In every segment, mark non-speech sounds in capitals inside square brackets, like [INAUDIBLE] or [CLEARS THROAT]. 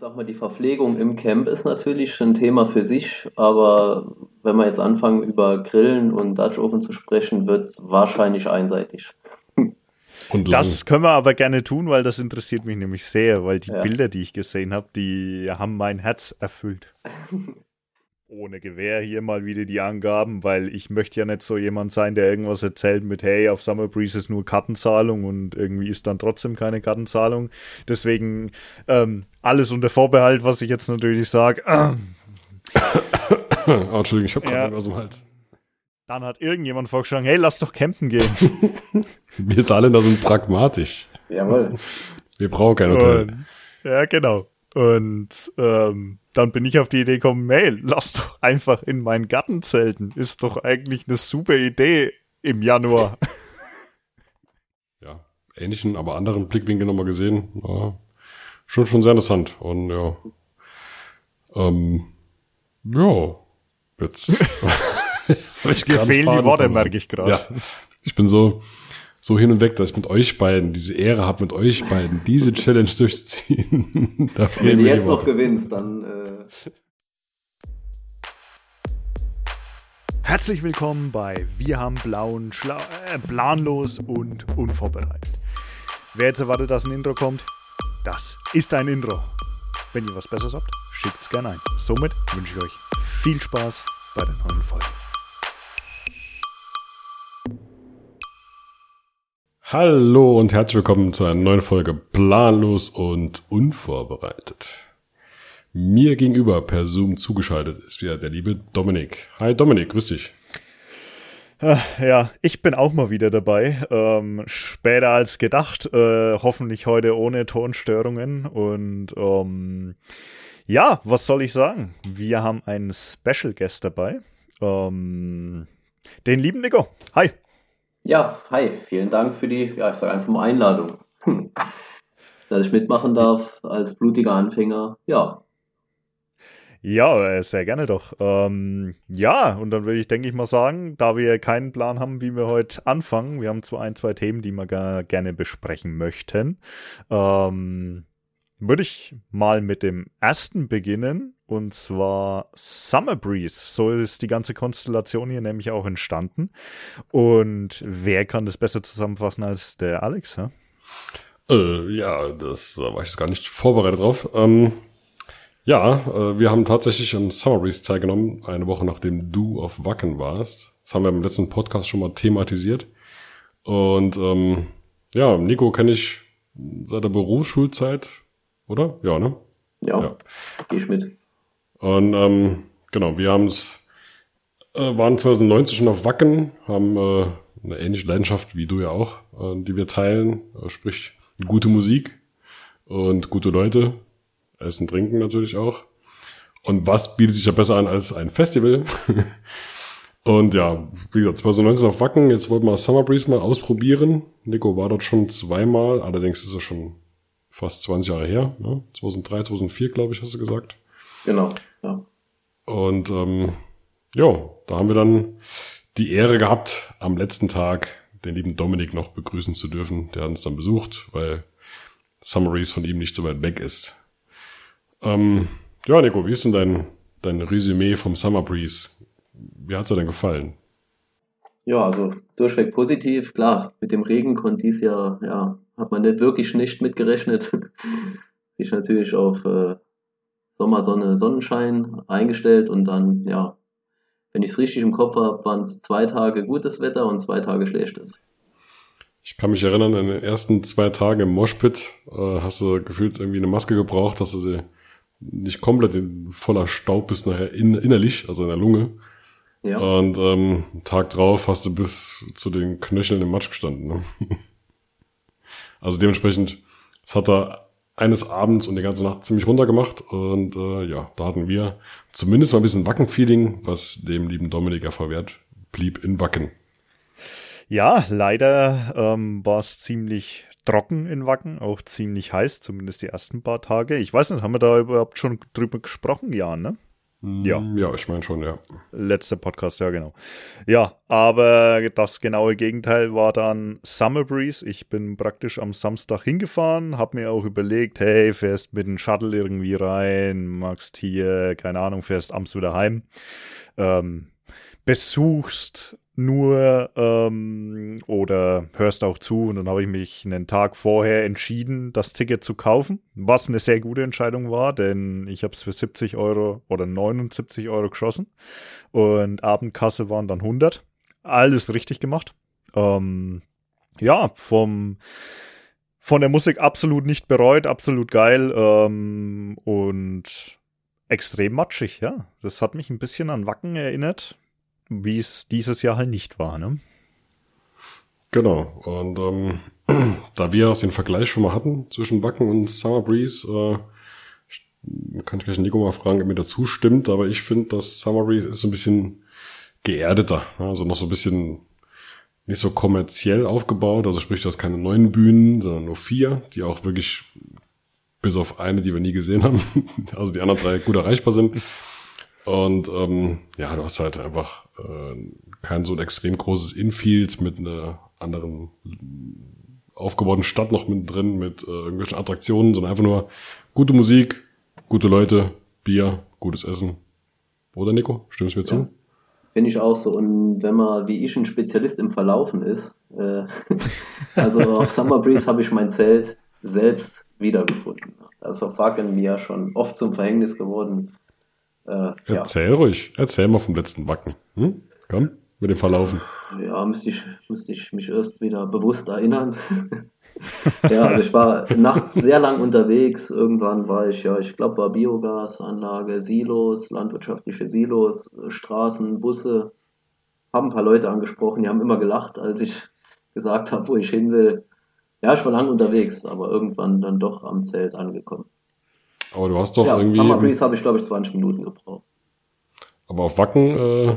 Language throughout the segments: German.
sag mal, die Verpflegung im Camp ist natürlich ein Thema für sich, aber wenn wir jetzt anfangen, über Grillen und Dutch Oven zu sprechen, wird es wahrscheinlich einseitig. [LAUGHS] Und das können wir aber gerne tun, weil das interessiert mich nämlich sehr, weil die ja. Bilder, die ich gesehen habe, die haben mein Herz erfüllt. [LAUGHS] Ohne Gewehr hier mal wieder die Angaben, weil ich möchte ja nicht so jemand sein, der irgendwas erzählt mit, hey, auf Summer Breeze ist nur Kartenzahlung und irgendwie ist dann trotzdem keine Kartenzahlung. Deswegen ähm, alles unter Vorbehalt, was ich jetzt natürlich sage. [COUGHS] oh, Entschuldigung, ich habe gerade ja. was im Hals. Dann hat irgendjemand vorgeschlagen, hey, lass doch campen gehen. [LAUGHS] Wir zahlen da sind pragmatisch. Jawohl. Wir brauchen kein Hotel. Und, ja, genau. Und ähm, dann bin ich auf die Idee gekommen, hey, lass doch einfach in meinen Garten zelten. Ist doch eigentlich eine super Idee im Januar. [LAUGHS] Ja, ähnlichen, aber anderen Blickwinkel nochmal gesehen. Ja, schon, schon sehr interessant. Und ja. Ähm, ja, jetzt. [LAUGHS] Dir [LAUGHS] fehlen die Worte, merke ich gerade. Ja, ich bin so, so hin und weg, dass ich mit euch beiden diese Ehre habe, mit euch beiden diese Challenge durchzuziehen. [LAUGHS] Wenn du jetzt noch gewinnst, dann. Äh Herzlich willkommen bei Wir haben blauen, Schla äh, planlos und unvorbereitet. Wer jetzt erwartet, dass ein Intro kommt, das ist ein Intro. Wenn ihr was Besseres habt, schickt's gerne ein. Somit wünsche ich euch viel Spaß bei der neuen Folge. Hallo und herzlich willkommen zu einer neuen Folge Planlos und Unvorbereitet. Mir gegenüber per Zoom zugeschaltet ist wieder der liebe Dominik. Hi Dominik, grüß dich. Äh, ja, ich bin auch mal wieder dabei. Ähm, später als gedacht. Äh, hoffentlich heute ohne Tonstörungen. Und ähm, ja, was soll ich sagen? Wir haben einen Special Guest dabei. Ähm, den lieben Nico. Hi. Ja, hi, vielen Dank für die, ja, ich sage einfach mal Einladung. Dass ich mitmachen darf als blutiger Anfänger, ja. Ja, äh, sehr gerne doch. Ähm, ja, und dann würde ich, denke ich mal sagen, da wir keinen Plan haben, wie wir heute anfangen, wir haben zwar ein, zwei Themen, die wir gerne besprechen möchten, ähm, würde ich mal mit dem ersten beginnen. Und zwar Summer Breeze. So ist die ganze Konstellation hier nämlich auch entstanden. Und wer kann das besser zusammenfassen als der Alex? Ja, äh, ja das da war ich jetzt gar nicht vorbereitet drauf. Ähm, ja, äh, wir haben tatsächlich am Summer Breeze teilgenommen, eine Woche nachdem du auf Wacken warst. Das haben wir im letzten Podcast schon mal thematisiert. Und ähm, ja, Nico kenne ich seit der Berufsschulzeit oder? Ja, ne? Ja, ja. geh ich mit. Und ähm, genau, wir haben es, äh, waren 2019 schon auf Wacken, haben äh, eine ähnliche Leidenschaft wie du ja auch, äh, die wir teilen, äh, sprich gute Musik und gute Leute, Essen, Trinken natürlich auch. Und was bietet sich ja besser an als ein Festival? [LAUGHS] und ja, wie gesagt, 2019 auf Wacken, jetzt wollten wir Summer Breeze mal ausprobieren. Nico war dort schon zweimal, allerdings ist er schon fast 20 Jahre her, ne? 2003, 2004, glaube ich, hast du gesagt. Genau, ja. Und ähm, ja, da haben wir dann die Ehre gehabt, am letzten Tag den lieben Dominik noch begrüßen zu dürfen. Der hat uns dann besucht, weil Summaries von ihm nicht so weit weg ist. Ähm, ja, Nico, wie ist denn dein, dein Resümee vom Summer Breeze? Wie hat's dir denn gefallen? Ja, also durchweg positiv. Klar, mit dem Regen konnte dies Jahr ja hat man nicht wirklich nicht mitgerechnet. [LAUGHS] Sich natürlich auf äh, Sommersonne, Sonnenschein eingestellt und dann, ja, wenn ich es richtig im Kopf habe, waren es zwei Tage gutes Wetter und zwei Tage schlechtes. Ich kann mich erinnern, in den ersten zwei Tagen im Moshpit äh, hast du gefühlt irgendwie eine Maske gebraucht, dass du sie nicht komplett in voller Staub bist nachher in, innerlich, also in der Lunge. Ja. Und ähm, Tag drauf hast du bis zu den Knöcheln im Matsch gestanden. Ne? [LAUGHS] Also dementsprechend, es hat er eines Abends und die ganze Nacht ziemlich runter gemacht und äh, ja, da hatten wir zumindest mal ein bisschen Wacken-Feeling, was dem lieben Dominik ja verwehrt blieb in Wacken. Ja, leider ähm, war es ziemlich trocken in Wacken, auch ziemlich heiß, zumindest die ersten paar Tage. Ich weiß nicht, haben wir da überhaupt schon drüber gesprochen? Ja, ne? Ja. Ja, ich meine schon, ja. Letzter Podcast, ja, genau. Ja, aber das genaue Gegenteil war dann Summer Breeze. Ich bin praktisch am Samstag hingefahren, habe mir auch überlegt, hey, fährst mit dem Shuttle irgendwie rein, magst hier, keine Ahnung, fährst abends wieder heim, ähm, besuchst nur ähm, oder hörst auch zu und dann habe ich mich einen Tag vorher entschieden, das Ticket zu kaufen, was eine sehr gute Entscheidung war, denn ich habe es für 70 Euro oder 79 Euro geschossen und Abendkasse waren dann 100. Alles richtig gemacht. Ähm, ja, vom von der Musik absolut nicht bereut, absolut geil ähm, und extrem matschig, ja. Das hat mich ein bisschen an Wacken erinnert, wie es dieses Jahr halt nicht war, ne? Genau. Und ähm, [CLEARS THROAT] da wir den Vergleich schon mal hatten zwischen Wacken und Summer Breeze, äh, kann ich gleich Nico mal fragen, ob mir dazu stimmt, aber ich finde, dass Summer Breeze ist so ein bisschen geerdeter, also noch so ein bisschen nicht so kommerziell aufgebaut, also sprich, du hast keine neuen Bühnen, sondern nur vier, die auch wirklich bis auf eine, die wir nie gesehen haben, [LAUGHS] also die anderen drei gut erreichbar sind. Und ähm, ja, du hast halt einfach äh, kein so ein extrem großes Infield mit einer anderen aufgebauten Stadt noch mit drin, mit äh, irgendwelchen Attraktionen, sondern einfach nur gute Musik, gute Leute, Bier, gutes Essen. Oder Nico, stimmst du mir zu? Ja. Finde ich auch so. Und wenn man wie ich ein Spezialist im Verlaufen ist, äh, [LAUGHS] also auf Summer Breeze habe ich mein Zelt selbst wiedergefunden. Das auf Wacken mir schon oft zum Verhängnis geworden. Äh, erzähl ja. ruhig, erzähl mal vom letzten Wacken. Hm? Komm, mit dem Verlaufen. Ja, müsste ich, müsste ich mich erst wieder bewusst erinnern. [LAUGHS] ja, also ich war nachts sehr lang unterwegs. Irgendwann war ich, ja, ich glaube, war Biogasanlage, Silos, landwirtschaftliche Silos, Straßen, Busse. Haben ein paar Leute angesprochen, die haben immer gelacht, als ich gesagt habe, wo ich hin will. Ja, ich war lang unterwegs, aber irgendwann dann doch am Zelt angekommen. Aber du hast doch ja, irgendwie. Summer Breeze habe ich, glaube ich, 20 Minuten gebraucht. Aber auf Wacken, äh,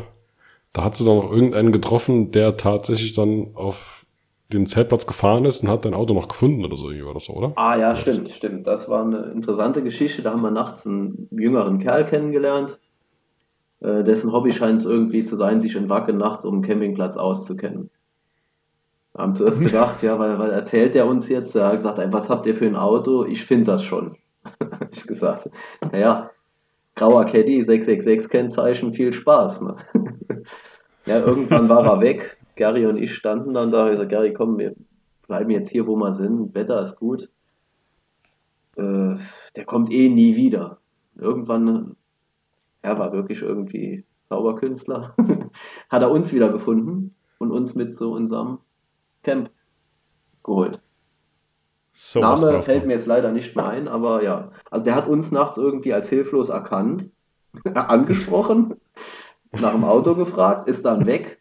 da hat sie doch noch irgendeinen getroffen, der tatsächlich dann auf den Zeltplatz gefahren ist und hat dein Auto noch gefunden oder so, irgendwie war das so, oder? Ah ja, stimmt, stimmt. Das war eine interessante Geschichte. Da haben wir nachts einen jüngeren Kerl kennengelernt. Äh, dessen Hobby scheint es irgendwie zu sein, sich in Wacken nachts um den Campingplatz auszukennen. Wir haben zuerst gedacht, ja, weil, weil erzählt er uns jetzt, er hat gesagt, was habt ihr für ein Auto? Ich finde das schon. [LAUGHS] habe ich gesagt. Naja, grauer Caddy, 666 Kennzeichen, viel Spaß. Ne? [LAUGHS] ja, irgendwann war er weg. Gary und ich standen dann da. Ich sagte, Gary, komm, wir bleiben jetzt hier, wo wir sind. Wetter ist gut. Äh, der kommt eh nie wieder. Irgendwann, er war wirklich irgendwie Zauberkünstler, [LAUGHS] hat er uns wieder gefunden und uns mit zu unserem Camp geholt. So Name fällt mir jetzt leider nicht mehr ein, aber ja. Also der hat uns nachts irgendwie als hilflos erkannt, [LAUGHS] angesprochen, nach dem Auto gefragt, ist dann weg,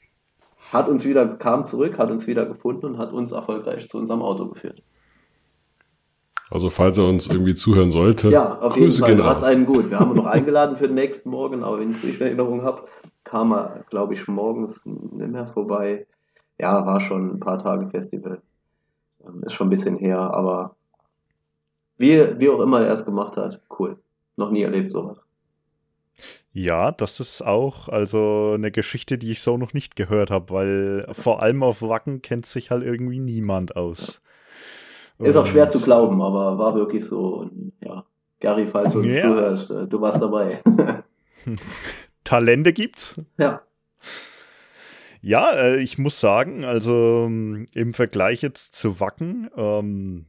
hat uns wieder, kam zurück, hat uns wieder gefunden und hat uns erfolgreich zu unserem Auto geführt. Also falls er uns irgendwie zuhören sollte, ja, auf Grüße jeden Fall. Du hast einen gut. Wir haben ihn noch [LAUGHS] eingeladen für den nächsten Morgen, aber wenn ich es richtig in Erinnerung habe, kam er, glaube ich, morgens nicht mehr vorbei. Ja, war schon ein paar Tage Festival. Ähm, ist schon ein bisschen her, aber wie, wie auch immer er es gemacht hat, cool. Noch nie erlebt sowas. Ja, das ist auch also eine Geschichte, die ich so noch nicht gehört habe, weil vor allem auf Wacken kennt sich halt irgendwie niemand aus. Ja. Ist auch schwer zu glauben, aber war wirklich so. Und, ja, Gary, falls du uns ja. zuhörst, äh, du warst dabei. [LAUGHS] Talente gibt's. Ja. Ja, äh, ich muss sagen, also ähm, im Vergleich jetzt zu Wacken, ähm,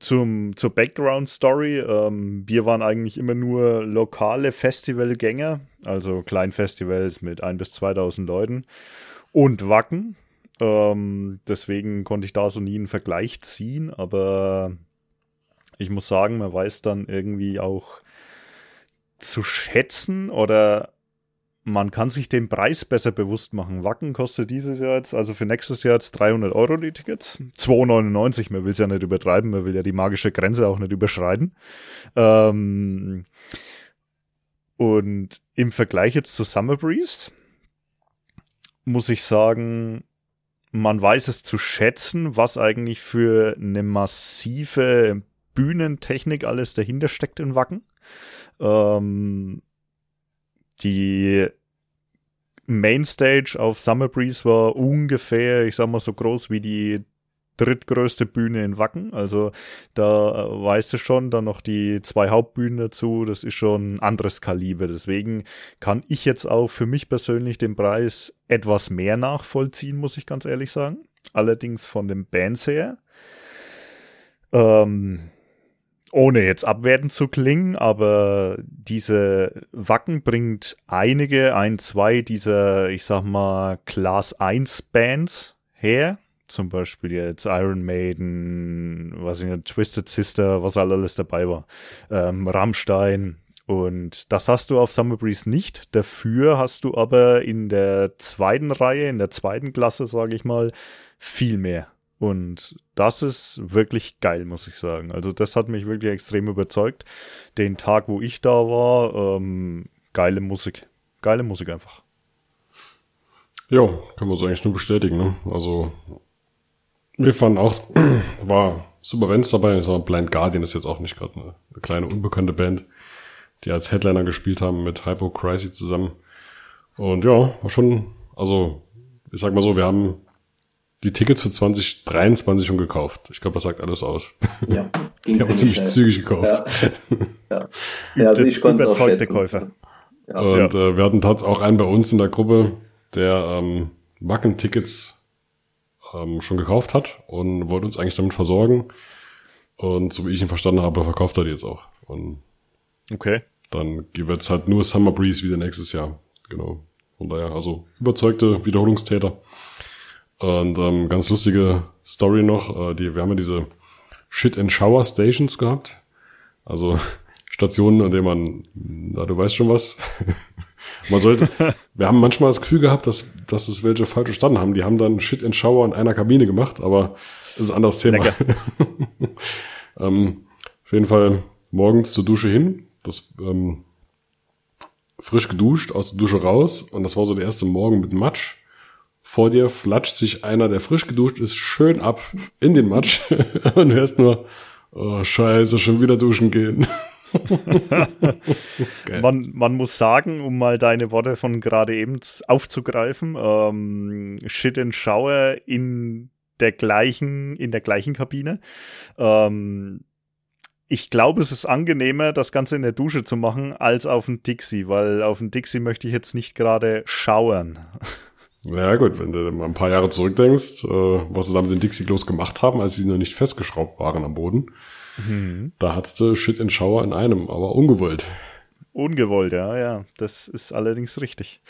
zum, zur Background-Story, ähm, wir waren eigentlich immer nur lokale Festivalgänger, also Kleinfestivals mit ein bis 2000 Leuten und Wacken. Ähm, deswegen konnte ich da so nie einen Vergleich ziehen, aber ich muss sagen, man weiß dann irgendwie auch zu schätzen oder man kann sich den Preis besser bewusst machen. Wacken kostet dieses Jahr jetzt, also für nächstes Jahr jetzt 300 Euro die Tickets. 2,99, man will es ja nicht übertreiben, man will ja die magische Grenze auch nicht überschreiten. Ähm, und im Vergleich jetzt zu Summer Breeze muss ich sagen, man weiß es zu schätzen, was eigentlich für eine massive Bühnentechnik alles dahinter steckt in Wacken. Ähm, die Mainstage auf Summer Breeze war ungefähr, ich sag mal, so groß wie die drittgrößte Bühne in Wacken. Also da äh, weißt du schon, dann noch die zwei Hauptbühnen dazu, das ist schon ein anderes Kaliber. Deswegen kann ich jetzt auch für mich persönlich den Preis etwas mehr nachvollziehen, muss ich ganz ehrlich sagen. Allerdings von den Bands her. Ähm, ohne jetzt abwertend zu klingen, aber diese Wacken bringt einige, ein, zwei dieser, ich sag mal, Class 1 Bands her zum Beispiel jetzt Iron Maiden, was ich nicht, Twisted Sister, was alles dabei war, ähm, Rammstein. Und das hast du auf Summer Breeze nicht. Dafür hast du aber in der zweiten Reihe, in der zweiten Klasse, sage ich mal, viel mehr. Und das ist wirklich geil, muss ich sagen. Also das hat mich wirklich extrem überzeugt. Den Tag, wo ich da war, ähm, geile Musik. Geile Musik einfach. Ja, kann man so eigentlich nur bestätigen. Ne? Also wir fanden auch, [CLEARS THROAT] war super Bands dabei. So Blind Guardian ist jetzt auch nicht gerade eine, eine, kleine unbekannte Band, die als Headliner gespielt haben mit Hypo Crazy zusammen. Und ja, war schon, also ich sag mal so, wir haben die Tickets für 2023 schon gekauft. Ich glaube, das sagt alles aus. Ja, [LAUGHS] die haben ziemlich schnell. zügig gekauft. Ja, ja. ja also ich konnte überzeugte Käufer. Ja. Und äh, wir hatten auch einen bei uns in der Gruppe, der ähm, Wacken-Tickets ähm, schon gekauft hat und wollte uns eigentlich damit versorgen. Und so wie ich ihn verstanden habe, verkauft er die jetzt auch. Und okay. Dann wird es halt nur Summer Breeze wieder nächstes Jahr. Genau. Von daher, also überzeugte Wiederholungstäter. Und ähm, ganz lustige Story noch, äh, die, wir haben ja diese Shit and Shower Stations gehabt. Also [LAUGHS] Stationen, an denen man, na, du weißt schon was. [LAUGHS] man sollte, wir haben manchmal das Gefühl gehabt, dass, dass es welche falsch verstanden haben. Die haben dann Shit and Shower in einer Kabine gemacht, aber das ist ein anderes Thema. [LAUGHS] ähm, auf jeden Fall morgens zur Dusche hin, das ähm, frisch geduscht, aus der Dusche raus und das war so der erste Morgen mit Matsch. Vor dir flatscht sich einer, der frisch geduscht ist, schön ab in den Matsch [LAUGHS] und hörst nur, oh scheiße, schon wieder duschen gehen. [LAUGHS] man, man muss sagen, um mal deine Worte von gerade eben aufzugreifen, ähm, Shit and Shower in der gleichen, in der gleichen Kabine. Ähm, ich glaube, es ist angenehmer, das Ganze in der Dusche zu machen, als auf dem Dixie, weil auf dem Dixie möchte ich jetzt nicht gerade schauern. Ja gut, wenn du mal ein paar Jahre zurückdenkst, äh, was sie da mit den Dixie Klos gemacht haben, als sie noch nicht festgeschraubt waren am Boden, mhm. da hattest du Shit in Shower in einem, aber ungewollt. Ungewollt, ja, ja, das ist allerdings richtig.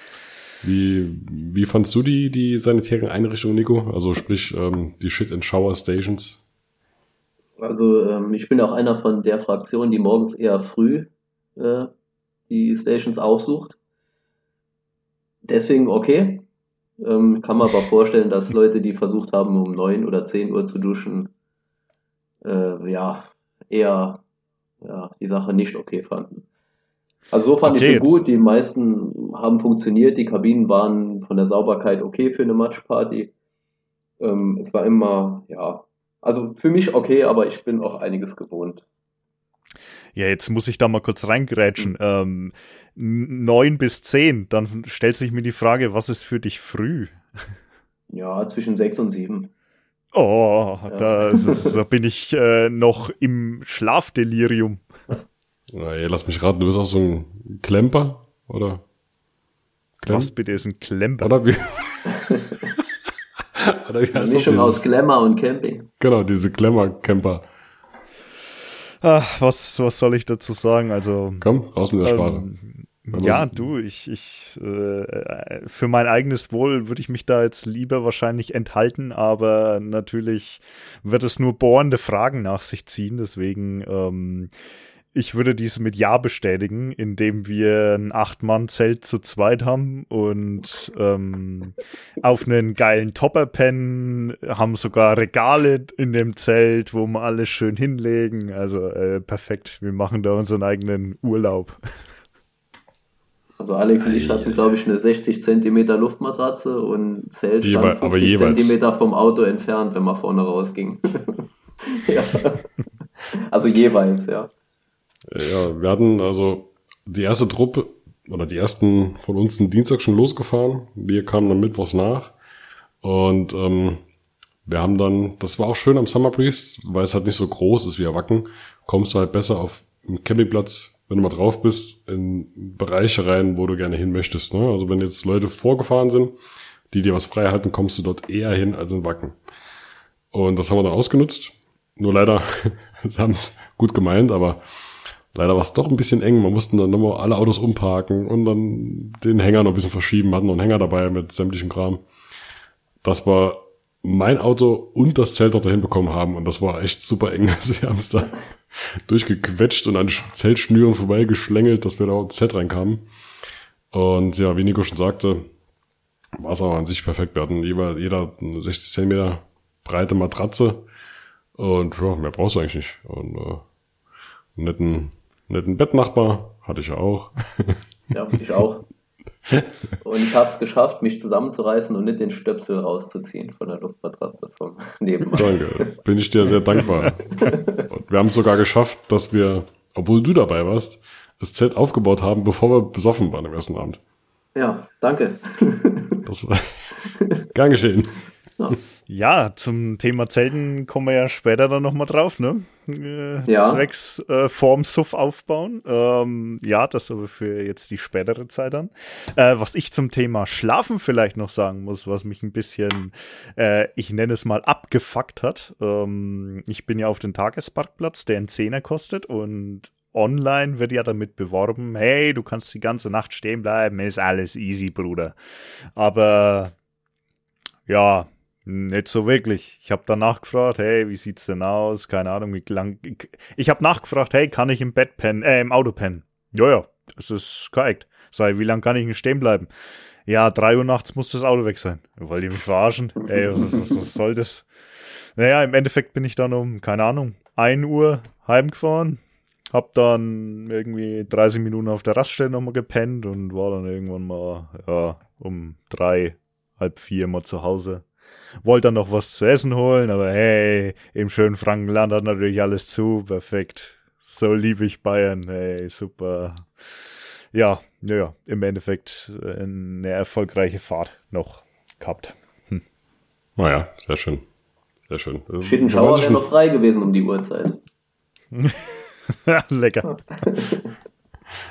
Wie, wie fandst du die, die sanitären Einrichtungen, Nico? Also sprich, ähm, die Shit in Shower Stations? Also ähm, ich bin auch einer von der Fraktion, die morgens eher früh äh, die Stations aufsucht. Deswegen okay. Ähm, kann man aber vorstellen, dass Leute, die versucht haben, um 9 oder 10 Uhr zu duschen, äh, ja, eher ja, die Sache nicht okay fanden. Also so fand okay, ich sie gut. Die meisten haben funktioniert. Die Kabinen waren von der Sauberkeit okay für eine Matchparty. Ähm, es war immer, ja, also für mich okay, aber ich bin auch einiges gewohnt. Ja, jetzt muss ich da mal kurz reingrätschen. Mhm. Ähm, neun bis zehn, dann stellt sich mir die Frage, was ist für dich früh? Ja, zwischen sechs und sieben. Oh, ja. da, ist, da, bin ich äh, noch im Schlafdelirium. Na, ey, lass mich raten, du bist auch so ein Klemper, oder? Klem Was bitte ist ein Klemper? Oder wie? [LAUGHS] oder wie heißt Mischung aus Glamour und Camping. Genau, diese Glamour-Camper. Ach, was, was soll ich dazu sagen? Also. Komm, raus mit der Sprache. Ähm, ja, du, ich, ich, äh, für mein eigenes Wohl würde ich mich da jetzt lieber wahrscheinlich enthalten, aber natürlich wird es nur bohrende Fragen nach sich ziehen, deswegen, ähm, ich würde dies mit Ja bestätigen, indem wir ein Acht-Mann-Zelt zu zweit haben und ähm, auf einen geilen Topper pennen, haben sogar Regale in dem Zelt, wo wir alles schön hinlegen. Also äh, perfekt, wir machen da unseren eigenen Urlaub. Also Alex und ich hatten, glaube ich, eine 60 Zentimeter Luftmatratze und Zelt stand 50 Zentimeter vom Auto entfernt, wenn man vorne rausging. [LAUGHS] ja. Also jeweils, ja. Ja, wir hatten also die erste Truppe, oder die ersten von uns sind Dienstag schon losgefahren. Wir kamen dann mittwochs nach. Und ähm, wir haben dann, das war auch schön am Summer Breeze, weil es halt nicht so groß ist wie Wacken, kommst du halt besser auf einen Campingplatz, wenn du mal drauf bist, in Bereiche rein, wo du gerne hin möchtest. Ne? Also wenn jetzt Leute vorgefahren sind, die dir was frei halten, kommst du dort eher hin als in Wacken. Und das haben wir dann ausgenutzt. Nur leider, [LAUGHS] sie haben es gut gemeint, aber leider war es doch ein bisschen eng. Man mussten dann nochmal alle Autos umparken und dann den Hänger noch ein bisschen verschieben. Hatten noch einen Hänger dabei mit sämtlichem Kram. Das war mein Auto und das Zelt noch dahin bekommen haben und das war echt super eng. [LAUGHS] Also wir haben es da durchgequetscht und an Zeltschnüren vorbeigeschlängelt, dass wir da ins Zelt reinkamen. Und ja, wie Nico schon sagte, war es aber an sich perfekt. Wir hatten jeder, jeder eine 60 Zentimeter breite Matratze und ja, mehr brauchst du eigentlich nicht. Und äh, netten, netten Bettnachbar hatte ich ja auch. [LAUGHS] Ja, ich auch. Und ich habe es geschafft, mich zusammenzureißen und nicht den Stöpsel rauszuziehen von der Luftmatratze vom [LAUGHS] Nebenmann. Danke, bin ich dir sehr dankbar. Und wir haben es sogar geschafft, dass wir, obwohl du dabei warst, das Zelt aufgebaut haben, bevor wir besoffen waren am ersten Abend. Ja, danke. Das war [LAUGHS] gern geschehen. Ja. ja, zum Thema Zelten kommen wir ja später dann nochmal drauf, ne? Äh, ja. Zwecks äh, vorm Suff aufbauen. Ähm, ja, das aber für jetzt die spätere Zeit dann. Äh, was ich zum Thema Schlafen vielleicht noch sagen muss, was mich ein bisschen, äh, ich nenne es mal, abgefuckt hat. Ähm, ich bin ja auf den Tagesparkplatz, der einen Zehner kostet und online wird ja damit beworben, hey, du kannst die ganze Nacht stehen bleiben, ist alles easy, Bruder. Aber ja, nicht so wirklich. Ich habe danach gefragt, hey, wie sieht's denn aus? Keine Ahnung, wie lang. Ich, ich habe nachgefragt, hey, kann ich im Bett pennen, äh, im Auto pennen? Ja, ja, das ist korrekt. Sei, wie lang kann ich denn stehen bleiben? Ja, drei Uhr nachts muss das Auto weg sein. Wollt ihr mich verarschen? Ey, was, was, was soll das? Naja, im Endeffekt bin ich dann um, keine Ahnung, ein Uhr heimgefahren. Hab dann irgendwie 30 Minuten auf der Raststelle nochmal gepennt und war dann irgendwann mal, ja, um drei, halb vier mal zu Hause wollte dann noch was zu essen holen, aber hey, im schönen Frankenland hat natürlich alles zu. Perfekt. So liebe ich Bayern. Hey, super. Ja, ja, im Endeffekt eine erfolgreiche Fahrt noch gehabt. Hm. Naja, sehr schön. Sehr schön. Schittenschauer wäre noch frei gewesen um die Uhrzeit. [LAUGHS] Lecker. [LAUGHS]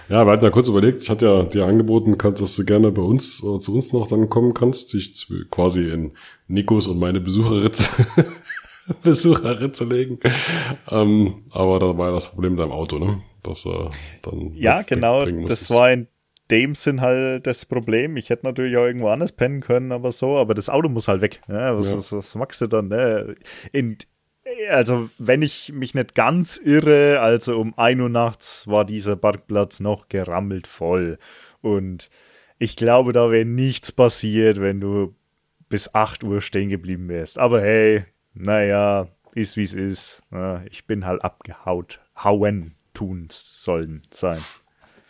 Ja, wir hatten ja kurz überlegt, ich hatte ja dir angeboten, dass du gerne bei uns oder zu uns noch dann kommen kannst, dich quasi in Nikos und meine Besucherritze, [LAUGHS] Besucherritze legen. Ähm, aber da war das Problem mit deinem Auto, ne? Das äh, dann Ja, genau, das war in dem Sinn halt das Problem. Ich hätte natürlich auch irgendwo anders pennen können, aber so, aber das Auto muss halt weg. Ja, was, ja. was, was magst du dann? Ne? In, also wenn ich mich nicht ganz irre, also um 1 Uhr nachts war dieser Parkplatz noch gerammelt voll. Und ich glaube, da wäre nichts passiert, wenn du bis 8 Uhr stehen geblieben wärst. Aber hey, naja, ist wie es ist. ich bin halt abgehaut. Hauen tun sollen sein.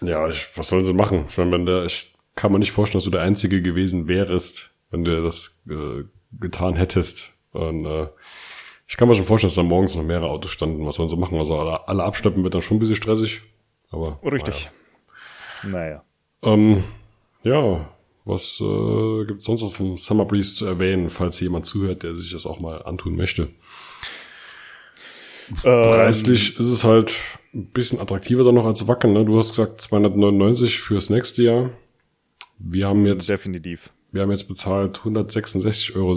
Ja, ich, was sollen sie machen? Ich meine, wenn der, ich kann mir nicht vorstellen, dass du der Einzige gewesen wärst, wenn du das äh, getan hättest. Und äh, ich kann mir schon vorstellen, dass da morgens noch mehrere Autos standen. Was sollen sie machen? Also alle, alle abschleppen wird dann schon ein bisschen stressig. Aber. Richtig. Naja. naja. Ähm, ja, was äh, gibt sonst aus dem Summer Breeze zu erwähnen, falls jemand zuhört, der sich das auch mal antun möchte? Ähm, Preislich ist es halt ein bisschen attraktiver dann noch als Wacken. Ne? Du hast gesagt 299 fürs nächste Jahr. Wir haben jetzt definitiv. Wir haben jetzt bezahlt 166,60 Euro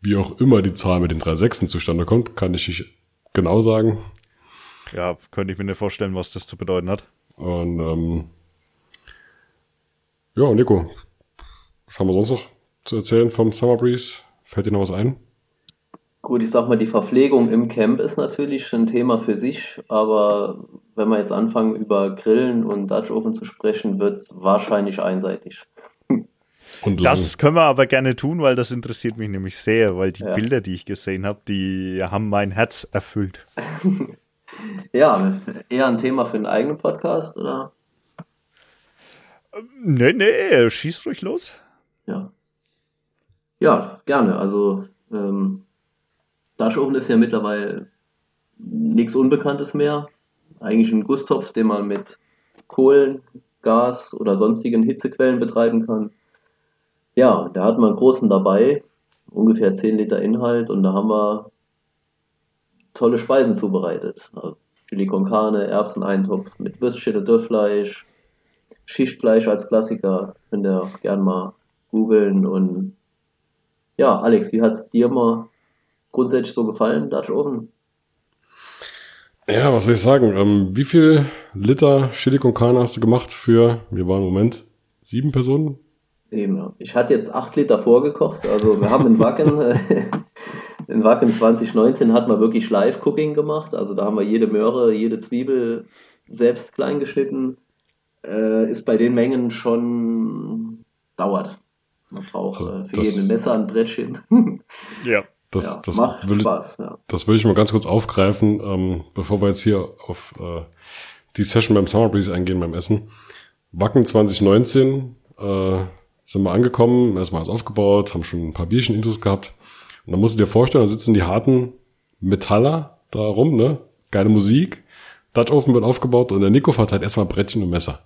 wie auch immer die Zahl mit den drei Sechsen zustande kommt, kann ich nicht genau sagen. Ja, könnte ich mir nicht vorstellen, was das zu bedeuten hat. Und ähm, ja, Nico, was haben wir sonst noch zu erzählen vom Summer Breeze? Fällt dir noch was ein? Gut, ich sag mal, die Verpflegung im Camp ist natürlich ein Thema für sich, aber wenn wir jetzt anfangen, über Grillen und Dutch Oven zu sprechen, wird es wahrscheinlich einseitig. Und das können wir aber gerne tun, weil das interessiert mich nämlich sehr, weil die ja. Bilder, die ich gesehen habe, die haben mein Herz erfüllt. [LAUGHS] ja, eher ein Thema für einen eigenen Podcast, oder? Nee, nee, schieß ruhig los. Ja. Ja, gerne. Also, ähm, Dutch Oven ist ja mittlerweile nichts Unbekanntes mehr. Eigentlich ein Gusstopf, den man mit Kohlen Gas oder sonstigen Hitzequellen betreiben kann. Ja, da hat man einen großen dabei, ungefähr 10 Liter Inhalt und da haben wir tolle Speisen zubereitet. Also Chili con Carne, Erbseneintopf mit Würstchen und Dörrfleisch, Schichtfleisch als Klassiker, könnt ihr auch gern mal googeln und ja, Alex, wie hat es dir mal grundsätzlich so gefallen, Dutch Oven? Ja, was soll ich sagen? Ähm, wie viel Liter Chili con Carne hast du gemacht für, wir waren im Moment, sieben Personen? Eben, ja. Ich hatte jetzt acht Liter vorgekocht. Also wir haben in Wacken, [LAUGHS] in Wacken 2019 hat man wirklich Live-Cooking gemacht. Also da haben wir jede Möhre, jede Zwiebel selbst klein geschnitten. Äh, ist bei den Mengen schon dauert. Man braucht also äh, für jeden Messer ein Brettchen. ja. [LAUGHS] Das, ja, das macht will, Spaß. Ja. Das will ich mal ganz kurz aufgreifen, ähm, bevor wir jetzt hier auf äh, die Session beim Summer Breeze eingehen beim Essen. Wacken 2019 äh, sind wir angekommen, erstmal alles aufgebaut, haben schon ein paar Bierchen-Intos gehabt. Und dann musst du dir vorstellen, da sitzen die harten Metaller da rum, ne? Geile Musik. Dutch Oven wird aufgebaut und der Nico verteilt erstmal Brettchen und Messer.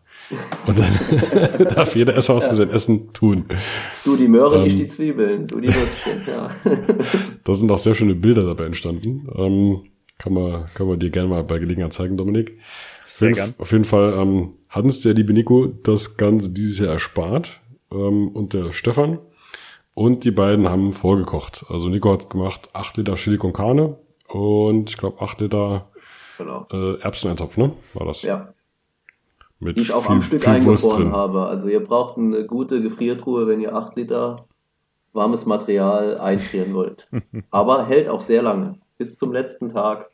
Und dann [LAUGHS] darf jeder erstmal was für sein Essen tun. Du die Möhre, ähm, ich die Zwiebeln, du die Würstchen, ja. [LAUGHS] da sind auch sehr schöne Bilder dabei entstanden. Ähm, kann man, kann man dir gerne mal bei Gelegenheit zeigen, Dominik. Sehr gern. Auf jeden Fall ähm, hat uns der liebe Nico das Ganze dieses Jahr erspart ähm, und der Stefan. Und die beiden haben vorgekocht. Also Nico hat gemacht 8 Liter Chili con Carne und ich glaube 8 Liter genau. äh, Erbseneintopf, ne? War das? Ja. Mit die ich auch viel, am Stück eingefroren habe. Also ihr braucht eine gute Gefriertruhe, wenn ihr 8 Liter warmes Material einfrieren [LAUGHS] wollt. Aber hält auch sehr lange. Bis zum letzten Tag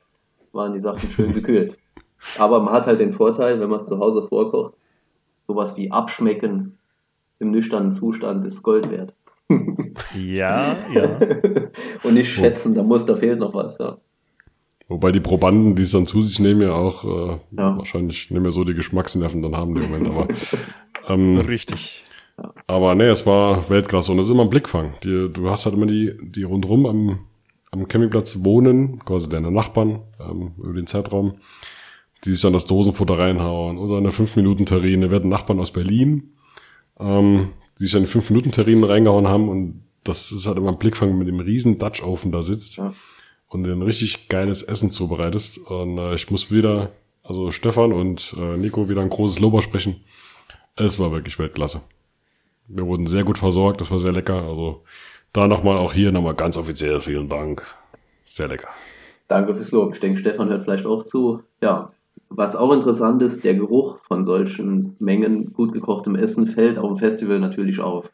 waren die Sachen schön gekühlt. [LAUGHS] Aber man hat halt den Vorteil, wenn man es zu Hause vorkocht, sowas wie abschmecken im nüchternen Zustand ist Gold wert. ja, ja. [LAUGHS] Und nicht schätzen, da muss, da fehlt noch was, ja. Wobei die Probanden, die es dann zu sich nehmen, ja auch äh, ja. wahrscheinlich nicht mehr so die Geschmacksnerven dann haben im Moment. Aber, [LAUGHS] ähm, Richtig. Aber nee, es war Weltklasse und das ist immer ein Blickfang. Die, du hast halt immer die, die rundherum am, am Campingplatz wohnen, quasi deine Nachbarn ähm, über den Zeitraum, die sich dann das Dosenfutter reinhauen oder eine 5-Minuten-Terrine, werden Nachbarn aus Berlin, ähm, die sich dann in 5-Minuten-Terrinen reingehauen haben und das ist halt immer ein Blickfang mit dem riesen Dutch-Ofen da sitzt. Ja und ein richtig geiles Essen zubereitest. Und äh, ich muss wieder, also Stefan und äh, Nico wieder ein großes Lob sprechen. Es war wirklich Weltklasse. Wir wurden sehr gut versorgt, das war sehr lecker. Also da nochmal auch hier nochmal ganz offiziell vielen Dank. Sehr lecker. Danke fürs Lob. Ich denke, Stefan hört vielleicht auch zu. Ja, was auch interessant ist, der Geruch von solchen Mengen gut gekochtem Essen fällt auf dem Festival natürlich auf.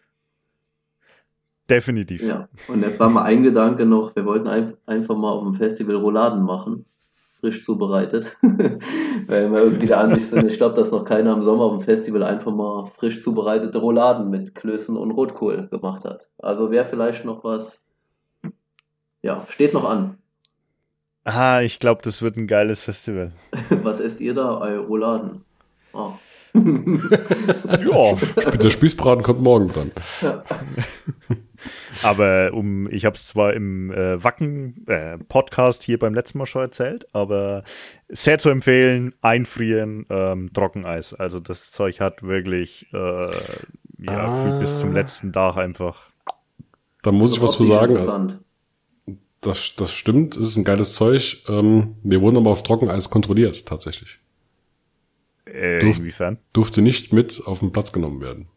Definitiv. Ja, und jetzt war mal ein Gedanke noch, wir wollten ein, einfach mal auf dem Festival Rouladen machen, frisch zubereitet, [LAUGHS] weil wir irgendwie der Ansicht sind, ich glaube, dass noch keiner im Sommer auf dem Festival einfach mal frisch zubereitete Rouladen mit Klößen und Rotkohl gemacht hat. Also wäre vielleicht noch was, ja, steht noch an. Ah, ich glaube, das wird ein geiles Festival. [LAUGHS] was esst ihr da? Rouladen. Oh. [LAUGHS] ja, der Spießbraten kommt morgen dran. Ja. [LAUGHS] Aber um, ich habe es zwar im äh, Wacken äh, Podcast hier beim letzten Mal schon erzählt, aber sehr zu empfehlen, einfrieren, ähm, Trockeneis. Also das Zeug hat wirklich äh, ja, ah. bis zum letzten Tag einfach. Da muss ich was zu sagen. Das, das stimmt, es ist ein geiles Zeug. Ähm, wir wurden aber auf Trockeneis kontrolliert, tatsächlich. Äh, Durf, inwiefern? Durfte nicht mit auf den Platz genommen werden.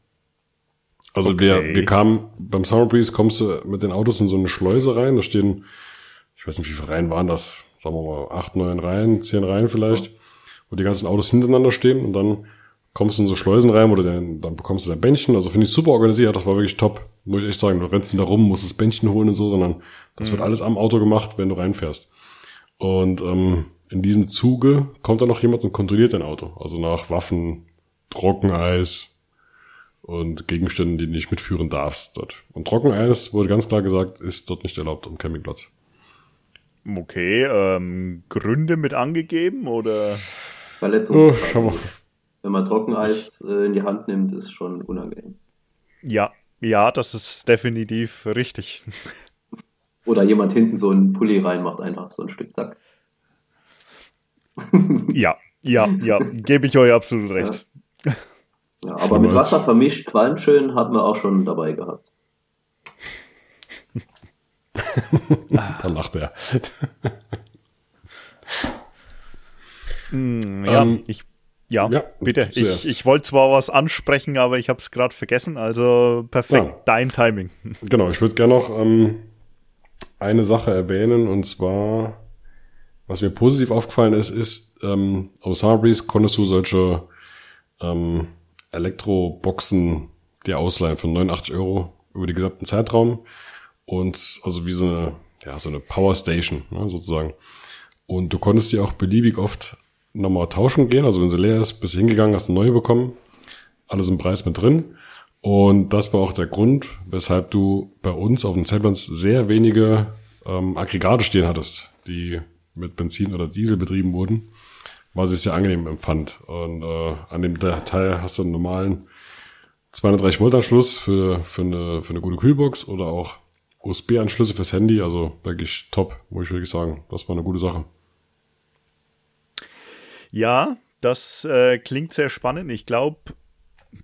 Also okay. wir, wir kamen, beim Summer Breeze kommst du mit den Autos in so eine Schleuse rein, da stehen, ich weiß nicht, wie viele Reihen waren das, sagen wir mal, acht, neun Reihen, zehn Reihen vielleicht, wo die ganzen Autos hintereinander stehen und dann kommst du in so Schleusen rein, du dann, dann bekommst du dein Bändchen, also finde ich super organisiert, das war wirklich top, muss ich echt sagen, du rennst nicht da rum, musst das Bändchen holen und so, sondern das mhm. wird alles am Auto gemacht, wenn du reinfährst. Und ähm, in diesem Zuge kommt dann noch jemand und kontrolliert dein Auto. Also nach Waffen, Trockeneis und Gegenständen, die du nicht mitführen darfst dort. Und Trockeneis wurde ganz klar gesagt, ist dort nicht erlaubt am Campingplatz. Okay, ähm, Gründe mit angegeben oder? Verletzungsgefahr. Oh, Wenn man Trockeneis äh, in die Hand nimmt, ist schon unangenehm. Ja, ja, das ist definitiv richtig. [LAUGHS] Oder jemand hinten so einen Pulli reinmacht, einfach so ein Stück, zack. [LAUGHS] ja, ja, ja, gebe ich euch absolut recht. Ja. Ja, [LAUGHS] aber mit Wasser vermischt, qualmt schön, hatten wir auch schon dabei gehabt. da lacht er. Mm, ja, ähm, ich ja, ja, bitte. Ich, ich wollte zwar was ansprechen, aber ich habe es gerade vergessen. Also perfekt, ja. dein Timing. Genau, ich würde gerne noch ähm, eine Sache erwähnen und zwar, was mir positiv aufgefallen ist, ist, ähm, auf Summerbreeze konntest du solche ähm, Elektroboxen dir ausleihen für 89 Euro über den gesamten Zeitraum und also wie so eine, ja, so eine Power Station ne, sozusagen. Und du konntest die auch beliebig oft nochmal tauschen gehen. Also wenn sie leer ist, bist du hingegangen, hast eine neue bekommen. Alles im Preis mit drin. Und das war auch der Grund, weshalb du bei uns auf dem Zeltplatz sehr wenige ähm, Aggregate stehen hattest, die mit Benzin oder Diesel betrieben wurden, was ich sehr angenehm empfand. Und äh, an dem Teil hast du einen normalen 230 Volt Anschluss für, für, eine, für eine gute Kühlbox oder auch USB-Anschlüsse fürs Handy. Also wirklich top, muss ich wirklich sagen. Das war eine gute Sache. Ja, das äh, klingt sehr spannend. Ich glaube,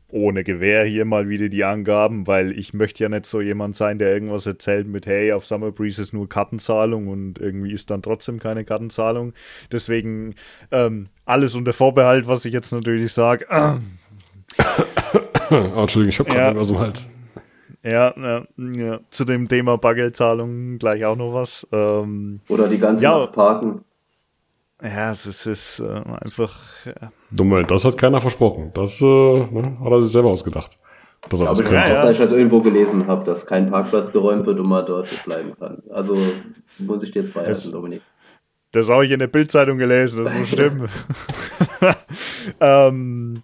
ohne Gewehr hier mal wieder die Angaben, weil ich möchte ja nicht so jemand sein, der irgendwas erzählt mit, hey, auf Summer Breeze ist nur Kartenzahlung und irgendwie ist dann trotzdem keine Kartenzahlung. Deswegen ähm, alles unter Vorbehalt, was ich jetzt natürlich sage. oh, [COUGHS] [COUGHS] Entschuldigung, ich habe gerade ja. was im Hals. Ja, ja, ja, zu dem Thema Bargeldzahlung gleich auch noch was. Ähm, Oder die ganzen ja, Parken. Ja, es ist, es ist äh, einfach. Ja. Dumme, das hat keiner versprochen. Das äh, ne, hat er sich selber ausgedacht. Dass er ja, das aber könnte. Ja, ja. ich halt irgendwo gelesen habe, dass kein Parkplatz geräumt wird und man dort bleiben kann. Also muss ich dir jetzt beißen, Dominik. Das habe ich in der Bildzeitung gelesen, das muss stimmen. [LAUGHS] [LAUGHS] ähm,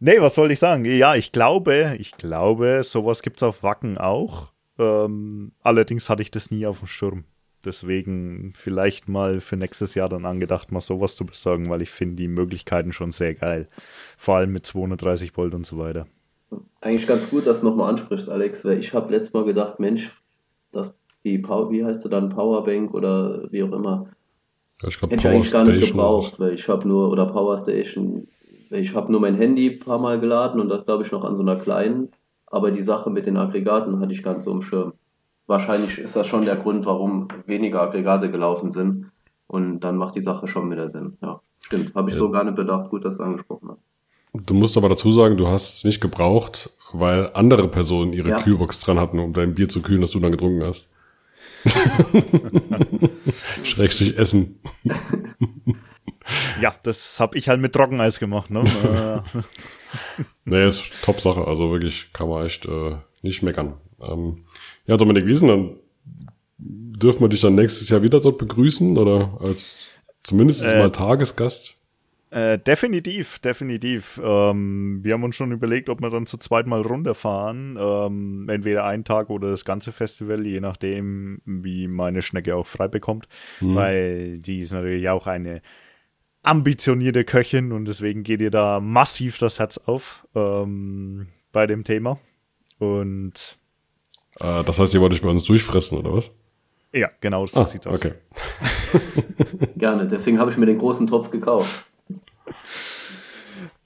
nee, was wollte ich sagen? Ja, ich glaube, ich glaube, sowas gibt's auf Wacken auch. Ähm, allerdings hatte ich das nie auf dem Schirm. Deswegen vielleicht mal für nächstes Jahr dann angedacht, mal sowas zu besorgen, weil ich finde die Möglichkeiten schon sehr geil. Vor allem mit 230 Volt und so weiter. Eigentlich ganz gut, dass du nochmal ansprichst, Alex, weil ich habe letztes Mal gedacht, Mensch, das, die Power, wie heißt du dann, Powerbank oder wie auch immer, ja, ich glaub, hätte ich eigentlich gar nicht gebraucht, weil ich habe nur, oder Power Station, ich habe nur mein Handy ein paar Mal geladen und das glaube ich noch an so einer kleinen, aber die Sache mit den Aggregaten hatte ich ganz so im Schirm wahrscheinlich ist das schon der Grund, warum weniger Aggregate gelaufen sind. Und dann macht die Sache schon wieder Sinn. Ja, stimmt. Habe ich ja. so gar nicht bedacht. Gut, dass du angesprochen hast. Du musst aber dazu sagen, du hast es nicht gebraucht, weil andere Personen ihre ja. Kühlbox dran hatten, um dein Bier zu kühlen, das du dann getrunken hast. [LAUGHS] Schrägstrich Essen. ja, das habe ich halt mit Trockeneis gemacht. Ne? [LAUGHS] nee, ist top Sache. Also wirklich kann man echt äh, nicht meckern. Ähm, ja, Dominik Wiesen, dann dürfen wir dich dann nächstes Jahr wieder dort begrüßen oder als zumindest äh, mal Tagesgast? Äh, definitiv, definitiv. Ähm, wir haben uns schon überlegt, ob wir dann zu zweit mal runterfahren. Ähm, entweder einen Tag oder das ganze Festival, je nachdem, wie meine Schnecke auch frei bekommt. Mhm. Weil die ist natürlich auch eine ambitionierte Köchin und deswegen geht ihr da massiv das Herz auf ähm, bei dem Thema. Und äh, das heißt, ihr wollt euch bei uns durchfressen, oder was? Ja, genau, so ah, sieht's aus. Okay. [LAUGHS] Gerne, deswegen habe ich mir den großen Topf gekauft.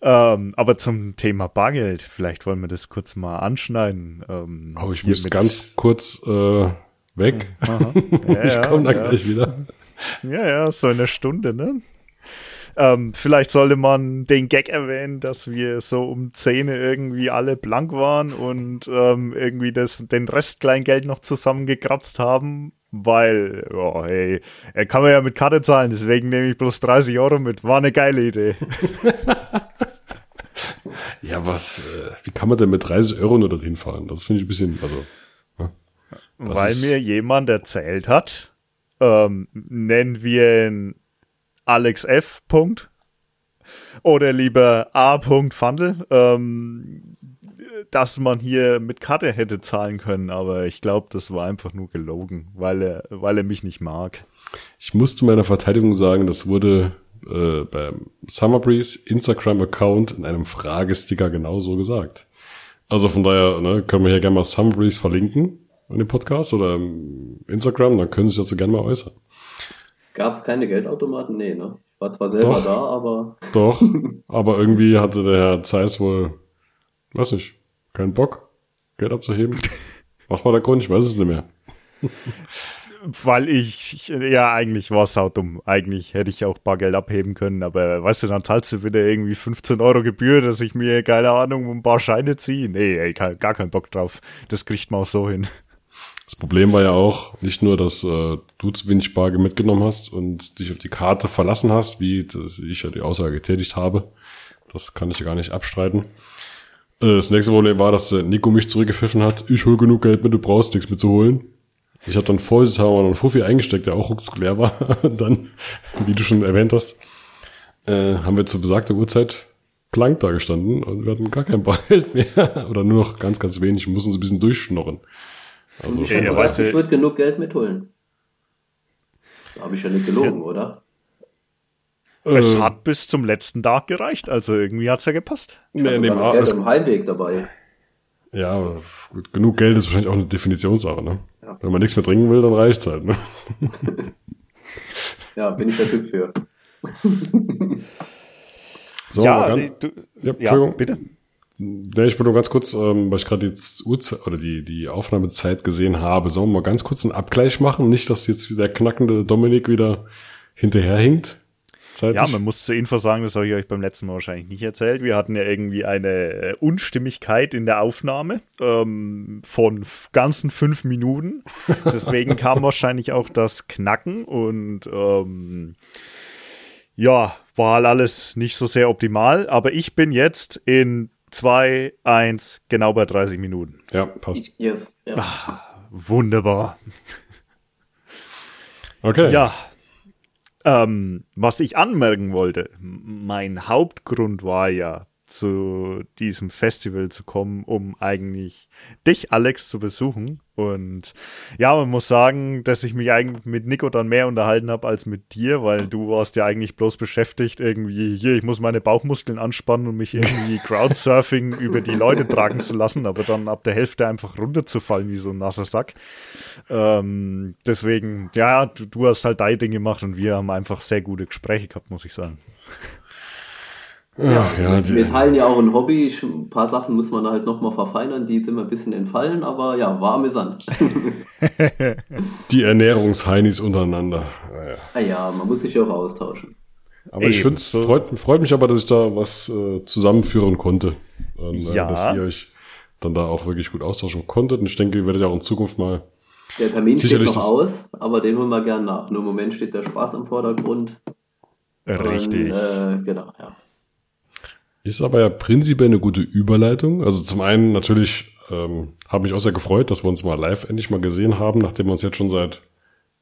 Ähm, aber zum Thema Bargeld, vielleicht wollen wir das kurz mal anschneiden. Ähm, oh, ich muss ganz kurz äh, weg. [LAUGHS] Ja, ich komme dann ja. gleich wieder. Ja, ja, so eine Stunde, ne? Ähm, vielleicht sollte man den Gag erwähnen, dass wir so um Zähne irgendwie alle blank waren und ähm, irgendwie das, den Rest Kleingeld noch zusammengekratzt haben, weil, oh, hey, er kann man ja mit Karte zahlen, deswegen nehme ich bloß 30 Euro mit. War eine geile Idee. [LAUGHS] ja, was, äh, wie kann man denn mit 30 Euro nur dorthin fahren? Das finde ich ein bisschen, also. Ja, weil mir jemand erzählt hat, ähm, nennen wir ihn Alex F. Punkt. Oder lieber A. Fandel, ähm, dass man hier mit Karte hätte zahlen können, aber ich glaube, das war einfach nur gelogen, weil er, weil er mich nicht mag. Ich muss zu meiner Verteidigung sagen, das wurde äh, beim Summer Breeze Instagram-Account in einem Fragesticker genauso gesagt. Also von daher ne, können wir hier gerne mal Summer Breeze verlinken in dem Podcast oder Instagram, dann können Sie sich dazu gerne mal äußern. Gab es keine Geldautomaten? Nee, ne? War zwar selber doch, da, aber. [LAUGHS] Doch, [LAUGHS] aber irgendwie hatte der Herr Zeiss wohl Weiß nicht. Kein Bock, Geld abzuheben. [LAUGHS] Was war der Grund? Ich weiß es nicht mehr. Weil ich, ja, eigentlich war es dumm. Eigentlich hätte ich auch Bargeld abheben können, aber weißt du, dann zahlst du wieder irgendwie 15 Euro Gebühr, dass ich mir, keine Ahnung, ein paar Scheine ziehe. Nee, ey, gar keinen Bock drauf. Das kriegt man auch so hin. Das Problem war ja auch nicht nur, dass äh, du zu wenig Bargeld mitgenommen hast und dich auf die Karte verlassen hast, wie ich ja die Aussage getätigt habe. Das kann ich ja gar nicht abstreiten. Äh, das nächste Problem war, dass Nico mich zurückgepfiffen hat. Ich hol genug Geld mit, du brauchst nichts mitzuholen. Ich habe dann vorsichtshalber noch einen Fuffi eingesteckt, der auch ruckzuck leer war. [LAUGHS] dann, wie du schon erwähnt hast, äh, haben wir zur besagter Uhrzeit blank da gestanden und wir hatten gar kein [LAUGHS] Bargeld mehr. Oder nur noch ganz, ganz wenig. Wir mussten so ein bisschen durchschnorren. Also ich, ja, weißt ich würde genug Geld mitholen. Da habe ich ja nicht gelogen, oder? Es äh, hat bis zum letzten Tag gereicht, also irgendwie hat's ja gepasst. Ich nee, nee, Geld im Heimweg dabei. Ja, gut, genug Geld ist wahrscheinlich auch eine Definitionssache, ne? Ja. Wenn man nichts mehr trinken will, dann reicht's halt, ne? [LAUGHS] ja, bin ich der Typ für. so, ja, ganz, du, ja, Entschuldigung. Ja, bitte. Ja, ich wollte nur ganz kurz, ähm, weil ich gerade jetzt Uhrzeit oder die, die Aufnahmezeit gesehen habe, sollen wir mal ganz kurz einen Abgleich machen? Nicht, dass jetzt der knackende Dominik wieder hinterherhinkt. Zeitlich? Ja, man muss zur Info sagen, das habe ich euch beim letzten Mal wahrscheinlich nicht erzählt. Wir hatten ja irgendwie eine äh, Unstimmigkeit in der Aufnahme ähm, von ganzen fünf Minuten. Deswegen [LAUGHS] kam wahrscheinlich auch das Knacken und ähm, ja, war halt alles nicht so sehr optimal. Aber ich bin jetzt in 2, 1, genau bei 30 Minuten. Ja, passt. Yes. Ja. Ah, wunderbar. Okay. Ja, ähm, was ich anmerken wollte, mein Hauptgrund war ja, zu diesem Festival zu kommen, um eigentlich dich, Alex, zu besuchen. Und ja, man muss sagen, dass ich mich eigentlich mit Nico dann mehr unterhalten habe als mit dir, weil du warst ja eigentlich bloß beschäftigt, irgendwie, hier, ich muss meine Bauchmuskeln anspannen und mich irgendwie [LAUGHS] Crowdsurfing über die Leute tragen zu lassen, aber dann ab der Hälfte einfach runterzufallen wie so ein nasser Sack. Ähm, deswegen, ja, du, du hast halt deine Dinge gemacht und wir haben einfach sehr gute Gespräche gehabt, muss ich sagen. Ja, ja, wir teilen ja auch ein Hobby. Ich, ein paar Sachen muss man halt nochmal verfeinern, die sind mir ein bisschen entfallen, aber ja, war amüsant. [LAUGHS] die Ernährungsheinis untereinander. Naja. Ah ja, man muss sich auch austauschen. Aber Eben, ich finde es freut, freut, mich aber, dass ich da was äh, zusammenführen konnte. Und, äh, ja. Dass ihr euch dann da auch wirklich gut austauschen konntet. Und ich denke, ihr werdet ja auch in Zukunft mal. Der Termin steht noch aus, aber den holen wir gern nach. Nur im Moment steht der Spaß im Vordergrund. Richtig. Und, äh, genau, ja. Ist aber ja prinzipiell eine gute Überleitung. Also zum einen natürlich ähm, habe mich auch sehr gefreut, dass wir uns mal live endlich mal gesehen haben, nachdem wir uns jetzt schon seit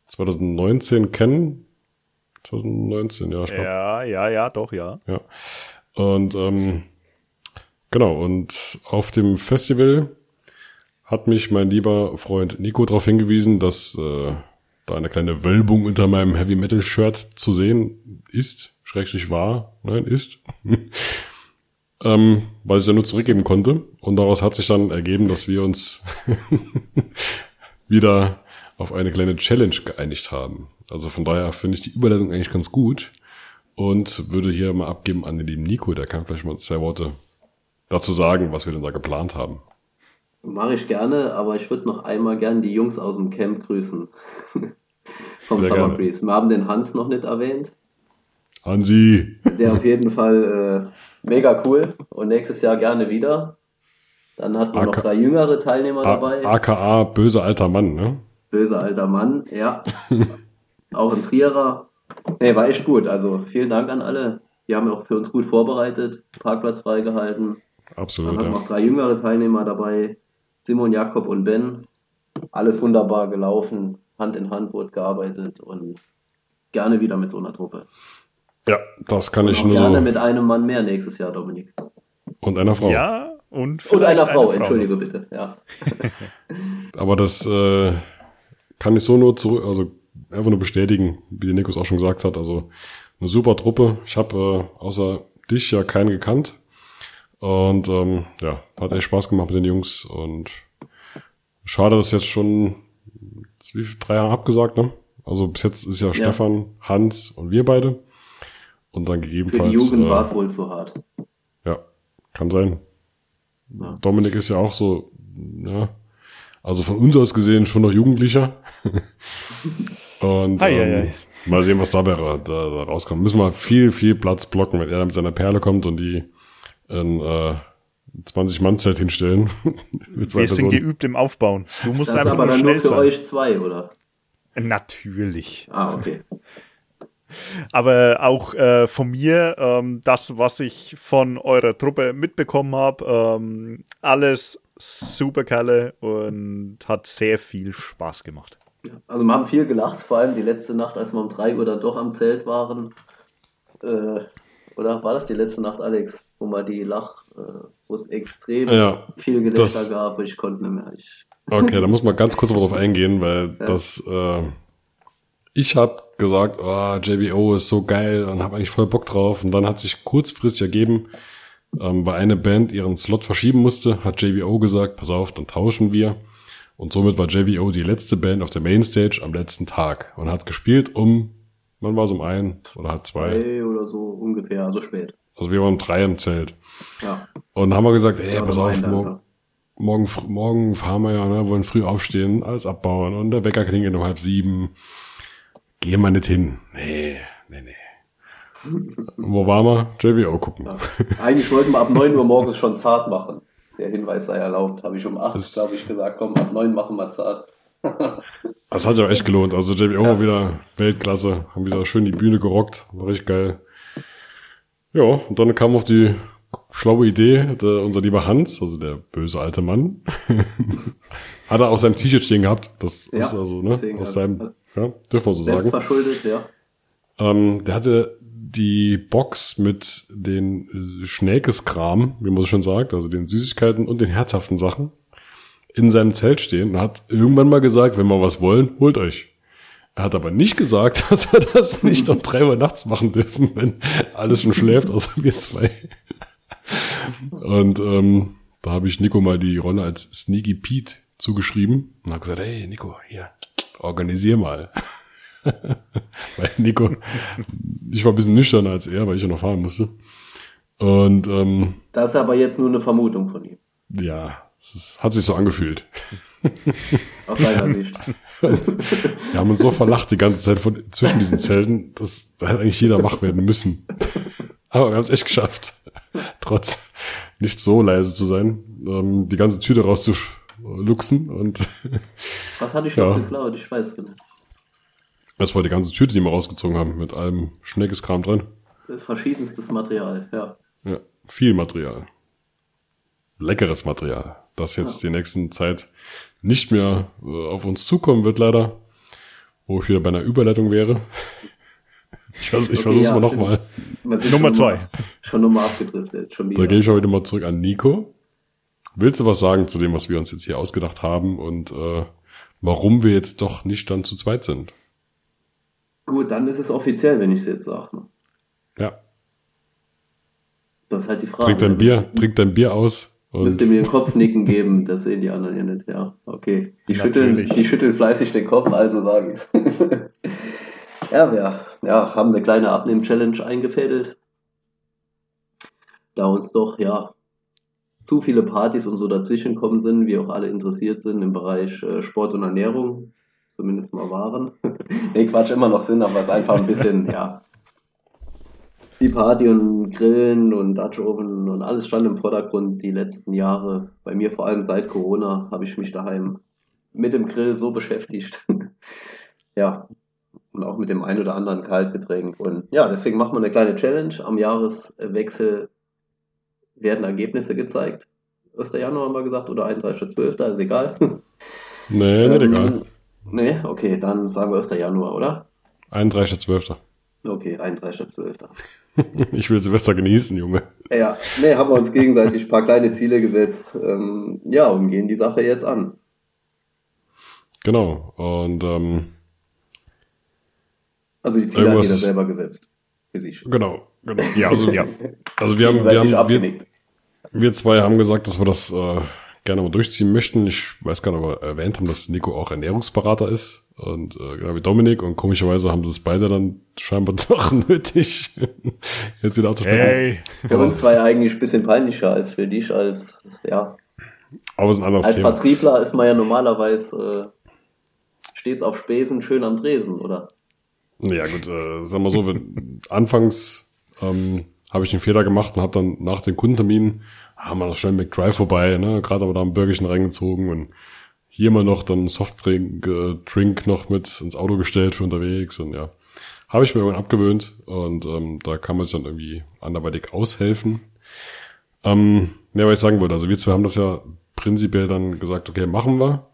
2019 kennen. 2019, ja. Ich glaub. Ja, ja, ja, doch, ja. Ja. Und ähm, genau, und auf dem Festival hat mich mein lieber Freund Nico darauf hingewiesen, dass äh, da eine kleine Wölbung unter meinem Heavy Metal Shirt zu sehen ist, schrägstrich war, nein, ist. Ähm, weil ich ja nur zurückgeben konnte. Und daraus hat sich dann ergeben, dass wir uns [LAUGHS] wieder auf eine kleine Challenge geeinigt haben. Also von daher finde ich die Überleitung eigentlich ganz gut und würde hier mal abgeben an den lieben Nico. Der kann vielleicht mal zwei Worte dazu sagen, was wir denn da geplant haben. Mache ich gerne, aber ich würde noch einmal gerne die Jungs aus dem Camp grüßen. [LAUGHS] Vom Sehr Summer. Breeze. Wir haben den Hans noch nicht erwähnt. Hansi. Der auf jeden Fall äh, Mega cool. Und nächstes Jahr gerne wieder. Dann hatten wir AK noch drei jüngere Teilnehmer A dabei. AKA böser alter Mann, ne? Böser alter Mann, ja. [LAUGHS] auch ein Trierer. Nee, war echt gut. Also vielen Dank an alle. Die haben auch für uns gut vorbereitet, Parkplatz freigehalten. Absolut. Dann hatten wir noch drei jüngere Teilnehmer dabei. Simon, Jakob und Ben. Alles wunderbar gelaufen. Hand in Hand wurde gearbeitet und gerne wieder mit so einer Truppe. Ja, das kann ich nur gerne so. mit einem Mann mehr nächstes Jahr, Dominik. Und einer Frau. Ja, und, und einer Frau, eine entschuldige bitte. Ja. [LAUGHS] Aber das äh, kann ich so nur zurück, also einfach nur bestätigen, wie der Nikos auch schon gesagt hat. Also eine super Truppe. Ich habe äh, außer dich ja keinen gekannt. Und ähm, ja, hat echt Spaß gemacht mit den Jungs. Und schade, dass jetzt schon wie viel, drei Jahre abgesagt, ne? Also bis jetzt ist ja, ja. Stefan, Hans und wir beide. Und dann gegebenenfalls. Für die Jugend äh, war es wohl zu hart. Ja, kann sein. Ja. Dominik ist ja auch so, ja, also von uns aus gesehen schon noch Jugendlicher. [LAUGHS] Und Ei, ei, ei. ähm, mal sehen, was dabei ra- da, da rauskommt. Müssen wir viel, viel Platz blocken, wenn er mit seiner Perle kommt und die ein äh, 20-Mann-Zelt hinstellen. [LAUGHS] mit zwei Wir sind Personen. geübt im Aufbauen. Du musst Das ist einfach aber nur dann nur schnell für sein. euch zwei, oder? Natürlich. Ah, okay. [LAUGHS] Aber auch äh, von mir, ähm, das, was ich von eurer Truppe mitbekommen habe, ähm, alles super Kerle und hat sehr viel Spaß gemacht. Also wir haben viel gelacht, vor allem die letzte Nacht, als wir um 3 Uhr dann doch am Zelt waren. Äh, oder war das die letzte Nacht, Alex? Wo mal die Lach, äh, wo es extrem Ja, viel Gelächter das- gab, ich konnte nicht mehr. Ich, Okay, da muss man ganz kurz mal drauf eingehen, weil [LAUGHS] das, äh, ich habe gesagt, oh, JBO ist so geil und habe eigentlich voll Bock drauf. Und dann hat sich kurzfristig ergeben, ähm, weil eine Band ihren Slot verschieben musste, hat JBO gesagt, pass auf, dann tauschen wir. Und somit war JBO die letzte Band auf der Mainstage am letzten Tag und hat gespielt um, wann war es um ein oder halb zwei? zwei oder so ungefähr, so spät. Also wir waren um drei im Zelt. Ja. Und haben wir gesagt, ey, pass auf, morgen, morgen, morgen fahren wir ja, ne, wollen früh aufstehen, alles abbauen und der Wecker klingelt um halb sieben. Gehen wir nicht hin. Nee, nee, nee. Wo waren wir? JBO gucken. Ja. Eigentlich wollten wir ab 9 Uhr morgens schon zart machen. Der Hinweis sei erlaubt. Habe ich um 8, Das- glaube ich, gesagt, komm, ab 9 machen wir zart. [LAUGHS] Das hat ja auch echt gelohnt. Also JBO war wieder Weltklasse, haben wieder schön die Bühne gerockt, war richtig geil. Ja, und dann kam auf die schlaue Idee, der, unser lieber Hans, also der böse alte Mann, [LAUGHS] hat er auf seinem T-Shirt stehen gehabt. Das Ja, ist also, ne, aus seinem, ja, dürfen wir so sagen. verschuldet, ja. Ähm, der hatte die Box mit den äh, Schnäkeskram, wie man so schon sagt, also den Süßigkeiten und den herzhaften Sachen, in seinem Zelt stehen und hat irgendwann mal gesagt, wenn wir was wollen, holt euch. Er hat aber nicht gesagt, [LAUGHS] dass wir das nicht um drei Uhr nachts machen dürfen, wenn alles schon schläft, außer wir zwei. Und ähm, da habe ich Nico mal die Rolle als Sneaky Pete zugeschrieben und habe gesagt, hey Nico, hier, organisier mal. [LAUGHS] weil Nico, ich war ein bisschen nüchterner als er, weil ich ja noch fahren musste. Und ähm, Das ist aber jetzt nur eine Vermutung von ihm. ja, es hat sich so angefühlt. [LAUGHS] Aus seiner Sicht. [LAUGHS] Wir haben uns so verlacht die ganze Zeit von, zwischen diesen Zelten, dass da hätte eigentlich jeder wach werden müssen. Aber wir haben es echt geschafft. [LAUGHS] Trotz nicht so leise zu sein, ähm, die ganze Tüte rauszuluxen und [LAUGHS] Was hatte ich Ja. noch geklaut? Ich weiß es nicht. das war die ganze Tüte, die wir rausgezogen haben, mit allem Schneckeskram drin. Verschiedenstes Material, ja. Ja, viel Material. Leckeres Material, das jetzt die nächsten Zeit nicht mehr äh, auf uns zukommen wird, leider. Wo ich wieder bei einer Überleitung wäre. [LAUGHS] Ich, vers ich Okay, versuche es ja, mal nochmal. Nummer zwei. Schon nochmal abgedriftet, schon Da wieder. gehe ich heute mal zurück an Nico. Willst du was sagen zu dem, was wir uns jetzt hier ausgedacht haben und äh, warum wir jetzt doch nicht dann zu zweit sind? Gut, dann ist es offiziell, wenn ich es jetzt sage. Ne? Ja, Das ist halt die Frage. trink dein Da Bier, müsst- trink dein Bier aus. Müsst Und ihr mir den Kopf nicken geben, das sehen die anderen ja nicht, ja. Okay. Die schütteln, Natürlich. die schütteln fleißig den Kopf, also sage ich's. [LAUGHS] ja, wir ja, haben eine kleine Abnehmen-Challenge eingefädelt. Da uns doch, ja, zu viele Partys und so dazwischen kommen sind, wir auch alle interessiert sind im Bereich äh, Sport und Ernährung, zumindest mal waren. [LAUGHS] nee, Quatsch, immer noch sind, aber es ist einfach ein bisschen, ja, die Party und Grillen und Dutch Oven und alles stand im Vordergrund die letzten Jahre. Bei mir vor allem seit Corona habe ich mich daheim mit dem Grill so beschäftigt. [LAUGHS] ja. Und auch mit dem ein oder anderen Kaltgetränk. Und ja, deswegen machen wir eine kleine Challenge. Am Jahreswechsel werden Ergebnisse gezeigt. 1. Januar haben wir gesagt oder 31.12. ist egal. nee, nicht Ähm, egal. Nee, okay, dann sagen wir 1. Januar, oder? 31.12. Okay, 31.12. [LAUGHS] Ich will Silvester genießen, Junge. Ja, nee, haben wir uns gegenseitig ein paar kleine Ziele gesetzt. Ähm, ja, und gehen die Sache jetzt an. Genau. Und ähm, Also die Ziele Irgendwas- hat jeder selber gesetzt. Für sich. genau, genau. Ja, also, ja. also wir [LAUGHS] haben, wir haben wir, wir zwei haben gesagt, dass wir das äh, gerne mal durchziehen möchten. Ich weiß gar nicht, ob wir erwähnt haben, dass Nico auch Ernährungsberater ist. Und äh, genau wie Dominik. Und komischerweise haben sie es beide dann scheinbar [LAUGHS] doch nötig. Jetzt wieder hey. Für uns zwei eigentlich ein bisschen peinlicher als für dich als, ja. Aber es ist ein anderes als Thema. Vertriebler ist man ja normalerweise äh, stets auf Spesen schön am Dresen, oder? Ja gut, äh, sagen wir so, wenn, anfangs ähm, habe ich einen Fehler gemacht und habe dann nach dem Kundentermin, haben wir noch schnell McDrive vorbei, ne, gerade aber da am Bürgerchen reingezogen und hier mal noch dann Softdrink äh, Drink noch mit ins Auto gestellt für unterwegs und ja, habe ich mir irgendwann abgewöhnt und ähm, da kann man sich dann irgendwie anderweitig aushelfen. Ähm, ja, was ich sagen wollte, also wir zwei haben das ja prinzipiell dann gesagt, okay, machen wir.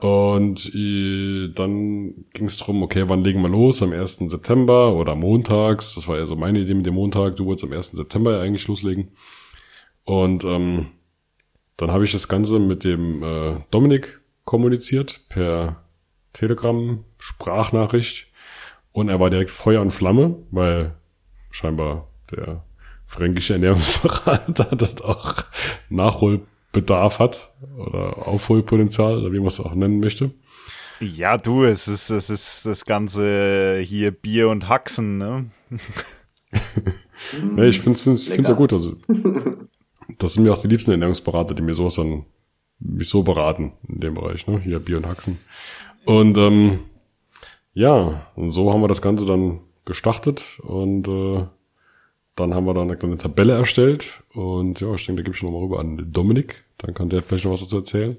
Und äh, dann ging es darum, okay, wann legen wir los? Am 1. September oder montags? Das war ja so meine Idee mit dem Montag. Du wolltest am 1. September ja eigentlich loslegen. Und ähm, dann habe ich das Ganze mit dem äh, Dominik kommuniziert per Telegram, Sprachnachricht. Und er war direkt Feuer und Flamme, weil scheinbar der fränkische Ernährungsberater [LAUGHS] das auch Nachholbedarf hat oder Aufholpotenzial oder wie man es auch nennen möchte. Ja, du, es ist, es ist das ganze hier Bier und Haxen, ne? [LAUGHS] nee, ich finde es find's, find's ja gut. Also [LAUGHS] das sind mir auch die liebsten Ernährungsberater, die mir sowas dann mich so beraten in dem Bereich, ne? Hier Bier und Haxen. Und ähm, ja, und so haben wir das Ganze dann gestartet und äh, dann haben wir da eine kleine Tabelle erstellt und ja, ich denke, da gebe ich nochmal rüber an Dominik. Dann kann der vielleicht noch was dazu erzählen.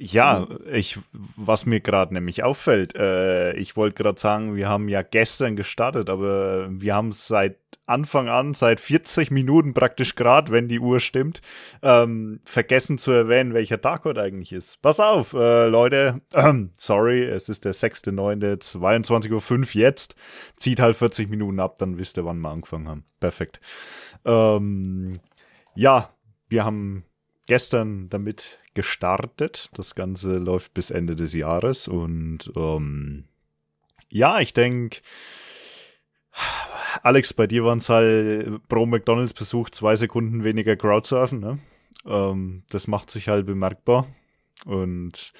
Ja, ich, was mir gerade nämlich auffällt, äh, ich wollte gerade sagen, wir haben ja gestern gestartet, aber wir haben seit Anfang an, seit 40 Minuten praktisch gerade, wenn die Uhr stimmt, ähm, vergessen zu erwähnen, welcher Tag heute eigentlich ist. Pass auf, äh, Leute, äh, [CLEARS THROAT] sorry, es ist der 6.9., 22.05 Uhr jetzt, zieht halt 40 Minuten ab, dann wisst ihr, wann wir angefangen haben. Perfekt. Ähm, ja, wir haben gestern damit gestartet. Das Ganze läuft bis Ende des Jahres und ähm, ja, ich denke, Alex, bei dir waren es halt pro McDonalds-Besuch zwei Sekunden weniger Crowdsurfen. Ne? Ähm, das macht sich halt bemerkbar. Und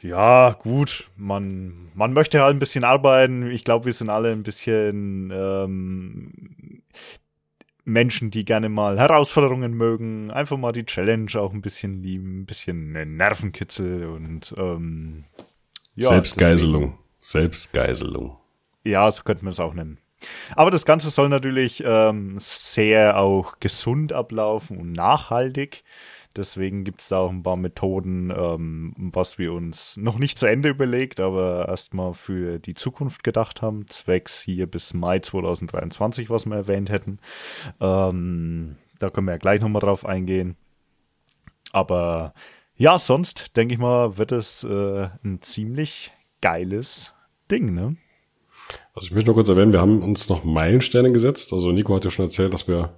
ja, gut, man, man möchte halt ein bisschen arbeiten. Ich glaube, wir sind alle ein bisschen ähm, Menschen, die gerne mal Herausforderungen mögen, einfach mal die Challenge auch ein bisschen lieben, ein bisschen Nervenkitzel und ähm, ja, Selbstgeiselung. Deswegen, Selbstgeiselung. Ja, so könnte man es auch nennen. Aber das Ganze soll natürlich ähm, sehr auch gesund ablaufen und nachhaltig. Deswegen gibt es da auch ein paar Methoden, ähm, was wir uns noch nicht zu Ende überlegt, aber erstmal für die Zukunft gedacht haben. Zwecks hier bis Mai 2023, was wir erwähnt hätten. Ähm, da können wir ja gleich nochmal drauf eingehen. Aber ja, sonst denke ich mal, wird es äh, ein ziemlich geiles Ding, ne? Also ich möchte nur kurz erwähnen, wir haben uns noch Meilensteine gesetzt. Also Nico hat ja schon erzählt, dass wir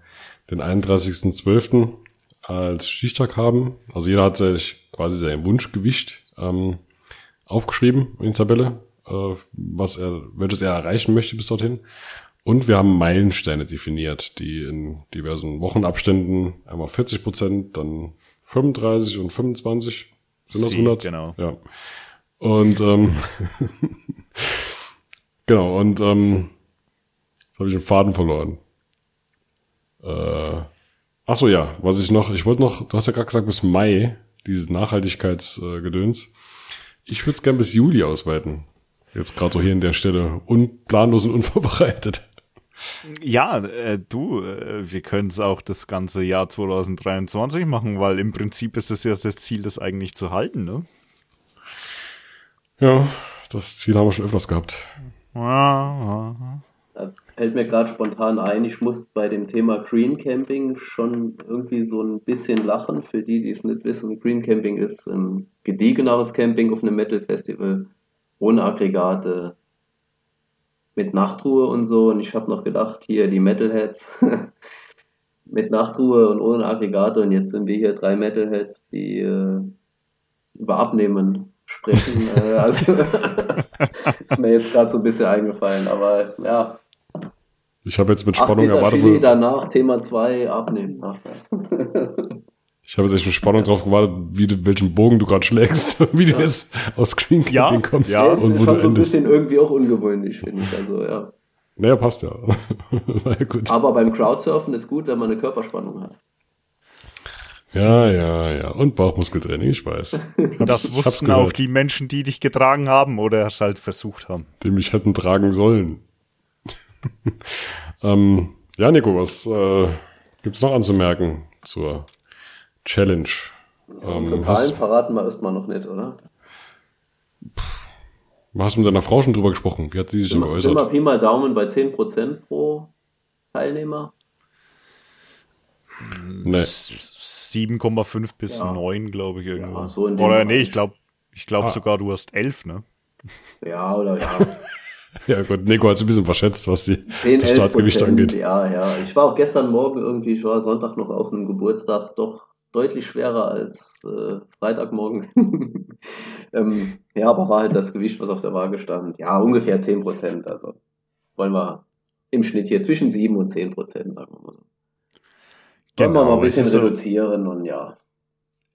den 31.12 als Stichtag haben. Also jeder hat sich quasi sein Wunschgewicht ähm, aufgeschrieben in die Tabelle, äh, was er, welches er erreichen möchte bis dorthin. Und wir haben Meilensteine definiert, die in diversen Wochenabständen einmal 40 Prozent, dann 35 und 25. Sind das 100? Genau. Ja. Und ähm, [LAUGHS] genau, und ähm, jetzt habe ich den Faden verloren. Äh, Ach so, ja, was ich noch, ich wollte noch, du hast ja gerade gesagt, bis Mai, dieses Nachhaltigkeitsgedöns. Äh, ich würde es gern bis Juli ausweiten. Jetzt gerade so hier in der Stelle. Unplanlos und unvorbereitet. Ja, äh, du, äh, wir können es auch das ganze Jahr 2023 machen, weil im Prinzip ist es ja das Ziel, das eigentlich zu halten, ne? Ja, das Ziel haben wir schon öfters gehabt. Da fällt mir gerade spontan ein, ich muss bei dem Thema Green Camping schon irgendwie so ein bisschen lachen. Für die, die es nicht wissen, Green Camping ist ein gediegeneres Camping auf einem Metal Festival, ohne Aggregate, mit Nachtruhe und so. Und ich habe noch gedacht, hier die Metalheads [LAUGHS] mit Nachtruhe und ohne Aggregate. Und jetzt sind wir hier drei Metalheads, die äh, über Abnehmen sprechen. äh, [LAUGHS] also [LAUGHS] ist mir jetzt gerade so ein bisschen eingefallen. Aber ja, ich habe jetzt mit Spannung erwartet. Chili danach, Thema 2, abnehmen. [LAUGHS] Ich habe jetzt echt mit Spannung drauf gewartet, wie du, welchen Bogen du gerade schlägst, wie du jetzt aus Screen Ja, kommst Ja, ist und wo schon du so ein endest. bisschen irgendwie auch ungewöhnlich, finde ich. Also, ja. Naja, passt ja. Ja, gut. Aber beim Crowdsurfen ist gut, wenn man eine Körperspannung hat. Ja, ja, ja. Und Bauchmuskeltraining, ich weiß. [LAUGHS] Das Ich hab's wussten auch die Menschen, die dich getragen haben oder es halt versucht haben. die mich hätten tragen sollen. [LAUGHS] ähm, ja, Nico, was äh, gibt's noch anzumerken zur Challenge? Unsere Ähm, Zahlen hast, verraten wir erstmal noch nicht, oder? hast du mit deiner Frau schon drüber gesprochen? Wie hat sie sich denn geäußert? Pi mal Daumen bei 10% pro Teilnehmer? Nee. 7,5 bis Ja. 9, glaube ich, irgendwo. Ja, so in dem oder nee, ich glaube ich glaub Ah. sogar, du hast 11, ne? Ja, oder ja. [LAUGHS] Ja gut, Nico hat sich ein bisschen verschätzt, was die, 10, das 11 Startgewicht angeht. ja, ja. Ich war auch gestern Morgen irgendwie, ich war Sonntag noch auf einem Geburtstag, doch deutlich schwerer als äh, Freitagmorgen. [LAUGHS] ähm, ja, aber war halt das Gewicht, was auf der Waage stand. Ja, ungefähr 10 Prozent. Also wollen wir im Schnitt hier zwischen 7 und 10 Prozent, sagen wir mal so. Wollen wir mal ein bisschen reduzieren und ja.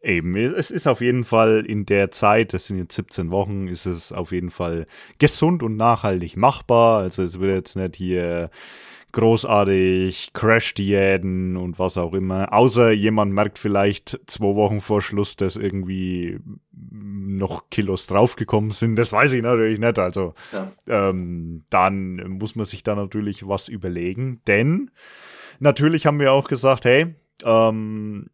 Eben, es ist auf jeden Fall in der Zeit, das sind jetzt 17 Wochen, ist es auf jeden Fall gesund und nachhaltig machbar. Also es wird jetzt nicht hier großartig Crash-Diäten und was auch immer. Außer jemand merkt vielleicht zwei Wochen vor Schluss, dass irgendwie noch Kilos draufgekommen sind. Das weiß ich natürlich nicht. Also ja. ähm, dann muss man sich da natürlich was überlegen. Denn natürlich haben wir auch gesagt, hey, ähm,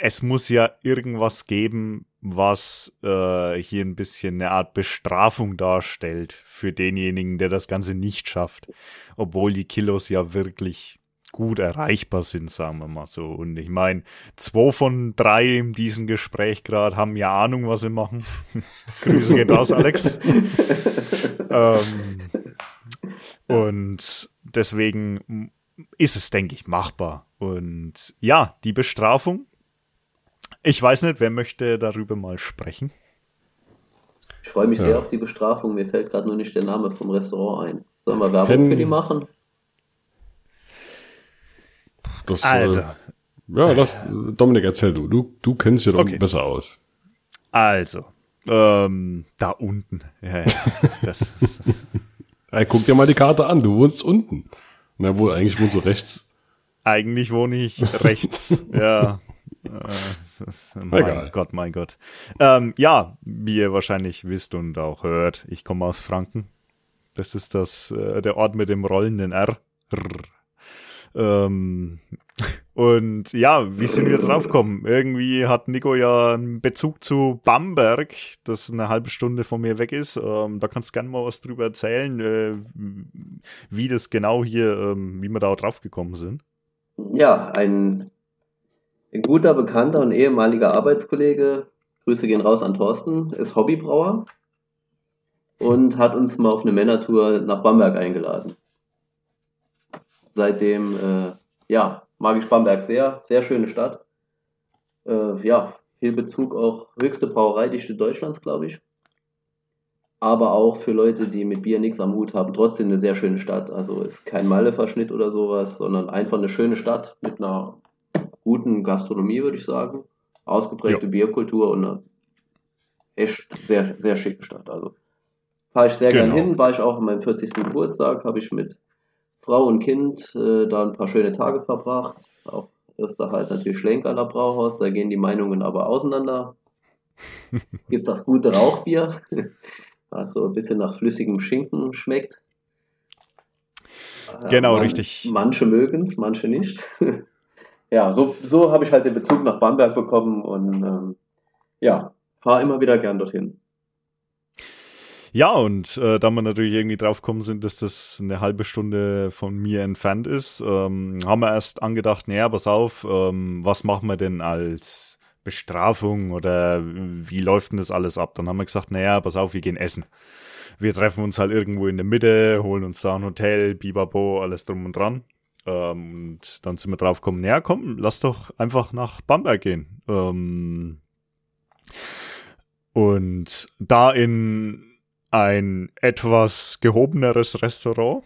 es muss ja irgendwas geben, was äh, hier ein bisschen eine Art Bestrafung darstellt für denjenigen, der das Ganze nicht schafft, obwohl die Kilos ja wirklich gut erreichbar sind, sagen wir mal so. Und ich meine, zwei von drei in diesem Gespräch gerade haben ja Ahnung, was sie machen. [LAUGHS] Grüße gehen raus, Alex. [LAUGHS] ähm, und deswegen ist es, denke ich, machbar. Und ja, die Bestrafung. Ich weiß nicht, wer möchte darüber mal sprechen. Ich freue mich Ja. sehr auf die Bestrafung. Mir fällt gerade nur nicht der Name vom Restaurant ein. Sollen wir Werbung Hen- für die machen? Das, Also, Äh, ja, lass, Dominik, erzähl du. Du, du kennst dich doch Okay. besser aus. also, ähm, da unten. Ja, ja, [LAUGHS] das ist, Ey, guck dir mal die Karte an, du wohnst unten. Na wohl, eigentlich wohnst du rechts. eigentlich wohne ich rechts. [LAUGHS] ja. Äh, mein Egal. Gott, mein Gott. Ähm, ja, wie ihr wahrscheinlich wisst und auch hört, ich komme aus Franken. Das ist das, äh, der Ort mit dem rollenden R. R. Ähm, und ja, wie sind wir draufgekommen? Irgendwie hat Nico ja einen Bezug zu Bamberg, das eine halbe Stunde von mir weg ist. Ähm, da kannst du gerne mal was drüber erzählen, äh, wie das genau hier, ähm, wie wir da draufgekommen sind. Ja, ein, ein guter Bekannter und ehemaliger Arbeitskollege, Grüße gehen raus an Thorsten, ist Hobbybrauer und hat uns mal auf eine Männertour nach Bamberg eingeladen. Seitdem, äh, ja, mag ich Bamberg sehr, sehr schöne Stadt. Äh, ja, viel Bezug auch höchste Brauereidichte Deutschlands, glaube ich. Aber auch für Leute, die mit Bier nichts am Hut haben, trotzdem eine sehr schöne Stadt. Also ist kein Malle-Verschnitt oder sowas, sondern einfach eine schöne Stadt mit einer guten Gastronomie, würde ich sagen. Ausgeprägte Bierkultur und eine echt sehr, sehr schicke Stadt. Also fahre ich sehr gern Genau. hin, war ich auch an meinem 40. Geburtstag, habe ich mit Frau und Kind äh, da ein paar schöne Tage verbracht. Auch erster halt natürlich Schlenkerler Brauhaus, da gehen die Meinungen aber auseinander. [LAUGHS] Gibt's das gute Rauchbier, [LAUGHS] was so ein bisschen nach flüssigem Schinken schmeckt. Äh, Genau, man- richtig. Manche mögen's, manche nicht. [LAUGHS] ja, so, so habe ich halt den Bezug nach Bamberg bekommen und ähm, ja, fahre immer wieder gern dorthin. Ja, und äh, da wir natürlich irgendwie draufgekommen sind, dass das eine halbe Stunde von mir entfernt ist, ähm, haben wir erst angedacht, naja, pass auf, ähm, was machen wir denn als Bestrafung oder wie läuft denn das alles ab? Dann haben wir gesagt, naja, pass auf, wir gehen essen. Wir treffen uns halt irgendwo in der Mitte, holen uns da ein Hotel, Bibabo, alles drum und dran. Ähm, und dann sind wir draufgekommen, naja, komm, lass doch einfach nach Bamberg gehen. Ähm, und da in ein etwas gehobeneres Restaurant.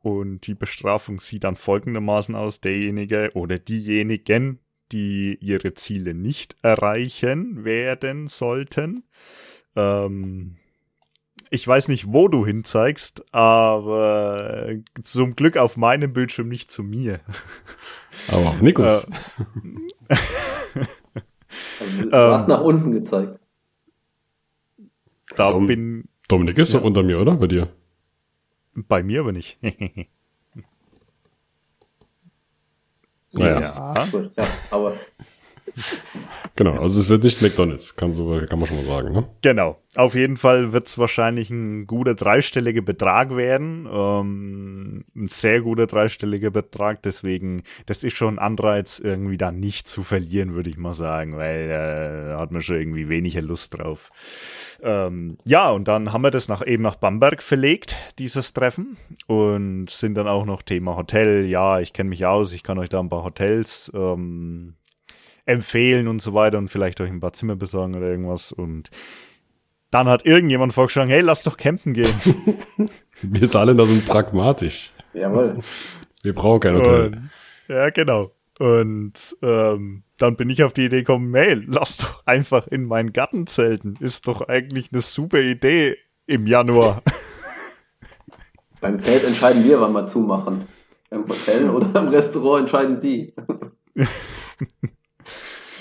Und die Bestrafung sieht dann folgendermaßen aus. Derjenige oder diejenigen, die ihre Ziele nicht erreichen werden sollten. Ähm, ich weiß nicht, wo du hinzeigst, aber zum Glück auf meinem Bildschirm nicht zu mir. [LAUGHS] Aber auf Nikos. Äh, also, [LAUGHS] du hast nach unten gezeigt. Da Dom bin. Dominik ist ja. doch unter mir, oder? Bei dir? Bei mir aber nicht. [LAUGHS] naja. Ja. Gut, ja, aber Genau, also es wird nicht McDonalds, kann, so, kann man schon mal sagen. Ne? Genau, auf jeden Fall wird es wahrscheinlich ein guter dreistelliger Betrag werden. Ähm, ein sehr guter dreistelliger Betrag, deswegen, das ist schon ein Anreiz, irgendwie da nicht zu verlieren, würde ich mal sagen, weil äh, da hat man schon irgendwie weniger Lust drauf. Ähm, ja, und dann haben wir das nach, eben nach Bamberg verlegt, dieses Treffen, und sind dann auch noch Thema Hotel. Ja, ich kenne mich aus, ich kann euch da ein paar Hotels ähm, empfehlen und so weiter und vielleicht euch ein paar Zimmer besorgen oder irgendwas. Und dann hat irgendjemand vorgeschlagen, hey, lass doch campen gehen. [LAUGHS] Wir zahlen da sind pragmatisch. Jawohl. Wir brauchen kein Hotel. Und, ja, genau. Und ähm, dann bin ich auf die Idee gekommen, hey, lass doch einfach in meinen Garten zelten. Ist doch eigentlich eine super Idee im Januar. [LAUGHS] Beim Zelt entscheiden wir, wann wir zumachen. Im Hotel oder im Restaurant entscheiden die. [LAUGHS]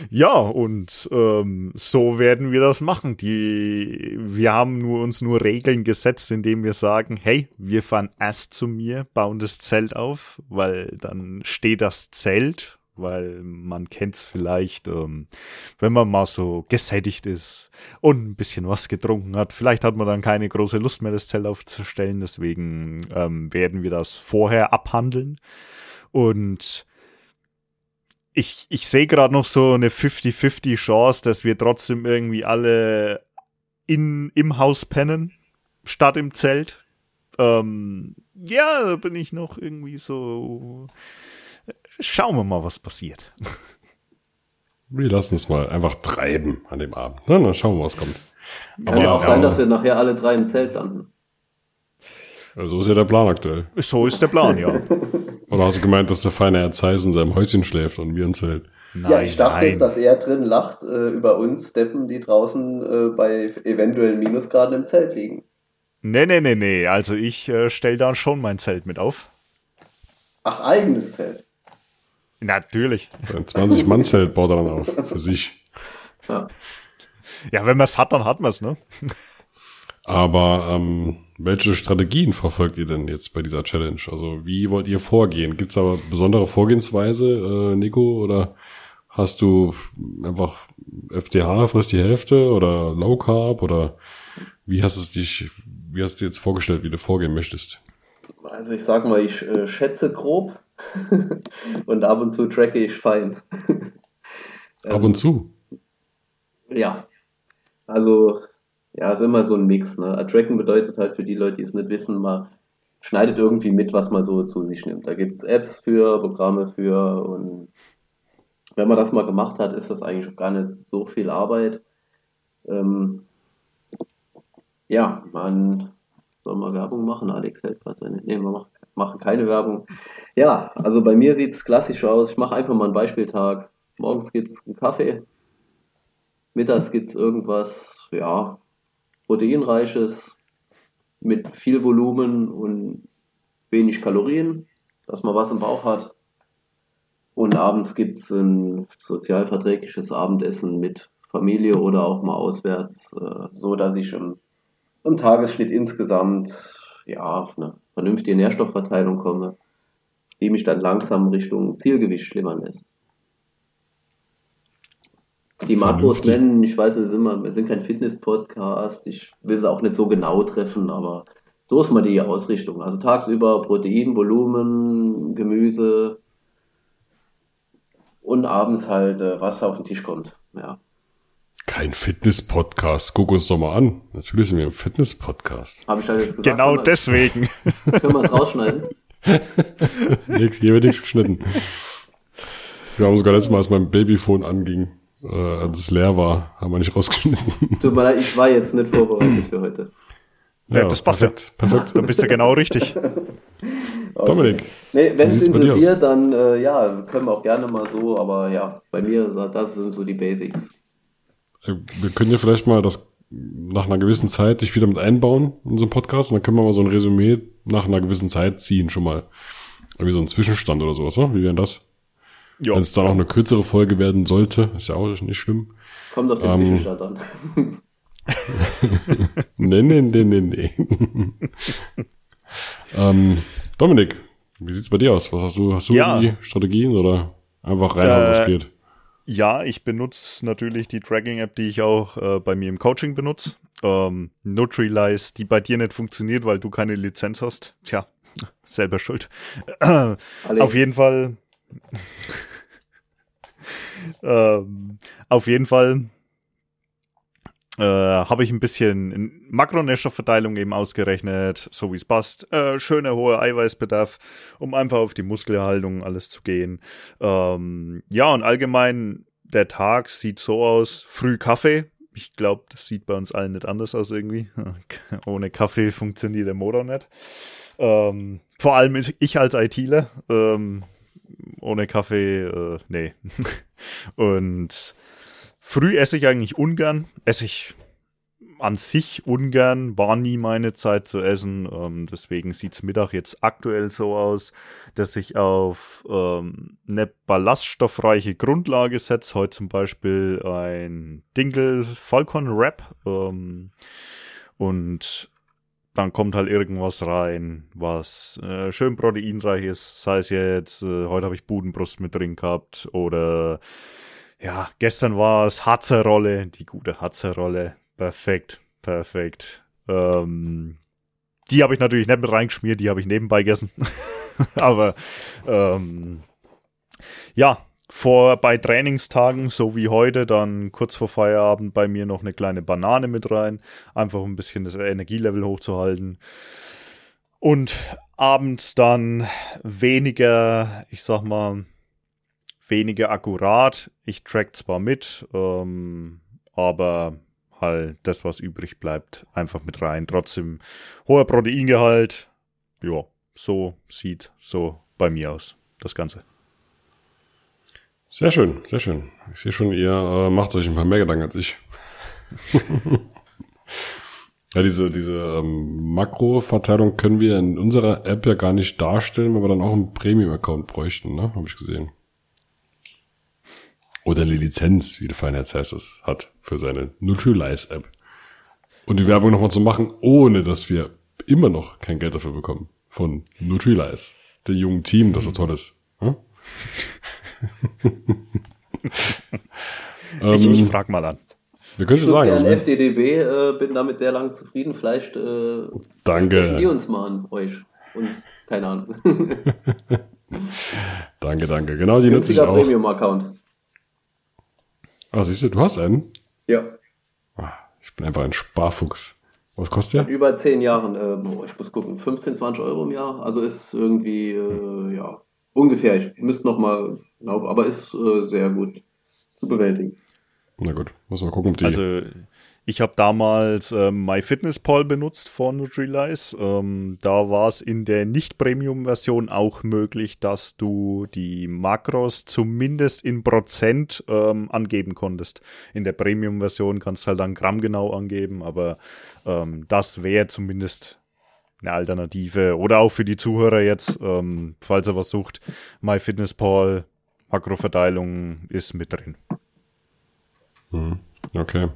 Ja, und ähm, so werden wir das machen. Die, wir haben nur uns nur Regeln gesetzt, indem wir sagen, hey, wir fahren erst zu mir, bauen das Zelt auf, weil dann steht das Zelt, weil man kennt's vielleicht, ähm, wenn man mal so gesättigt ist und ein bisschen was getrunken hat. Vielleicht hat man dann keine große Lust mehr, das Zelt aufzustellen. Deswegen ähm, werden wir das vorher abhandeln. Und ich, ich sehe gerade noch so eine 50-50 Chance, dass wir trotzdem irgendwie alle in, im Haus pennen, statt im Zelt. Ähm, ja, da bin ich noch irgendwie so. Schauen wir mal, was passiert. Wir lassen es mal einfach treiben an dem Abend. Ne? Dann schauen wir, was kommt. Kann ja auch sein, dass wir nachher alle drei im Zelt landen. So ist ja der Plan aktuell. So ist der Plan, ja. [LAUGHS] Oder hast du gemeint, dass der feine Herr Zeiss in seinem Häuschen schläft und wir im Zelt? Nein, ja, ich dachte jetzt, dass er drin lacht äh, über uns Deppen, die draußen äh, bei eventuellen Minusgraden im Zelt liegen. Nee, nee, nee, nee. Also ich äh, stelle dann schon mein Zelt mit auf. Ach, eigenes Zelt? Natürlich. Ein 20-Mann-Zelt baut er dann auf, für sich. Ja, ja wenn man es hat, dann hat man es, ne? Aber ähm, welche Strategien verfolgt ihr denn jetzt bei dieser Challenge? Also wie wollt ihr vorgehen? Gibt es aber besondere Vorgehensweise, äh, Nico? Oder hast du einfach FDH, frisst die Hälfte oder Low Carb? Oder wie hast es dich, wie hast du dir jetzt vorgestellt, wie du vorgehen möchtest? Also ich sag mal, ich äh, schätze grob [LAUGHS] und ab und zu tracke ich fein. ab und zu? Ja. Also ja, ist immer so ein Mix. Ne? Tracken bedeutet halt für die Leute, die es nicht wissen, man schneidet irgendwie mit, was man so zu sich nimmt. Da gibt es Apps für, Programme für und wenn man das mal gemacht hat, ist das eigentlich gar nicht so viel Arbeit. Ähm, ja, man soll mal Werbung machen. Alex hält gerade seine. Nee, wir machen keine Werbung. Ja, also bei mir sieht es klassisch aus. Ich mache einfach mal einen Beispieltag. Morgens gibt es einen Kaffee, mittags gibt es irgendwas, ja, proteinreiches mit viel Volumen und wenig Kalorien, dass man was im Bauch hat. Und abends gibt es ein sozialverträgliches Abendessen mit Familie oder auch mal auswärts, äh, so dass ich im, im Tagesschnitt insgesamt ja, auf eine vernünftige Nährstoffverteilung komme, die mich dann langsam Richtung Zielgewicht schlimmern lässt die Makros nennen. Ich weiß, es immer, wir sind kein Fitness-Podcast. Ich will sie auch nicht so genau treffen, aber so ist mal die Ausrichtung. Also tagsüber Protein, Volumen, Gemüse und abends halt, äh, was auf den Tisch kommt. Ja. Kein Fitness-Podcast. Guck uns doch mal an. Natürlich sind wir ein Fitness-Podcast. Habe ich halt jetzt gesagt. Genau können deswegen. Können wir es rausschneiden? [LAUGHS] hier wird nichts geschnitten. Wir haben sogar letztes Mal, als mein Babyphone anging, äh, als es leer war, haben wir nicht rausgeschnitten. [LAUGHS] Tut mir leid, ich war jetzt nicht vorbereitet für heute. Ja, das passt perfekt, ja. Perfekt. Dann bist du genau richtig. [LAUGHS] Okay. Dominik. Nee, wenn es interessiert, dann äh, ja, können wir auch gerne mal so, aber ja, bei mir, das sind so die Basics. Äh, wir können ja vielleicht mal das nach einer gewissen Zeit dich wieder mit einbauen in unseren Podcast und dann können wir mal so ein Resümee nach einer gewissen Zeit ziehen, schon mal. Irgendwie so ein Zwischenstand oder sowas, oder? Wie wäre das? Ja. Wenn es dann auch eine kürzere Folge werden sollte, ist ja auch nicht schlimm. Kommt auf den ähm, Zwischenstand an. [LAUGHS] nee, nee, nee, nee, nee. ähm, Dominik, wie sieht's bei dir aus? Was hast du? Hast du ja. die Strategien oder einfach reinhauen, was geht? Ja, ich benutze natürlich die Tracking-App, die ich auch äh, bei mir im Coaching benutze. Ähm, Nutrilise, die bei dir nicht funktioniert, weil du keine Lizenz hast. Tja, selber schuld. auf jeden Fall. [LAUGHS] ähm, auf jeden Fall äh, habe ich ein bisschen Makronährstoffverteilung eben ausgerechnet, so wie es passt. Äh, schöner hoher Eiweißbedarf, um einfach auf die Muskelerhaltung alles zu gehen. Ähm, ja, und allgemein, der Tag sieht so aus, früh Kaffee. Ich glaube, das sieht bei uns allen nicht anders aus irgendwie. [LAUGHS] Ohne Kaffee funktioniert der Motor nicht. Ähm, vor allem ich als ITler. Ähm, ohne Kaffee, äh, nee. [LAUGHS] und Früh esse ich eigentlich ungern. Esse ich an sich ungern, war nie meine Zeit zu essen. Ähm, deswegen sieht's Mittag jetzt aktuell so aus, dass ich auf ähm, eine ballaststoffreiche Grundlage setze. Heute zum Beispiel ein Dinkel Falcon Wrap. Ähm, und dann kommt halt irgendwas rein, was äh, schön proteinreich ist. Sei es jetzt, äh, heute habe ich Budenbrust mit drin gehabt oder ja, gestern war es Hatzerrolle, die gute Hatzerrolle. Perfekt, perfekt. Ähm, die habe ich natürlich nicht mit reingeschmiert, die habe ich nebenbei gegessen. [LAUGHS] Aber ähm, ja, vor bei Trainingstagen, so wie heute, dann kurz vor Feierabend bei mir noch eine kleine Banane mit rein, einfach um ein bisschen das Energielevel hochzuhalten. Und abends dann weniger, ich sag mal, weniger akkurat. Ich track zwar mit, ähm, aber halt das, was übrig bleibt, einfach mit rein. Trotzdem hoher Proteingehalt. Ja, so sieht so bei mir aus, das Ganze. Sehr schön, sehr schön. Ich sehe schon, ihr äh, macht euch ein paar mehr Gedanken als ich. [LAUGHS] ja, diese, diese ähm, Makroverteilung können wir in unserer App ja gar nicht darstellen, weil wir dann auch einen Premium-Account bräuchten, ne? Habe ich gesehen. Oder eine Lizenz, wie der Feinherz heißt es, hat für seine Nutrilise-App. Und die Werbung nochmal zu machen, ohne dass wir immer noch kein Geld dafür bekommen. Von Nutrilise. Dem jungen Team, das so toll ist. Hm? [LAUGHS] ich, ich ähm, frag mal an. Wir können es sagen. Ich FDDB, äh, bin damit sehr lange zufrieden. Vielleicht äh, Danke. wir uns mal an euch. Uns, keine Ahnung. [LAUGHS] danke, danke. Genau, die nutze ich auch. Premium-Account. Ah, siehst du, du hast einen? Ja. Ah, ich bin einfach ein Sparfuchs. Was kostet der? Über zehn Jahren, äh, ich muss gucken, 15, 20 Euro im Jahr. Also ist irgendwie, äh, ja, ungefähr. Ich müsste nochmal, aber ist äh, sehr gut zu bewältigen. Na gut, muss mal gucken, ob die. Also ich habe damals ähm, MyFitnessPal benutzt von Nutrilise. Ähm, da war es in der Nicht-Premium-Version auch möglich, dass du die Makros zumindest in Prozent ähm, angeben konntest. In der Premium-Version kannst du halt dann Gramm genau angeben, aber ähm, das wäre zumindest eine Alternative. Oder auch für die Zuhörer jetzt, ähm, falls er was sucht, MyFitnessPal, Makroverteilung ist mit drin. Hm, okay.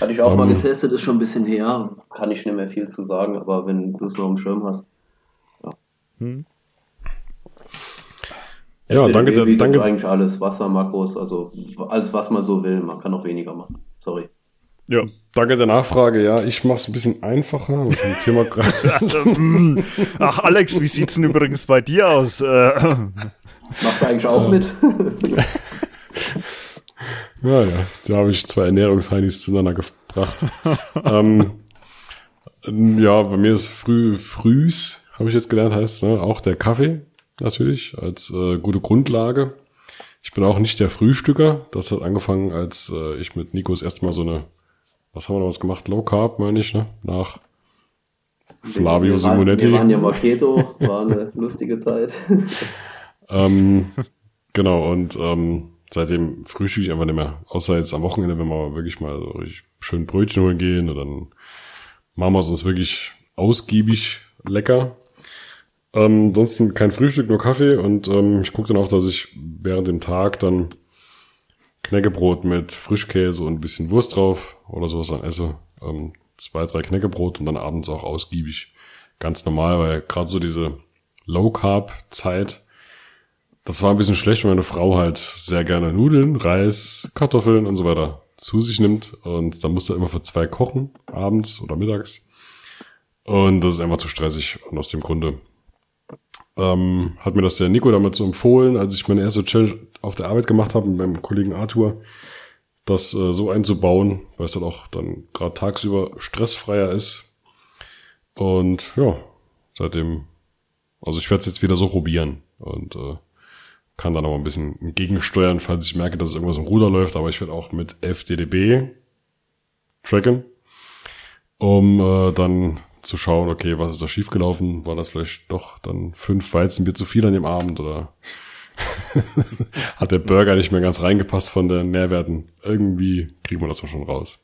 Hatte ich auch um, mal ähm. getestet, ist schon ein bisschen her. Kann ich nicht mehr viel zu sagen, aber wenn du es noch im Schirm hast. Ja. Hm. Ja, danke. dir. danke. eigentlich alles, Wasser, Makros, also alles, was man so will. Man kann auch weniger machen. Sorry. Ja, danke der Nachfrage. Ja, ich mache es ein bisschen einfacher. Thema [LAUGHS] Ach, Alex, wie sieht's denn übrigens bei dir aus? [LAUGHS] Machst du eigentlich auch mit? [LAUGHS] Ja, ja, da habe ich zwei Ernährungsheinis zueinander gebracht. [LAUGHS] ähm, ja, bei mir ist früh, frühs, habe ich jetzt gelernt, heißt ne, auch der Kaffee natürlich als äh, gute Grundlage. Ich bin auch nicht der Frühstücker. Das hat angefangen, als äh, ich mit Nikos erstmal so eine, was haben wir damals gemacht? Low Carb, meine ich, ne? Nach Flavio wir waren, Simonetti. Wir waren ja Marketo, war eine [LAUGHS] lustige Zeit. Ähm, [LAUGHS] genau, und ähm, seitdem frühstücke ich einfach nicht mehr. Außer jetzt am Wochenende, wenn wir wirklich mal so richtig schön Brötchen holen gehen und dann machen wir es uns wirklich ausgiebig lecker. Ähm, ansonsten kein Frühstück, nur Kaffee und ähm, ich gucke dann auch, dass ich während dem Tag dann Knäckebrot mit Frischkäse und ein bisschen Wurst drauf oder sowas dann esse. Ähm, zwei, drei Knäckebrot und dann abends auch ausgiebig. Ganz normal, weil gerade so diese Low-Carb-Zeit, das war ein bisschen schlecht, weil meine Frau halt sehr gerne Nudeln, Reis, Kartoffeln und so weiter zu sich nimmt. Und dann musste er immer für zwei kochen, abends oder mittags. Und das ist einfach zu stressig. Und aus dem Grunde ähm, hat mir das der Nico damit so empfohlen, als ich meine erste Challenge auf der Arbeit gemacht habe mit meinem Kollegen Arthur, das äh, so einzubauen, weil es dann auch dann gerade tagsüber stressfreier ist. Und ja, seitdem, also ich werde es jetzt wieder so probieren und äh, kann dann auch ein bisschen gegensteuern, falls ich merke, dass irgendwas im Ruder läuft, aber ich werde auch mit FDDB tracken, um äh, dann zu schauen, okay, was ist da schiefgelaufen? War das vielleicht doch dann fünf Weizenbier zu viel an dem Abend oder [LAUGHS] hat der Burger nicht mehr ganz reingepasst von den Nährwerten? Irgendwie kriegen wir das doch schon raus.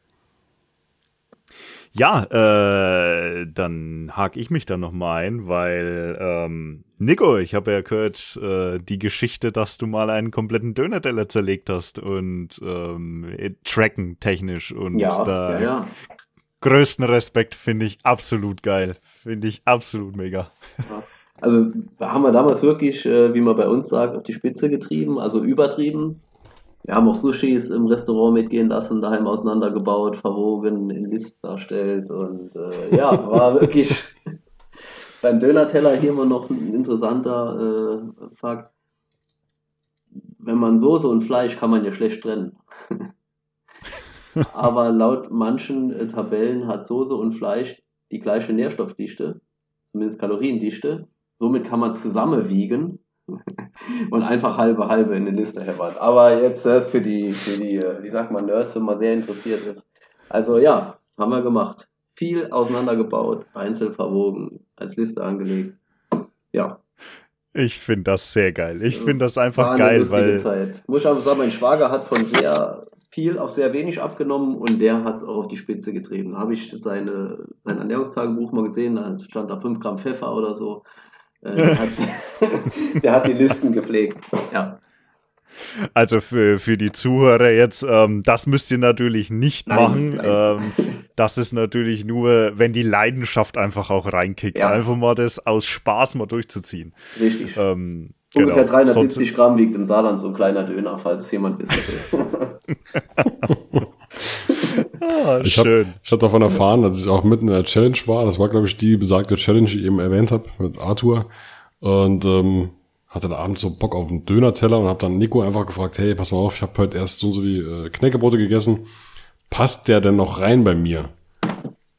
Ja, äh, dann hake ich mich dann noch mal ein, weil ähm, Nico, ich habe ja gehört äh, die Geschichte, dass du mal einen kompletten Döner-Teller zerlegt hast und ähm, tracken technisch und Ja, da ja, ja. größten Respekt finde ich absolut geil, finde ich absolut mega. Also haben wir damals wirklich, äh, wie man bei uns sagt, auf die Spitze getrieben, also übertrieben. Wir haben auch Sushis im Restaurant mitgehen lassen, daheim auseinandergebaut, verwoben, in List darstellt und äh, ja, war wirklich [LAUGHS] beim Döner-Teller hier immer noch ein interessanter äh, Fakt. Wenn man Soße und Fleisch kann man ja schlecht trennen. [LAUGHS] Aber laut manchen äh, Tabellen hat Soße und Fleisch die gleiche Nährstoffdichte, zumindest Kaloriendichte. Somit kann man es zusammenwiegen [LAUGHS] und einfach halbe halbe in eine Liste herbern. Aber jetzt das für die, für die, äh, wie sagt man, Nerds, wenn man sehr interessiert ist. Also ja, haben wir gemacht. Viel auseinandergebaut, einzeln verwogen, als Liste angelegt. Ja, Ich finde das sehr geil. Ich finde das einfach geil, weil Zeit. Muss ich aber sagen, mein Schwager hat von sehr viel auf sehr wenig abgenommen und der hat es auch auf die Spitze getrieben. Da habe ich seine, sein Ernährungstagebuch mal gesehen, da stand da 5 Gramm Pfeffer oder so. Äh, der, hat, [LAUGHS] der hat die Listen gepflegt. Ja. Also für, für die Zuhörer jetzt, ähm, das müsst ihr natürlich nicht Nein, machen. nein. Ähm, das ist natürlich nur, wenn die Leidenschaft einfach auch reinkickt. Ja. Einfach mal das aus Spaß mal durchzuziehen. Richtig. Ähm, Ungefähr genau. 370 Gramm wiegt im Saarland so ein kleiner Döner, falls jemand wissen will. [LAUGHS] [LAUGHS] Ah, Ich habe hab davon erfahren, dass ich auch mitten in der Challenge war. Das war, glaube ich, die besagte Challenge, die ich eben erwähnt habe mit Arthur. Und ähm, hatte dann abends so Bock auf einen Döner-Teller und habe dann Nico einfach gefragt, hey, pass mal auf, ich habe heute erst so und so wie äh, Knäckebrote gegessen. Passt der denn noch rein bei mir?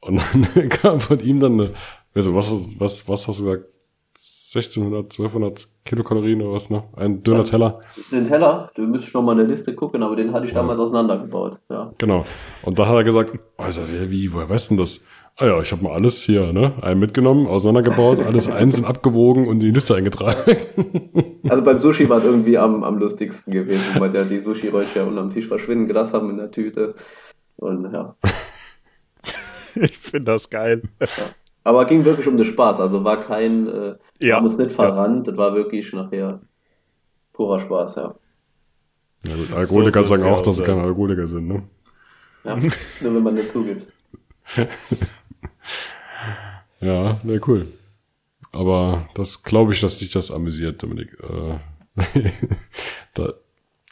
Und dann [LAUGHS] kam von ihm dann eine, also was, was, was hast du gesagt? 1600, 1200 Kilokalorien oder was, ne? Ein Döner-Teller. den Teller, du müsstest noch mal eine Liste gucken, aber den hatte ich damals auseinandergebaut. Ja. Genau. Und da hat er gesagt, also wie, wie woher weißt du denn das? Ah ja, ich habe mal alles hier, ne? Einen mitgenommen, auseinandergebaut, [LAUGHS] alles einzeln abgewogen und in die Liste eingetragen. [LAUGHS] Also beim Sushi war es irgendwie am, am lustigsten gewesen, weil ja die Sushi-Röllchen unterm Tisch verschwinden gelassen haben in der Tüte. Und ja. [LAUGHS] Ich finde das geil. Aber ging wirklich um den Spaß, also war kein, äh, Ja, haben uns nicht ja. verrannt, das war wirklich nachher purer Spaß, ja. Ja gut, Alkoholiker So sagen ja auch, dass sie keine Alkoholiker sind, ne? ja. Nur wenn man nicht zugibt. [LAUGHS] Ja, ne, cool. Aber das glaube ich, dass dich das amüsiert, Dominik. Äh, [LAUGHS] da,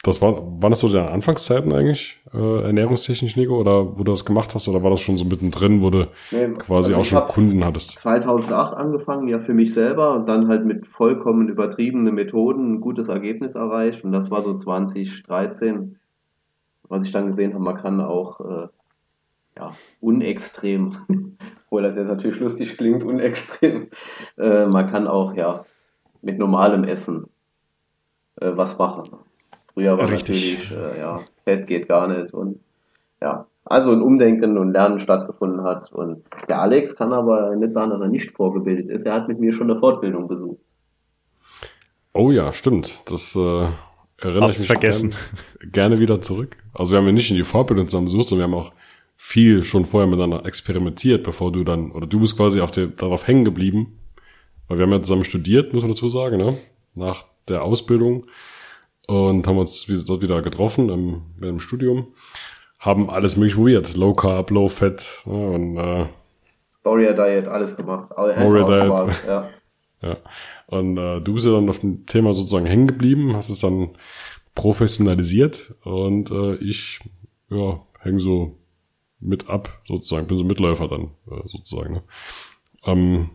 das war, waren das so deine Anfangszeiten eigentlich, äh, ernährungstechnisch, Nico, oder wo du das gemacht hast, oder war das schon so mittendrin, wo du Nee, quasi also auch schon Kunden hattest? 2008 angefangen, ja für mich selber und dann halt mit vollkommen übertriebenen Methoden ein gutes Ergebnis erreicht und das war so 2013, was ich dann gesehen habe, man kann auch äh, ja, unextrem, [LAUGHS] obwohl das jetzt natürlich lustig klingt, unextrem, äh, man kann auch ja mit normalem Essen äh, was machen. Früher war Richtig. natürlich, äh, ja, Fett geht gar nicht und ja, also ein Umdenken und Lernen stattgefunden hat. Und der Alex kann aber nicht sagen, dass er nicht vorgebildet ist. Er hat mit mir schon eine Fortbildung besucht. Oh ja, stimmt. Das äh, erinnere Hast ich mich vergessen. Gern, gerne wieder zurück. Also wir haben ja nicht in die Fortbildung zusammen besucht, sondern wir haben auch viel schon vorher miteinander experimentiert, bevor du dann, oder du bist quasi auf der, darauf hängen geblieben. Weil wir haben ja zusammen studiert, muss man dazu sagen, ne? Nach der Ausbildung. Und haben uns dort wieder getroffen im, im Studium. Haben alles mögliche probiert. Low Carb, Low Fat. Ja, und äh, Warrior Diet, alles gemacht. Warrior Diet. Spaß, [LAUGHS] Ja. Ja. Und äh, du bist ja dann auf dem Thema sozusagen hängen geblieben, hast es dann professionalisiert und äh, ich ja, häng so mit ab, sozusagen, bin so Mitläufer dann, äh, sozusagen. Ne? Ähm,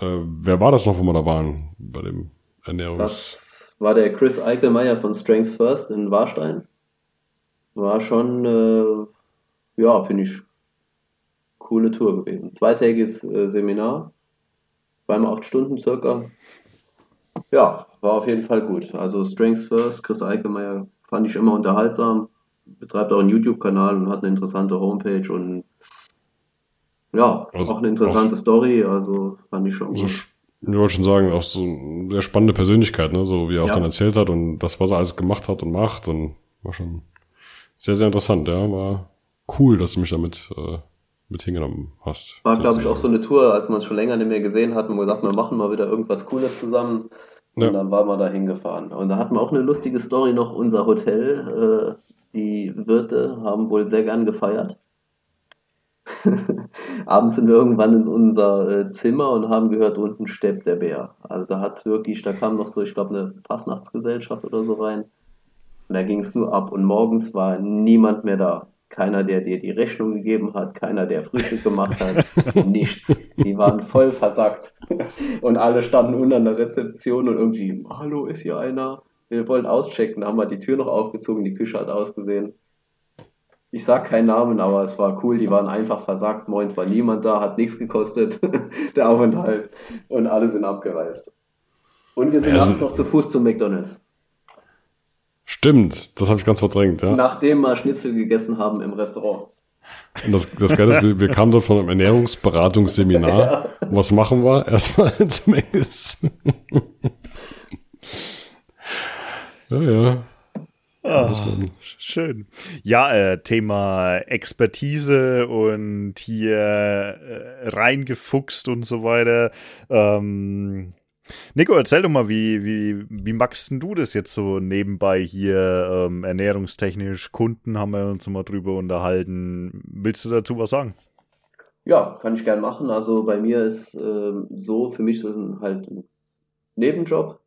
äh, wer war das noch, wo wir da waren bei dem Ernährungs... Das war der Chris Eichelmeier von Strengths First in Warstein. War schon, äh, ja, finde ich, coole Tour gewesen. Zweitägiges äh, Seminar, zweimal acht Stunden circa. Ja, war auf jeden Fall gut. Also Strengths First, Chris Eichelmeier fand ich immer unterhaltsam. Betreibt auch einen YouTube-Kanal und hat eine interessante Homepage und ja, Also auch eine interessante Story. Also fand ich schon so, gut. Ich wollte schon sagen, auch so eine sehr spannende Persönlichkeit, ne? so wie er auch Ja. dann erzählt hat und das, was er alles gemacht hat und macht und war schon sehr, sehr interessant, ja, war cool, dass du mich damit äh, mit hingenommen hast. War, glaube ich, auch so eine Tour, als man es schon länger nicht mehr gesehen hat und gesagt, wir machen mal wieder irgendwas Cooles zusammen. Und Ja. dann waren wir da hingefahren. Und da hatten wir auch eine lustige Story noch. Unser Hotel, äh, die Wirte haben wohl sehr gern gefeiert. [LAUGHS] Abends sind wir irgendwann in unser äh, Zimmer und haben gehört, unten steppt der Bär. Also da hat's wirklich, da kam noch so, ich glaube, eine Fastnachtsgesellschaft oder so rein. Und da ging es nur ab. Und morgens war niemand mehr da. Keiner, der dir die Rechnung gegeben hat, keiner, der Frühstück gemacht hat, [LAUGHS] nichts. Die waren voll versackt. Und alle standen unten an der Rezeption und irgendwie, hallo, ist hier einer? Wir wollen auschecken. Da haben wir die Tür noch aufgezogen, die Küche hat ausgesehen. Ich sag keinen Namen, aber es war cool, die waren einfach versackt. Moins war niemand da, hat nichts gekostet, [LAUGHS] der Aufenthalt. Und alle sind abgereist. Und wir sind Ja, nachts so- noch zu Fuß zum McDonalds. Stimmt, das habe ich ganz verdrängt, ja. Nachdem wir Schnitzel gegessen haben im Restaurant. Und das, das Geile ist, wir, wir kamen dort von einem Ernährungsberatungsseminar. [LAUGHS] Und Was machen wir? Erstmal [LAUGHS] zum Essen. ja, ja. Ah, schön. Ja, äh, Thema Expertise und hier äh, reingefuchst und so weiter. Ähm, Nico, erzähl doch mal, wie, wie, wie magst denn du das jetzt so nebenbei hier ähm, ernährungstechnisch? Kunden haben wir uns mal drüber unterhalten. Willst du dazu was sagen? Ja, kann ich gern machen. Also bei mir ist ähm, so, für mich ist es halt ein Nebenjob.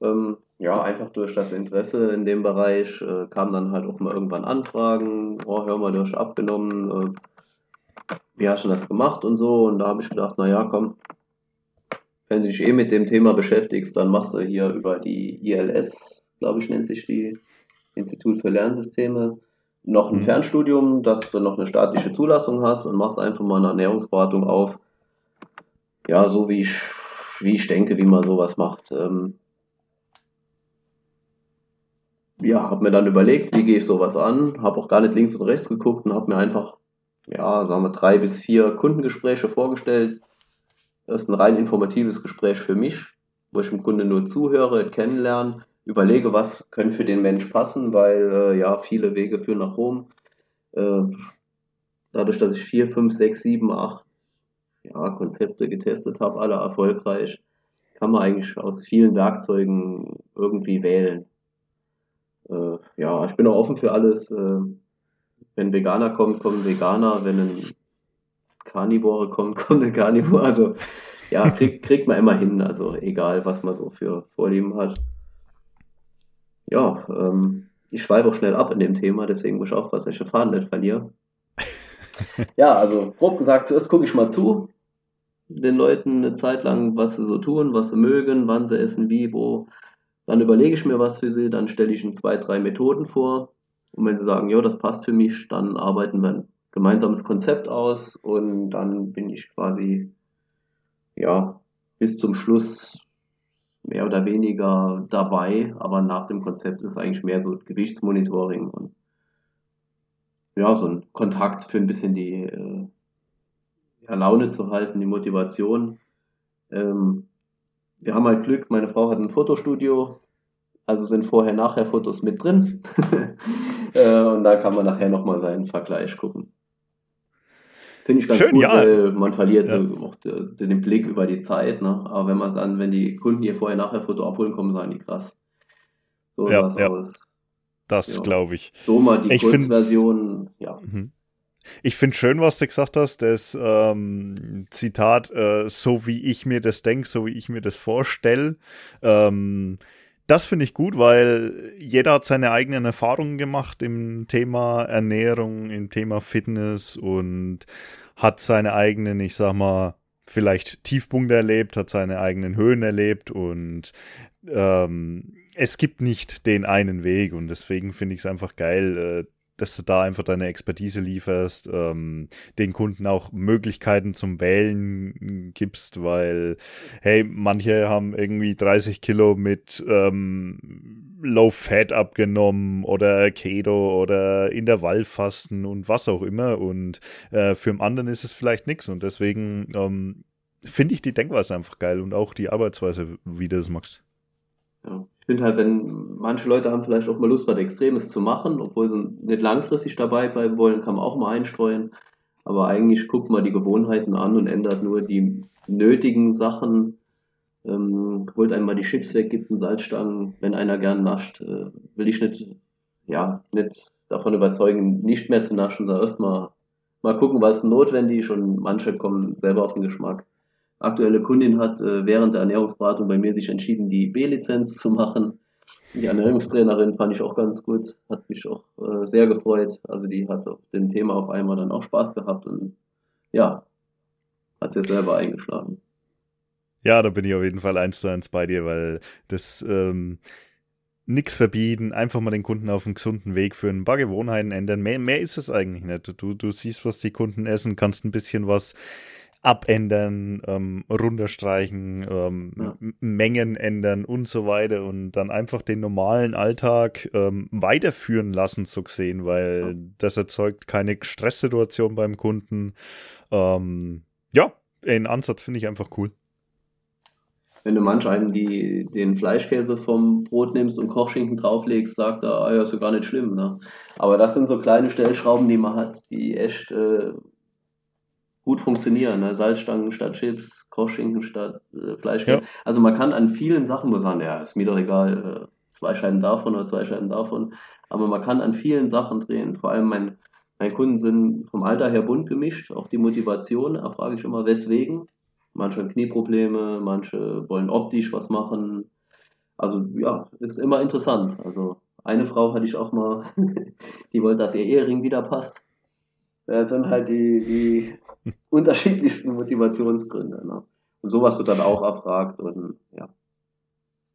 Ähm, ja, einfach durch das Interesse in dem Bereich äh, kamen dann halt auch mal irgendwann Anfragen. Oh, hör mal, du hast abgenommen. Äh, wie hast du das gemacht und so? Und da habe ich gedacht, naja, komm, wenn du dich eh mit dem Thema beschäftigst, dann machst du hier über die ILS, glaube ich, nennt sich die Institut für Lernsysteme, noch ein Mhm. Fernstudium, dass du noch eine staatliche Zulassung hast und machst einfach mal eine Ernährungsberatung auf. Ja, so wie ich, wie ich denke, wie man sowas macht. Ähm, ja, habe mir dann überlegt, wie gehe ich sowas an, habe auch gar nicht links und rechts geguckt und habe mir einfach, ja, sagen wir, drei bis vier Kundengespräche vorgestellt. Das ist ein rein informatives Gespräch für mich, wo ich dem Kunde nur zuhöre, kennenlerne, überlege, was könnte für den Mensch passen, weil äh, ja, viele Wege führen nach Rom. Äh, dadurch, dass ich vier, fünf, sechs, sieben, acht ja, Konzepte getestet habe, alle erfolgreich, kann man eigentlich aus vielen Werkzeugen irgendwie wählen. Äh, ja, ich bin auch offen für alles. Äh, wenn Veganer kommt, kommen Veganer. Wenn ein Karnivore kommt, [LAUGHS] kommt ein Karnivore. Also ja, krieg, kriegt man immer hin. Also egal, was man so für Vorlieben hat. Ja, ähm, ich schweife auch schnell ab in dem Thema, deswegen muss ich aufpassen, dass ich den Faden nicht verliere. [LAUGHS] ja, also grob gesagt, zuerst gucke ich mal zu, den Leuten eine Zeit lang, was sie so tun, was sie mögen, wann sie essen, wie, wo. Dann überlege ich mir was für sie, dann stelle ich ihnen zwei, drei Methoden vor. Und wenn sie sagen, ja, das passt für mich, dann arbeiten wir ein gemeinsames Konzept aus und dann bin ich quasi, ja, bis zum Schluss mehr oder weniger dabei, aber nach dem Konzept ist eigentlich mehr so Gewichtsmonitoring und ja, so ein Kontakt für ein bisschen die äh, ja, Laune zu halten, die Motivation. Ähm, wir haben halt Glück, meine Frau hat ein Fotostudio, also sind Vorher-Nachher-Fotos mit drin. [LAUGHS] äh, und da kann man nachher nochmal seinen Vergleich gucken. Finde ich ganz Schön, gut, ja. weil man verliert Ja. auch de- den Blick über die Zeit. Ne? Aber wenn man dann, wenn die Kunden hier Vorher-Nachher-Foto abholen kommen, sagen die krass. So Ja, sah's ja. aus. Das glaube ich. So mal die Ich Kurzversion, ja. Mhm. Ich finde schön, was du gesagt hast, das ähm, Zitat, äh, so wie ich mir das denke, so wie ich mir das vorstelle. Ähm, das finde ich gut, weil jeder hat seine eigenen Erfahrungen gemacht im Thema Ernährung, im Thema Fitness und hat seine eigenen, ich sag mal, vielleicht Tiefpunkte erlebt, hat seine eigenen Höhen erlebt und ähm, es gibt nicht den einen Weg und deswegen finde ich es einfach geil, äh, dass du da einfach deine Expertise lieferst, ähm, den Kunden auch Möglichkeiten zum Wählen gibst, weil, hey, manche haben irgendwie 30 Kilo mit ähm, Low Fat abgenommen oder Keto oder Intervallfasten und was auch immer und äh, für den anderen ist es vielleicht nichts und deswegen ähm, finde ich die Denkweise einfach geil und auch die Arbeitsweise, wie du das machst. Ja. Ich finde halt, wenn manche Leute haben vielleicht auch mal Lust, was Extremes zu machen, obwohl sie nicht langfristig dabei bleiben wollen, kann man auch mal einstreuen. Aber eigentlich guckt man die Gewohnheiten an und ändert nur die nötigen Sachen. Ähm, holt einmal die Chips weg, gibt einen Salzstangen, wenn einer gern nascht, äh, will ich nicht, ja, nicht davon überzeugen, nicht mehr zu naschen, sondern erstmal mal gucken, was ist notwendig und manche kommen selber auf den Geschmack aktuelle Kundin hat äh, während der Ernährungsberatung bei mir sich entschieden, die B-Lizenz zu machen. Die Ernährungstrainerin fand ich auch ganz gut, hat mich auch äh, sehr gefreut. Also die hat auf dem Thema auf einmal dann auch Spaß gehabt und ja, hat sie selber eingeschlagen. Ja, da bin ich auf jeden Fall eins zu eins bei dir, weil das ähm, nix verbieten, einfach mal den Kunden auf einen gesunden Weg führen, ein paar Gewohnheiten ändern. Mehr, mehr ist es eigentlich nicht. Du, du siehst, was die Kunden essen, kannst ein bisschen was abändern, ähm, runterstreichen, ähm, Ja. Mengen ändern und so weiter und dann einfach den normalen Alltag ähm, weiterführen lassen, so gesehen, weil Ja. das erzeugt keine Stresssituation beim Kunden. Ähm, ja, den Ansatz finde ich einfach cool. Wenn du manch einen die, den Fleischkäse vom Brot nimmst und Kochschinken drauflegst, sagt er, ah ja, ist ja gar nicht schlimm. Ne? Aber das sind so kleine Stellschrauben, die man hat, die echt äh, gut funktionieren. Ne? Salzstangen statt Chips, Kochschinken statt äh, Fleischkäse. Ja. Also man kann an vielen Sachen nur sagen, ja, ist mir doch egal, äh, zwei Scheiben davon oder zwei Scheiben davon. Aber man kann an vielen Sachen drehen. Vor allem mein, meine Kunden sind vom Alter her bunt gemischt, auch die Motivation, da frage ich immer, weswegen. Manche haben Knieprobleme, manche wollen optisch was machen. Also ja, ist immer interessant. Also eine Frau hatte ich auch mal, [LAUGHS] die wollte, dass ihr Ehering wieder passt. Das sind halt die, die unterschiedlichsten Motivationsgründe. Ne? Und sowas wird dann auch erfragt und ja.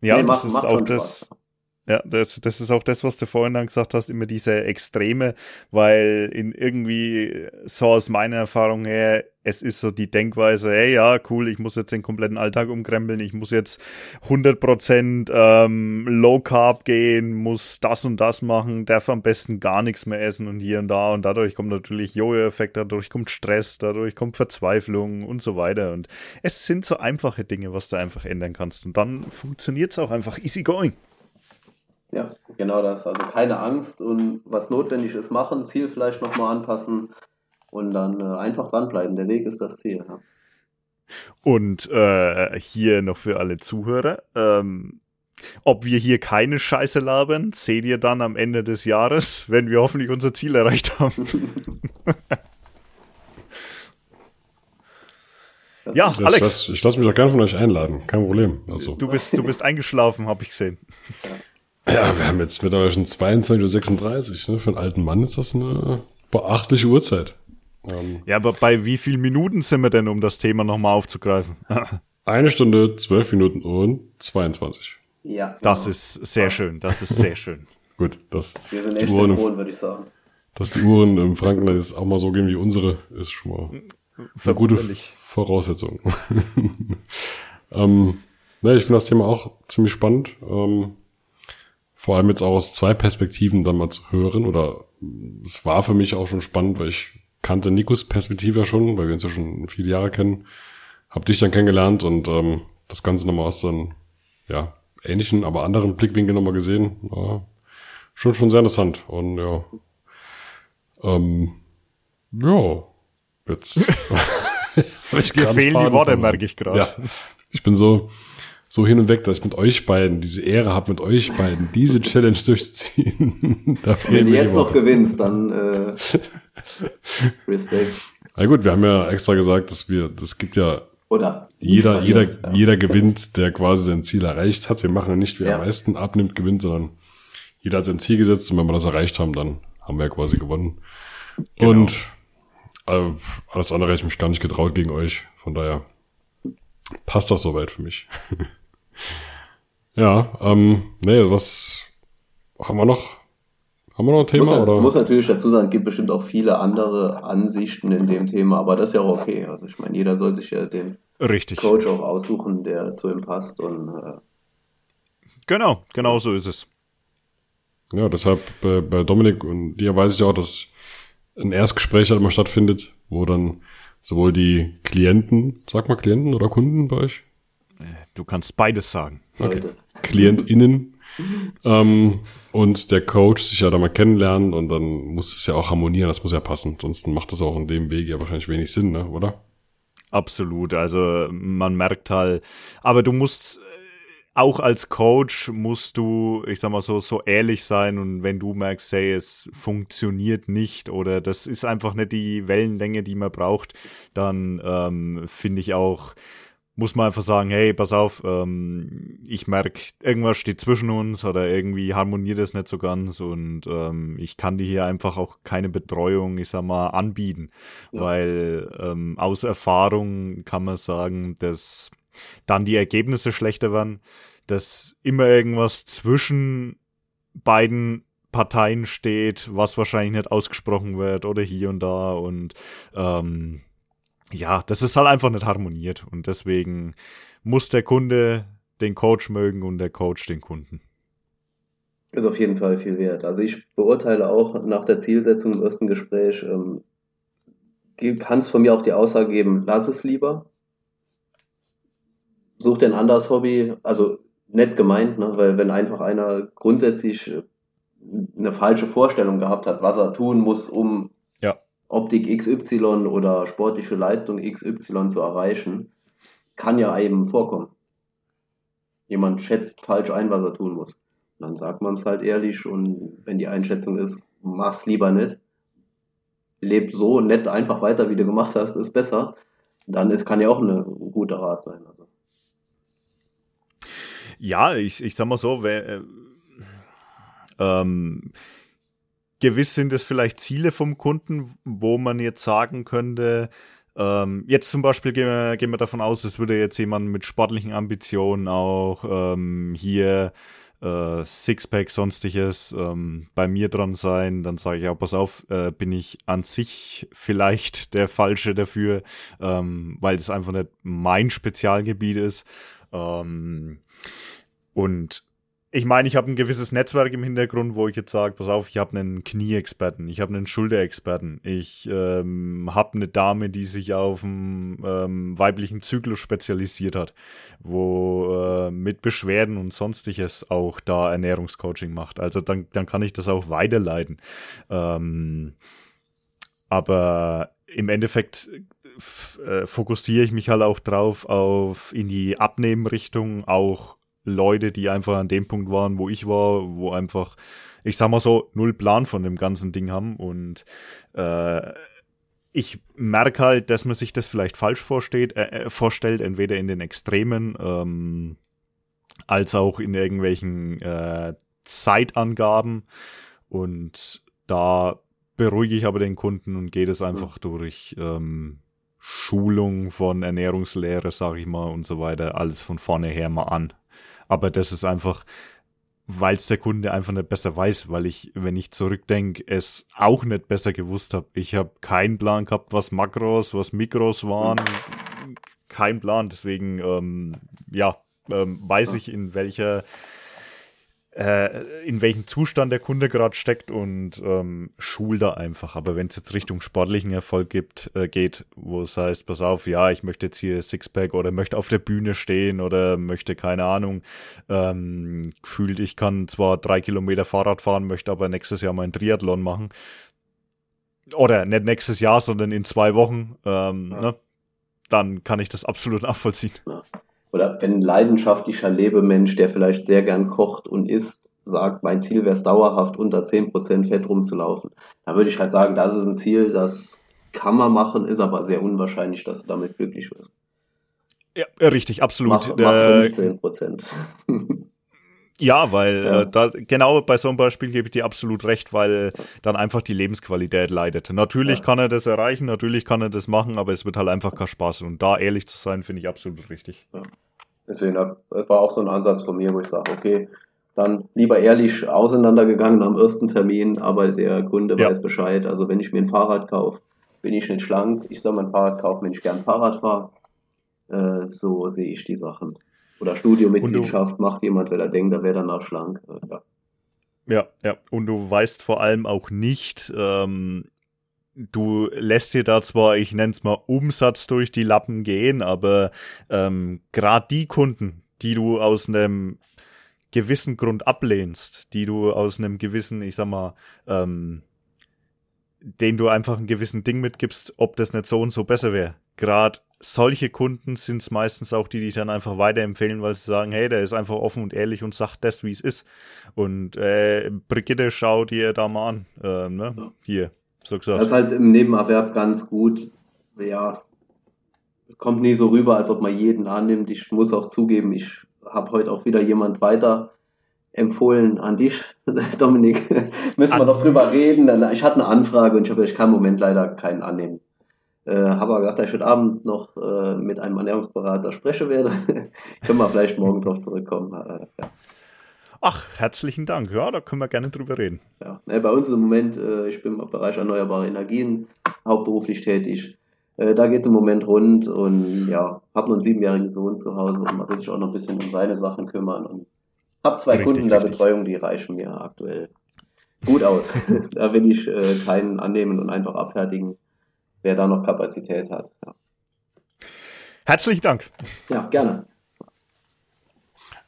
Ja, Nee, das macht- ist macht auch das. Spaß. Ja, das, das ist auch das, was du vorhin dann gesagt hast, immer diese Extreme, weil in irgendwie, so aus meiner Erfahrung her, es ist so die Denkweise, hey, ja, cool, ich muss jetzt den kompletten Alltag umkrempeln, ich muss jetzt 100% ähm, Low Carb gehen, muss das und das machen, darf am besten gar nichts mehr essen und hier und da und dadurch kommt natürlich Jojo-Effekt, dadurch kommt Stress, dadurch kommt Verzweiflung und so weiter und es sind so einfache Dinge, was du einfach ändern kannst und dann funktioniert es auch einfach easy going. Ja, genau das. Also keine Angst und was notwendig ist, machen, Ziel vielleicht nochmal anpassen und dann äh, einfach dranbleiben. Der Weg ist das Ziel. Ja. Und äh, hier noch für alle Zuhörer, ähm, ob wir hier keine Scheiße labern, seht ihr dann am Ende des Jahres, wenn wir hoffentlich unser Ziel erreicht haben. [LAUGHS] Ja, Alex. lass, ich lasse mich auch gerne von euch einladen. Kein Problem. Also, Du bist, du bist eingeschlafen, habe ich gesehen. Ja, wir haben jetzt mittlerweile schon 22.36 Uhr. Ne? Für einen alten Mann ist das eine beachtliche Uhrzeit. Ähm, Ja, aber bei wie vielen Minuten sind wir denn, um das Thema nochmal aufzugreifen? [LAUGHS] eine Stunde, zwölf Minuten und 22. Ja, Das genau. ist sehr schön, das ist sehr schön. [LAUGHS] Gut, das, Wir sind echt Uhren, synchron, würde ich sagen. dass die Uhren im Franken jetzt auch mal so gehen wie unsere, ist schon mal eine gute. Voraussetzung. [LAUGHS] ähm, ne, ich finde das Thema auch ziemlich spannend. Ähm, vor allem jetzt auch aus zwei Perspektiven dann mal zu hören. Oder es war für mich auch schon spannend, weil ich kannte Nikos Perspektive ja schon, weil wir uns ja schon viele Jahre kennen. Hab dich dann kennengelernt und ähm, das Ganze nochmal aus einem ja, ähnlichen, aber anderen Blickwinkel nochmal gesehen. Ja, schon, schon sehr interessant. Und ja. Ähm, ja, jetzt. [LAUGHS] Dir [LAUGHS] fehlen die Worte, merke ich gerade. Ja, ich bin so, so hin und weg, dass ich mit euch beiden diese Ehre habe, mit euch beiden diese Challenge [LAUGHS] durchzuziehen. [LAUGHS] Wenn du jetzt noch gewinnst, dann äh, [LAUGHS] Respekt. Na gut, wir haben ja extra gesagt, dass wir, das gibt ja oder jeder, jeder, ja. jeder gewinnt, der quasi sein Ziel erreicht hat. Wir machen ja nicht, wer ja. am meisten abnimmt, gewinnt, sondern jeder hat sein Ziel gesetzt und wenn wir das erreicht haben, dann haben wir ja quasi gewonnen. Genau. Und äh, alles andere hätte ich mich gar nicht getraut gegen euch. Von daher passt das soweit für mich. Ja, ähm, nee, was haben wir noch? Haben wir noch ein Thema? Muss, oder? muss natürlich dazu sagen, es gibt bestimmt auch viele andere Ansichten in dem Thema, aber das ist ja auch okay. Also ich meine, jeder soll sich ja den Richtig. Coach auch aussuchen, der zu ihm passt und äh, Genau, genau so ist es. Ja, deshalb bei, bei Dominik und dir weiß ich auch, dass ein Erstgespräch halt immer stattfindet, wo dann sowohl die Klienten, sag mal Klienten oder Kunden bei euch? Du kannst beides sagen. Okay. KlientInnen ähm, und der Coach sich ja da mal kennenlernen und dann muss es ja auch harmonieren, das muss ja passen. Sonst macht das auch in dem Weg ja wahrscheinlich wenig Sinn, ne? oder? Absolut. Also man merkt halt, aber du musst auch als Coach musst du, ich sag mal so, so ehrlich sein und wenn du merkst, hey, es funktioniert nicht oder das ist einfach nicht die Wellenlänge, die man braucht, dann ähm, finde ich auch, muss man einfach sagen, hey, pass auf, ähm, ich merke, irgendwas steht zwischen uns oder irgendwie harmoniert es nicht so ganz und ähm, ich kann dir hier einfach auch keine Betreuung, ich sag mal, anbieten, ja. weil ähm, aus Erfahrung kann man sagen, dass dann die Ergebnisse schlechter werden, dass immer irgendwas zwischen beiden Parteien steht, was wahrscheinlich nicht ausgesprochen wird oder hier und da und ähm, ja, das ist halt einfach nicht harmoniert und deswegen muss der Kunde den Coach mögen und der Coach den Kunden. Ist auf jeden Fall viel wert. Also ich beurteile auch nach der Zielsetzung im ersten Gespräch, ähm, kann es von mir auch die Aussage geben, lass es lieber, such dir ein anderes Hobby, also nett gemeint, ne? weil wenn einfach einer grundsätzlich äh, eine falsche Vorstellung gehabt hat, was er tun muss, um. Optik XY oder sportliche Leistung XY zu erreichen, kann ja eben vorkommen. Jemand schätzt falsch ein, was er tun muss. dann sagt man es halt ehrlich und wenn die Einschätzung ist, mach's lieber nicht, leb so nett einfach weiter, wie du gemacht hast, ist besser, dann ist, kann ja auch eine gute Rat sein. Also. Ja, ich, ich sag mal so, wer, äh, ähm, gewiss sind es vielleicht Ziele vom Kunden, wo man jetzt sagen könnte, ähm, jetzt zum Beispiel gehen wir, gehen wir davon aus, es würde jetzt jemand mit sportlichen Ambitionen auch ähm, hier äh, Sixpack, sonstiges ähm, bei mir dran sein, dann sage ich auch, pass auf, äh, bin ich an sich vielleicht [LAUGHS] der Falsche dafür, ähm, weil das einfach nicht mein Spezialgebiet ist. Ähm, und ich meine, ich habe ein gewisses Netzwerk im Hintergrund, wo ich jetzt sage, pass auf, ich habe einen Knieexperten, ich habe einen Schulterexperten, ich ähm, habe eine Dame, die sich auf einen ähm, weiblichen Zyklus spezialisiert hat, wo äh, mit Beschwerden und sonstiges auch da Ernährungscoaching macht. Also dann, dann kann ich das auch weiterleiten. Ähm, aber im Endeffekt äh, fokussiere ich mich halt auch drauf auf in die Abnehmrichtung auch Leute, die einfach an dem Punkt waren, wo ich war, wo einfach, ich sag mal so, null Plan von dem ganzen Ding haben und äh, ich merke halt, dass man sich das vielleicht falsch vorsteht, äh, äh, vorstellt, entweder in den Extremen ähm, als auch in irgendwelchen äh, Zeitangaben und da beruhige ich aber den Kunden und gehe das einfach durch ähm, Schulung von Ernährungslehre, sag ich mal, und so weiter, alles von vorne her mal an. Aber das ist einfach, weil es der Kunde einfach nicht besser weiß, weil ich, wenn ich zurückdenke, es auch nicht besser gewusst habe. Ich habe keinen Plan gehabt, was Makros, was Mikros waren. Kein Plan. Deswegen, ähm, ja, ähm, weiß ich, in welcher äh, in welchem Zustand der Kunde gerade steckt und ähm, schul da einfach. Aber wenn es jetzt Richtung sportlichen Erfolg gibt, äh, geht, wo es heißt, pass auf, ja, ich möchte jetzt hier Sixpack oder möchte auf der Bühne stehen oder möchte, keine Ahnung, ähm, gefühlt, ich kann zwar drei Kilometer Fahrrad fahren, möchte aber nächstes Jahr mal einen Triathlon machen. Oder nicht nächstes Jahr, sondern in zwei Wochen, ähm, ja. ne? dann kann ich das absolut [LAUGHS] nachvollziehen. Ja oder wenn ein leidenschaftlicher Lebemensch, der vielleicht sehr gern kocht und isst, sagt, mein Ziel wäre es dauerhaft unter 10% Fett rumzulaufen, dann würde ich halt sagen, das ist ein Ziel, das kann man machen, ist aber sehr unwahrscheinlich, dass du damit glücklich wirst. Ja, richtig, absolut. Mach, mach 15 [LAUGHS] Ja, weil ja. Äh, da genau bei so einem Beispiel gebe ich dir absolut recht, weil dann einfach die Lebensqualität leidet. Natürlich ja. kann er das erreichen, natürlich kann er das machen, aber es wird halt einfach kein Spaß. Und da ehrlich zu sein, finde ich absolut richtig. Ja. Deswegen, war auch so ein Ansatz von mir, wo ich sage, okay, dann lieber ehrlich auseinandergegangen am ersten Termin, aber der Kunde ja. weiß Bescheid. Also wenn ich mir ein Fahrrad kaufe, bin ich nicht schlank. Ich soll mein Fahrrad kaufen, wenn ich gern Fahrrad fahre. Äh, so sehe ich die Sachen. Oder Studiomitgliedschaft macht jemand, weil er denkt, er wäre danach schlank. Ja. Ja, ja. Und du weißt vor allem auch nicht, ähm, du lässt dir da zwar, ich nenne es mal, Umsatz durch die Lappen gehen, aber ähm, gerade die Kunden, die du aus einem gewissen Grund ablehnst, die du aus einem gewissen, ich sag mal, ähm, den du einfach einen gewissen Ding mitgibst, ob das nicht so und so besser wäre. Gerade solche Kunden sind es meistens auch die, die ich dann einfach weiterempfehlen, weil sie sagen, hey, der ist einfach offen und ehrlich und sagt das, wie es ist. Und äh, Brigitte, schau dir da mal an. Äh, ne? Ja. Hier, so gesagt. Das ist halt im Nebenerwerb ganz gut. Ja, es kommt nie so rüber, als ob man jeden annimmt. Ich muss auch zugeben, ich habe heute auch wieder jemand weiter empfohlen an dich, [LAUGHS] Dominik. [LAUGHS] Müssen wir doch drüber reden. Ich hatte eine Anfrage und ich habe ich kann im Moment leider keinen annehmen. Äh, habe aber gedacht, dass ich heute Abend noch äh, mit einem Ernährungsberater sprechen werde. [LAUGHS] können wir vielleicht morgen drauf zurückkommen. Äh, ja. Ach, herzlichen Dank. Ja, da können wir gerne drüber reden. Ja, äh, bei uns im Moment, äh, ich bin im Bereich erneuerbare Energien hauptberuflich tätig. Äh, da geht es im Moment rund und ja, habe noch einen siebenjährigen Sohn zu Hause und man will sich auch noch ein bisschen um seine Sachen kümmern und habe zwei richtig, Kunden der richtig. Betreuung, die reichen mir aktuell gut aus. [LAUGHS] da will ich äh, keinen annehmen und einfach abfertigen wer da noch Kapazität hat. Ja. Herzlichen Dank. Ja, gerne.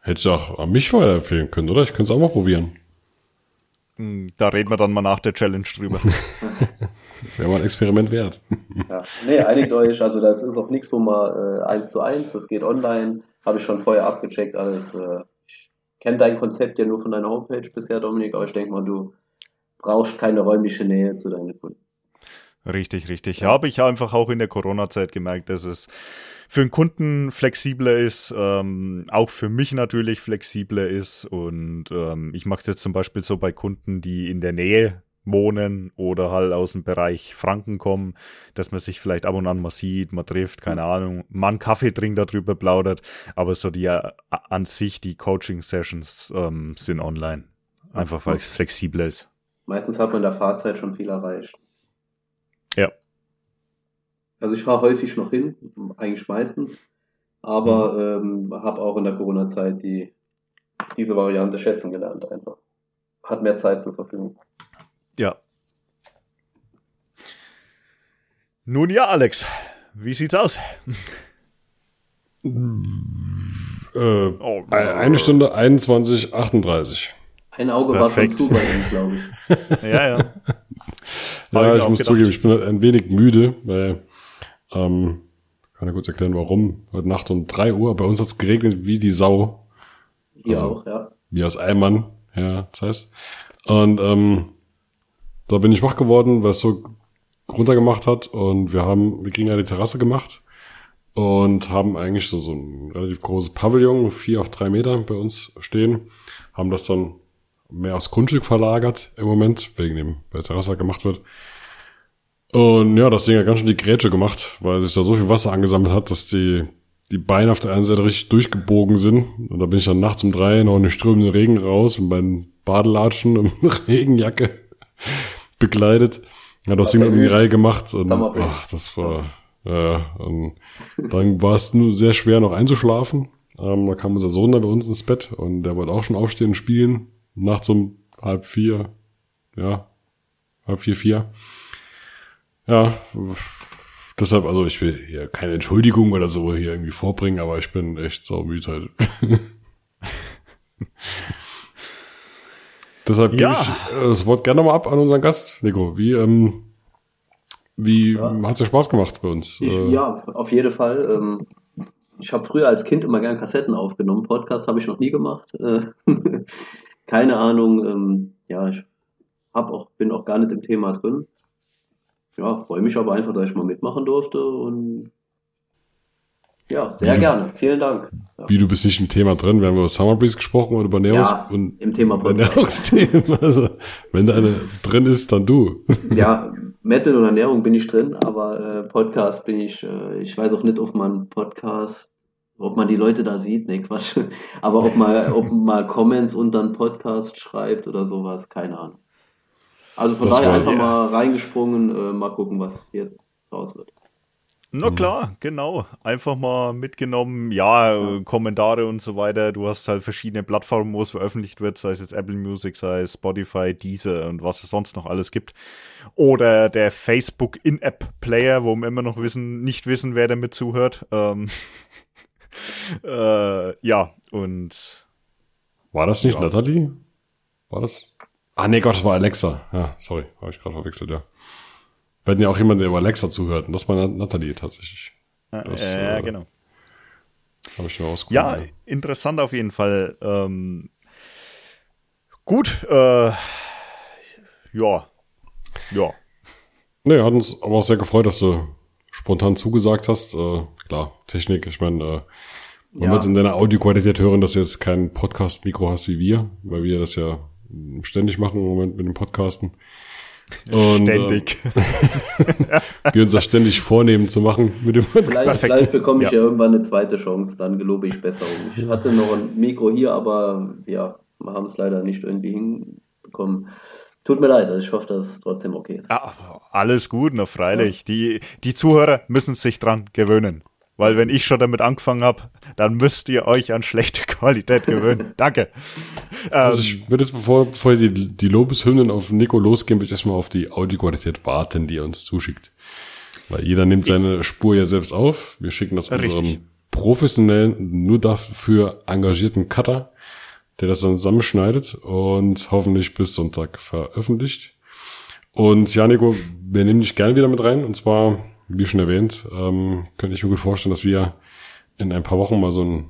Hättest du auch an mich weiterempfehlen können, oder? Ich könnte es auch mal probieren. Hm, da reden wir dann mal nach der Challenge drüber. [LAUGHS] Wäre mal ein Experiment wert. ja, nee, einigt euch. Also das ist auch nichts, wo man äh, eins zu eins, das geht online. Habe ich schon vorher abgecheckt alles. Äh, ich kenne dein Konzept ja nur von deiner Homepage bisher, Dominik, aber ich denke mal, du brauchst keine räumliche Nähe zu deinen Kunden. Richtig, richtig. Ja, habe ich einfach auch in der Corona-Zeit gemerkt, dass es für einen Kunden flexibler ist, ähm, auch für mich natürlich flexibler ist. Und ähm, ich mache es jetzt zum Beispiel so bei Kunden, die in der Nähe wohnen oder halt aus dem Bereich Franken kommen, dass man sich vielleicht ab und an mal sieht, man trifft, keine Ahnung, man Kaffee trinkt, darüber plaudert, aber so die äh, an sich, die Coaching-Sessions ähm, sind online. Einfach weil es flexibler ist. Meistens hat man in der Fahrzeit schon viel erreicht. Ja. Also ich fahre häufig noch hin, eigentlich meistens, aber mhm. ähm, habe auch in der Corona-Zeit die, diese Variante schätzen gelernt einfach. Hat mehr Zeit zur Verfügung. Ja. Nun ja, Alex, wie sieht's aus? äh, oh, eine Stunde 21, 38. Ein Auge Perfekt. war schon zu bei ihm, glaube ich. [LAUGHS] ja, ja. Ja, ich muss gedacht. zugeben, ich bin ein wenig müde, weil, ähm, kann ich kurz erklären, warum. Heute Nacht um drei Uhr, bei uns hat's geregnet wie die Sau. Hier also, auch, ja. Wie aus Eimern, ja, das heißt. Und, ähm, da bin ich wach geworden, weil es so runtergemacht hat und wir haben, wir gingen an die Terrasse gemacht und haben eigentlich so, so ein relativ großes Pavillon, vier auf drei Meter bei uns stehen, haben das dann mehr aufs Grundstück verlagert im Moment, wegen dem, bei der Terrasse gemacht wird. Und ja, das Ding hat ganz schön die Grätsche gemacht, weil sich da so viel Wasser angesammelt hat, dass die, die Beine auf der einen Seite richtig durchgebogen sind. Und da bin ich dann nachts um drei noch in den strömenden Regen raus mit meinen Badelatschen und [LAUGHS] Regenjacke bekleidet. Hat das Ding in die Reihe gemacht und ach, das war, ja, und dann war es nur sehr schwer noch einzuschlafen. Ähm, da kam unser Sohn da bei uns ins Bett und der wollte auch schon aufstehen und spielen. Nachts um halb vier, ja, halb vier, vier. Ja, deshalb, also ich will hier keine Entschuldigung oder so hier irgendwie vorbringen, aber ich bin echt saumüde heute. [LAUGHS] deshalb Ja. gebe ich äh, das Wort gerne mal ab an unseren Gast, Nico. Wie, ähm, wie Ja. hat's dir Spaß gemacht bei uns? Ich, Äh, ja, auf jeden Fall. Ähm, ich habe früher als Kind immer gern Kassetten aufgenommen. Podcast habe ich noch nie gemacht. Äh, [LAUGHS] keine Ahnung. Ähm, ja, ich hab auch, bin auch gar nicht im Thema drin. Ja, freue mich aber einfach, dass ich mal mitmachen durfte und ja, sehr Wie du- gerne. Vielen Dank. Ja, Wie du bist nicht im Thema drin. Wir haben über Summer Breeze gesprochen oder über Ernährungs Ja, und im Thema. Ernährungsthemen. Also, wenn da eine drin ist, dann du. Ja, Metal und Ernährung bin ich drin, aber äh, Podcast bin ich, äh, ich weiß auch nicht, ob man Podcast, ob man die Leute da sieht, ne Quatsch, [LAUGHS] aber ob man, ob [LAUGHS] mal Comments unter einen Podcast schreibt oder sowas, keine Ahnung. Also von Das daher einfach ja. mal reingesprungen, äh, mal gucken, was jetzt raus wird. Na klar, genau. Einfach mal mitgenommen, ja, äh, Kommentare und so weiter. Du hast halt verschiedene Plattformen, wo es veröffentlicht wird, sei es jetzt Apple Music, sei es Spotify, Deezer und was es sonst noch alles gibt. Oder der Facebook In-App-Player, wo wir immer noch wissen, nicht wissen, wer damit zuhört. Ähm, [LAUGHS] [LAUGHS] äh, ja, und War das nicht Ja. Natalie? War das? Ah, nee, Gott, das war Alexa. Ja, sorry, habe ich gerade verwechselt, ja. Wir hatten ja auch jemanden, der über Alexa zuhört. Und das war Nat- Natalie tatsächlich. äh, Das, äh, äh, genau. Habe ich mir Ja, ausgefunden. interessant auf jeden Fall. Ähm, gut, äh, ja, ja. Nee, hat uns aber auch sehr gefreut, dass du spontan zugesagt hast. Äh, klar, Technik, ich meine, äh, man Ja. wird in deiner Audioqualität hören, dass du jetzt kein Podcast-Mikro hast wie wir, weil wir das ja ständig machen im Moment mit dem Podcasten. Und, Ständig. Äh, [LAUGHS] wir uns das ständig vornehmen zu machen mit dem Podcast. Vielleicht, vielleicht bekomme ich Ja. ja. irgendwann eine zweite Chance, dann gelobe ich Besserung. Ich hatte noch ein Mikro hier, aber ja, wir haben es leider nicht irgendwie hinbekommen. Tut mir leid, also ich hoffe, dass es trotzdem okay ist. Ah, alles gut, na freilich. Die, die Zuhörer müssen sich dran gewöhnen. Weil wenn ich schon damit angefangen habe, dann müsst ihr euch an schlechte [LAUGHS] Qualität gewöhnen. Danke. Also Ähm, ich würde jetzt, bevor, bevor die, die Lobeshymnen auf Nico losgehen, würde ich erstmal auf die Audioqualität warten, die er uns zuschickt. Weil jeder nimmt seine Spur ja selbst auf. Wir schicken das Richtig. unserem professionellen, nur dafür engagierten Cutter, der das dann zusammenschneidet und hoffentlich bis Sonntag veröffentlicht. Und ja, Nico, wir nehmen dich gerne wieder mit rein. Und zwar, wie schon erwähnt, ähm, könnte ich mir gut vorstellen, dass wir in ein paar Wochen mal so ein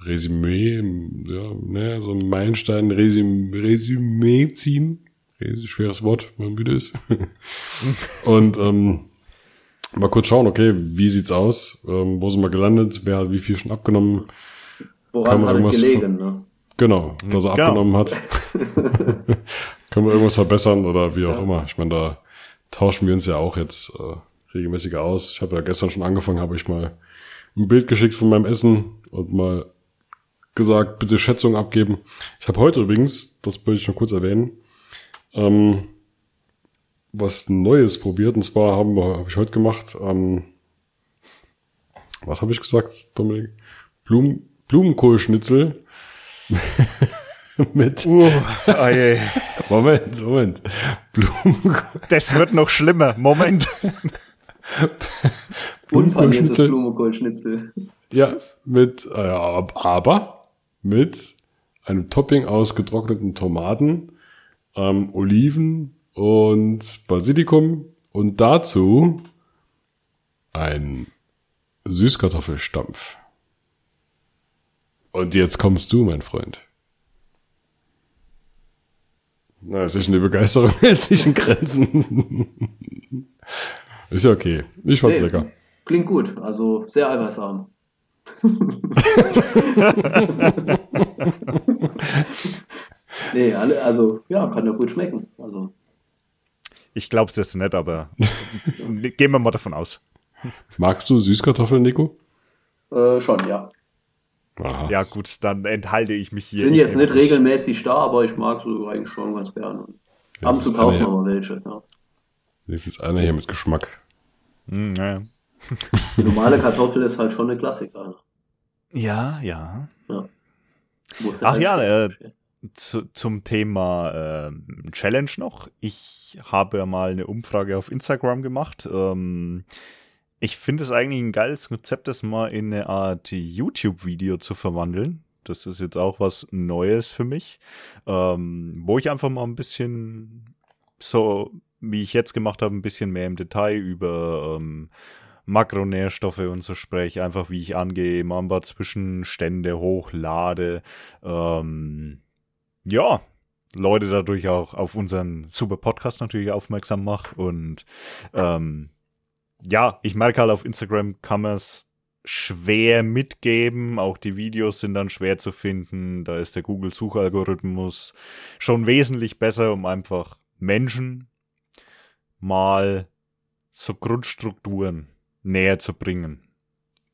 Resümee, ja, ne, so ein Meilenstein Resümee, Resümee ziehen. Res- Schweres Wort, wenn man müde ist. [LAUGHS] Und ähm, mal kurz schauen, okay, wie sieht's aus? Ähm, wo sind wir gelandet? Wer hat wie viel schon abgenommen? kann Woran man hat irgendwas gelegen, ne? Genau, dass er Genau. abgenommen hat. [LAUGHS] Können wir irgendwas verbessern oder wie auch immer. Ich meine, da tauschen wir uns ja auch jetzt äh, regelmäßiger aus. Ich habe ja gestern schon angefangen, habe ich mal ein Bild geschickt von meinem Essen und mal gesagt, bitte Schätzung abgeben. Ich habe heute übrigens, das wollte ich noch kurz erwähnen, ähm, was Neues probiert. Und zwar haben wir, habe ich heute gemacht, ähm, was habe ich gesagt, Dominik? Blumen, Blumenkohlschnitzel [LAUGHS] mit uh, ah, je. Moment, Moment. Blumenkohl, das wird noch schlimmer. Moment. [LAUGHS] Unpaniertes Blumenkohlschnitzel. Ja, mit äh, aber mit einem Topping aus getrockneten Tomaten, ähm, Oliven und Basilikum und dazu ein Süßkartoffelstampf. Und jetzt kommst du, mein Freund. Na, es ist eine Begeisterung [LAUGHS] hält sich in Grenzen. Ist ja okay. Ich fand's Nee, lecker. Klingt gut, also sehr eiweißarm. [LAUGHS] nee, alle, also ja, kann ja gut schmecken. Also Ich glaub's jetzt nicht, aber [LAUGHS] gehen wir mal davon aus. Magst du Süßkartoffeln, Nico? äh, schon, ja. Aha. Ja, gut, dann enthalte ich mich hier. Sind Ich jetzt nehme nicht regelmäßig da, aber ich mag so eigentlich schon ganz gerne. Ja, Ab und zu kaufen wir mal welche. Ja. Wenigstens einer hier mit Geschmack. Hm, ja. Die normale Kartoffel ist halt schon eine Klassiker. ja, ja. Ja. Muss Ach ja, äh, zu, zum Thema äh, Challenge noch. Ich habe mal eine Umfrage auf Instagram gemacht. Ähm, ich finde es eigentlich ein geiles Konzept, das mal in eine Art YouTube-Video zu verwandeln. Das ist jetzt auch was Neues für mich, ähm, wo ich einfach mal ein bisschen so, wie ich jetzt gemacht habe, ein bisschen mehr im Detail über ähm, Makronährstoffe und so spreche, einfach wie ich angehe, paar Zwischenstände hochlade. Ähm, ja, Leute dadurch auch auf unseren super Podcast natürlich aufmerksam mache und ähm, ja, ich merke halt auf Instagram kann man es schwer mitgeben. Auch die Videos sind dann schwer zu finden. Da ist der Google-Suchalgorithmus schon wesentlich besser, um einfach Menschen mal so Grundstrukturen näher zu bringen.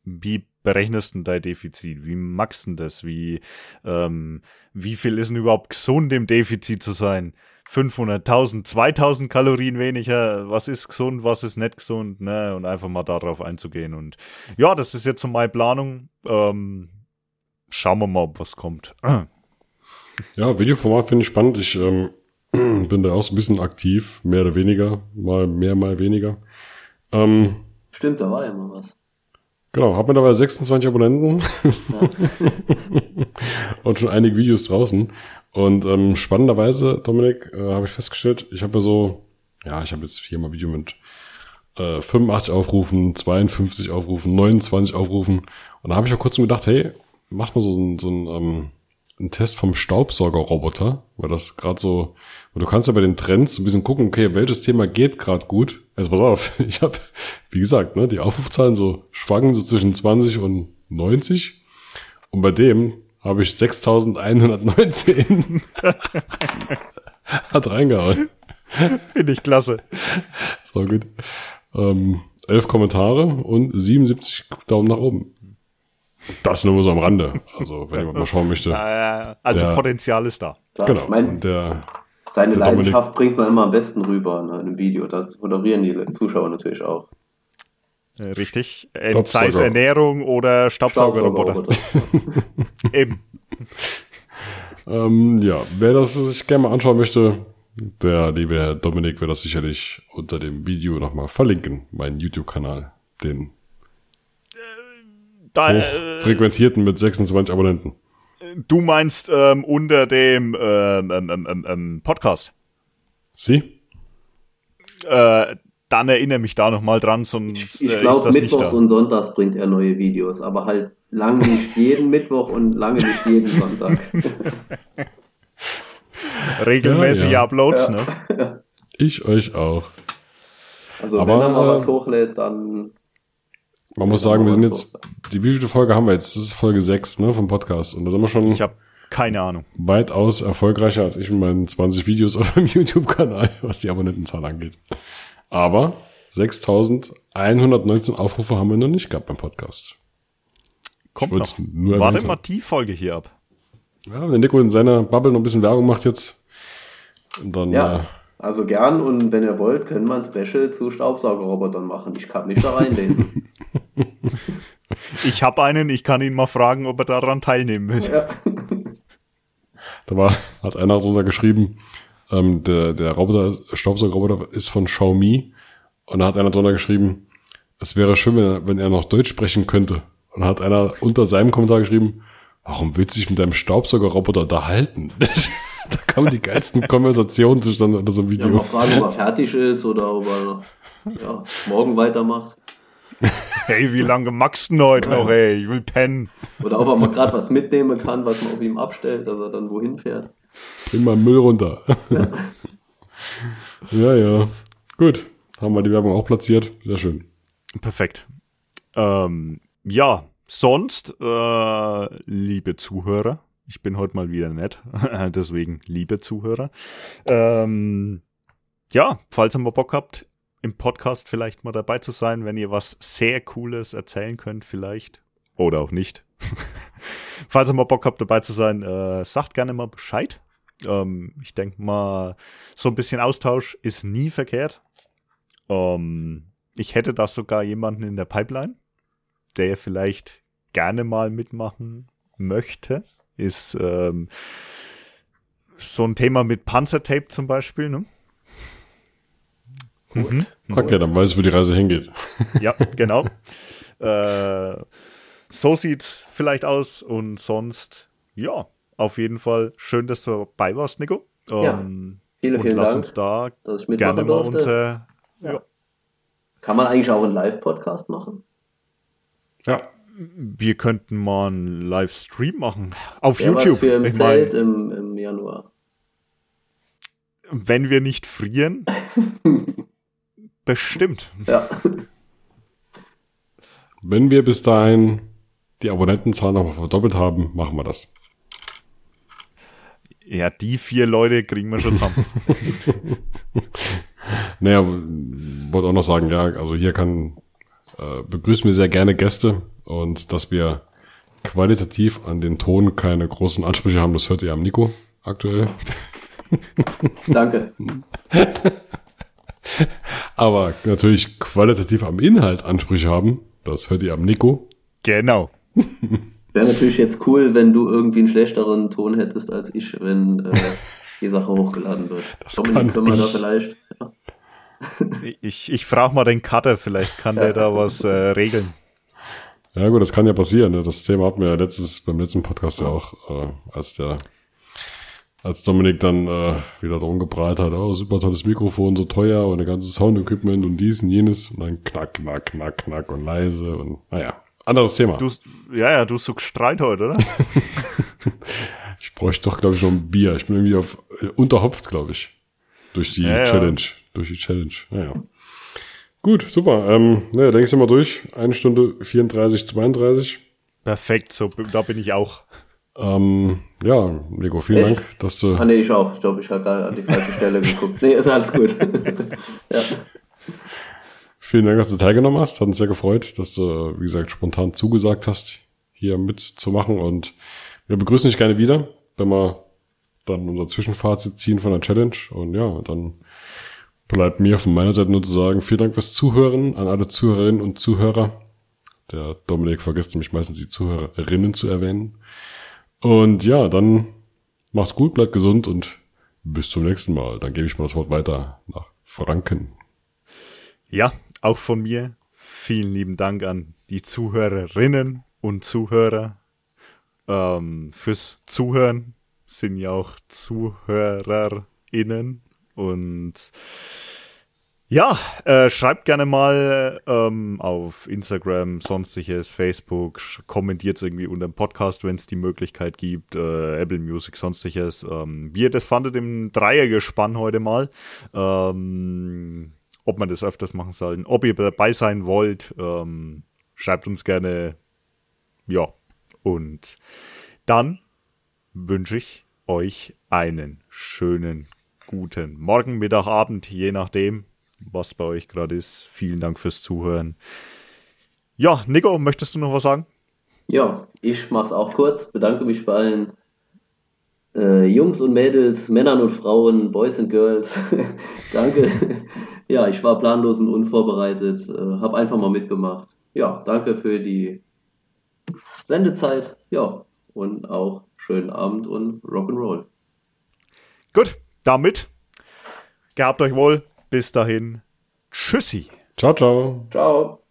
Wie berechnest du dein Defizit? Wie maxst du das? Wie, ähm, wie viel ist denn überhaupt gesund im Defizit zu sein? 500.000, 2000 Kalorien weniger, was ist gesund, was ist nicht gesund, ne, und einfach mal darauf einzugehen. Und ja, das ist jetzt so meine Planung. Ähm, schauen wir mal, ob was kommt. Ja, Videoformat finde ich spannend. Ich ähm, [CLEARS THROAT] bin da auch so ein bisschen aktiv, mehr oder weniger, mal mehr, mal weniger. Ähm, Stimmt, da war ja mal was. Genau, habe mittlerweile 26 Abonnenten ja. [LAUGHS] und schon einige Videos draußen. Und ähm, spannenderweise, Dominik, äh, habe ich festgestellt, ich habe ja so, ja, ich habe jetzt hier mal Video mit äh, 85 Aufrufen, 52 Aufrufen, 29 Aufrufen. Und da habe ich auch kurz gedacht, hey, mach mal so, so, so ein, ähm, einen Test vom Staubsaugerroboter, weil das gerade so, weil du kannst ja bei den Trends so ein bisschen gucken, okay, welches Thema geht gerade gut. Also pass auf, [LAUGHS] ich habe, wie gesagt, ne, die Aufrufzahlen so schwanken so zwischen 20 und 90. Und bei dem habe ich 6119. [LAUGHS] Hat reingehauen. Finde ich klasse. So gut. Ähm, elf Kommentare und 77 Daumen nach oben. Das nur so am Rande. Also, wenn jemand mal schauen möchte. [LAUGHS] also der, Potenzial ist da. Genau. Mein, der, seine der Leidenschaft bringt man immer am besten rüber ne, in einem Video. Das moderieren die Zuschauer natürlich auch. Äh, richtig. Äh, sei es Ernährung oder Staubsaugerroboter. Staubsauger [LAUGHS] Eben. ähm, ja, wer das sich gerne mal anschauen möchte, der liebe Herr Dominik wird das sicherlich unter dem Video nochmal verlinken, meinen YouTube-Kanal, den da, äh, frequentierten mit 26 Abonnenten. Du meinst ähm, unter dem ähm, ähm, ähm, ähm Podcast? Sie? Äh, dann erinnere mich da nochmal dran, sonst ich, ich glaube, Mittwochs und Sonntags bringt er neue Videos, aber halt lange nicht [LAUGHS] jeden Mittwoch und lange nicht jeden Sonntag. [LAUGHS] Regelmäßig ja, ja. Uploads, ja. ne? Ich euch auch. Also aber, wenn er mal was hochlädt, dann. Man muss sagen, wir sind jetzt, die wievielte Folge haben wir jetzt? Das ist Folge 6, ne, vom Podcast. Und da sind wir schon. Ich habe keine Ahnung. Weitaus erfolgreicher als ich mit meinen 20 Videos auf meinem [LAUGHS] YouTube-Kanal, was die Abonnentenzahl angeht. Aber 6119 Aufrufe haben wir noch nicht gehabt beim Podcast. Kommt noch. Nur Warte mal die Folge hier ab. Ja, wenn Nico in seiner Bubble noch ein bisschen Werbung macht jetzt. Und dann, ja, äh, also gern und wenn ihr wollt, können wir ein Special zu Staubsaugerrobotern machen. Ich kann mich da reinlesen. [LAUGHS] [LAUGHS] ich habe einen, ich kann ihn mal fragen, ob er daran teilnehmen will. Ja. [LAUGHS] Da war, hat einer drunter geschrieben, ähm, der, der Roboter, Staubsaugerroboter ist von Xiaomi. Und da hat einer drunter geschrieben, es wäre schön, wenn er, wenn er noch Deutsch sprechen könnte. Und da hat einer unter seinem Kommentar geschrieben, warum willst du dich mit deinem Staubsaugerroboter unterhalten? [LAUGHS] da kamen die geilsten Konversationen zustande unter so einem Video. Ja, mal fragen, ob er fertig ist oder ob er ja, morgen weitermacht. [LAUGHS] Hey, wie lange magst du denn heute noch, ey? Ich will pennen. Oder ob er mal gerade was mitnehmen kann, was man auf ihm abstellt, dass er dann wohin fährt. Bring mal Müll runter. Ja. [LAUGHS] ja, ja. Gut. Haben wir die Werbung auch platziert. Sehr schön. Perfekt. Ähm, ja, sonst, äh, liebe Zuhörer, ich bin heute mal wieder nett, [LAUGHS] deswegen liebe Zuhörer. Ähm, ja, falls ihr mal Bock habt, im Podcast vielleicht mal dabei zu sein, wenn ihr was sehr Cooles erzählen könnt, vielleicht. Oder auch nicht. [LAUGHS] falls ihr mal Bock habt, dabei zu sein, äh, sagt gerne mal Bescheid. Ähm, ich denke mal, so ein bisschen Austausch ist nie verkehrt. Ähm, ich hätte da sogar jemanden in der Pipeline, der vielleicht gerne mal mitmachen möchte. Ist ähm, so ein Thema mit Panzertape zum Beispiel, ne? Mhm. Okay, dann weiß ich, wo die Reise hingeht. Ja, [LAUGHS] genau. äh, so sieht's vielleicht aus und sonst, ja, auf jeden Fall schön, dass du dabei warst, Nico. Ja, ähm, vielen, und lass Dank, uns da dass ich gerne mal unser, ja. ja. Kann man eigentlich auch einen Live-Podcast machen? Ja. Wir könnten mal einen Livestream machen. Auf ja, YouTube. Was für im ich Zelt mein, im, im Januar. Wenn wir nicht frieren. [LAUGHS] bestimmt. Ja. Wenn wir bis dahin die Abonnentenzahl noch verdoppelt haben, machen wir das. Ja, die vier Leute kriegen wir schon zusammen. [LAUGHS] naja, wollte auch noch sagen, ja, also hier kann, äh, begrüßen wir sehr gerne Gäste und dass wir qualitativ an den Ton keine großen Ansprüche haben, das hört ihr am Nico aktuell. Danke. [LAUGHS] [LAUGHS] Aber natürlich qualitativ am Inhalt Ansprüche haben, das hört ihr am Nico. Genau. Wäre natürlich jetzt cool, wenn du irgendwie einen schlechteren Ton hättest als ich, wenn äh, [LAUGHS] die Sache hochgeladen wird. Das Dominik, können wir da vielleicht. Ja. [LAUGHS] Ich, ich frage mal den Cutter, vielleicht kann ja. der da was äh, regeln. Ja gut, das kann ja passieren. Ne? Das Thema hatten wir ja letztes, beim letzten Podcast ja auch, äh, als der als Dominik dann äh, wieder darum gebreitet hat, oh, super tolles Mikrofon, so teuer und ein ganzes Sound-Equipment und dies und jenes und dann knack, knack, knack, knack und leise und naja, anderes Thema. Du, ja, ja, du suchst Streit heute, oder? [LAUGHS] ich bräuchte doch, glaube ich, noch ein Bier. Ich bin irgendwie auf äh, unterhopft, glaube ich. Durch die ja, Challenge. Ja. Durch die Challenge. Naja. Gut, super. Ähm, ne, denkst du mal durch. Eine Stunde 34, 32. Perfekt, so da bin ich auch. Ähm, ja, Nico, vielen Echt? Dank, dass du. Ah, nee, ich auch. Ich glaube, ich habe gerade an die falsche Stelle geguckt. Nee, ist alles gut. [LAUGHS] ja. Vielen Dank, dass du teilgenommen hast. Hat uns sehr gefreut, dass du, wie gesagt, spontan zugesagt hast, hier mitzumachen. Und wir begrüßen dich gerne wieder, wenn wir dann unser Zwischenfazit ziehen von der Challenge. Und ja, dann bleibt mir von meiner Seite nur zu sagen, vielen Dank fürs Zuhören an alle Zuhörerinnen und Zuhörer. Der Dominik vergisst nämlich meistens die Zuhörerinnen zu erwähnen. Und ja, dann macht's gut, bleibt gesund und bis zum nächsten Mal. Dann gebe ich mal das Wort weiter nach Franken. Ja, auch von mir vielen lieben Dank an die Zuhörerinnen und Zuhörer ähm, fürs Zuhören. Sind ja auch ZuhörerInnen und ja, äh, schreibt gerne mal ähm, auf Instagram, sonstiges, Facebook, kommentiert irgendwie unter dem Podcast, wenn es die Möglichkeit gibt, äh, Apple Music, sonstiges. Ähm, wie das fandet im Dreiergespann heute mal. Ähm, ob man das öfters machen soll, ob ihr dabei sein wollt, ähm, schreibt uns gerne. Ja, und dann wünsche ich euch einen schönen, guten Morgen, Mittag, Abend, je nachdem was bei euch gerade ist. Vielen Dank fürs Zuhören. Ja, Nico, möchtest du noch was sagen? Ja, ich mache es auch kurz. Bedanke mich bei allen äh, Jungs und Mädels, Männern und Frauen, Boys and Girls. [LAUGHS] danke. ja, ich war planlos und unvorbereitet, äh, habe einfach mal mitgemacht. Ja, danke für die Sendezeit. Ja, und auch schönen Abend und Rock'n'Roll. Gut, damit gehabt euch wohl. Bis dahin, tschüssi. Ciao, ciao. Ciao.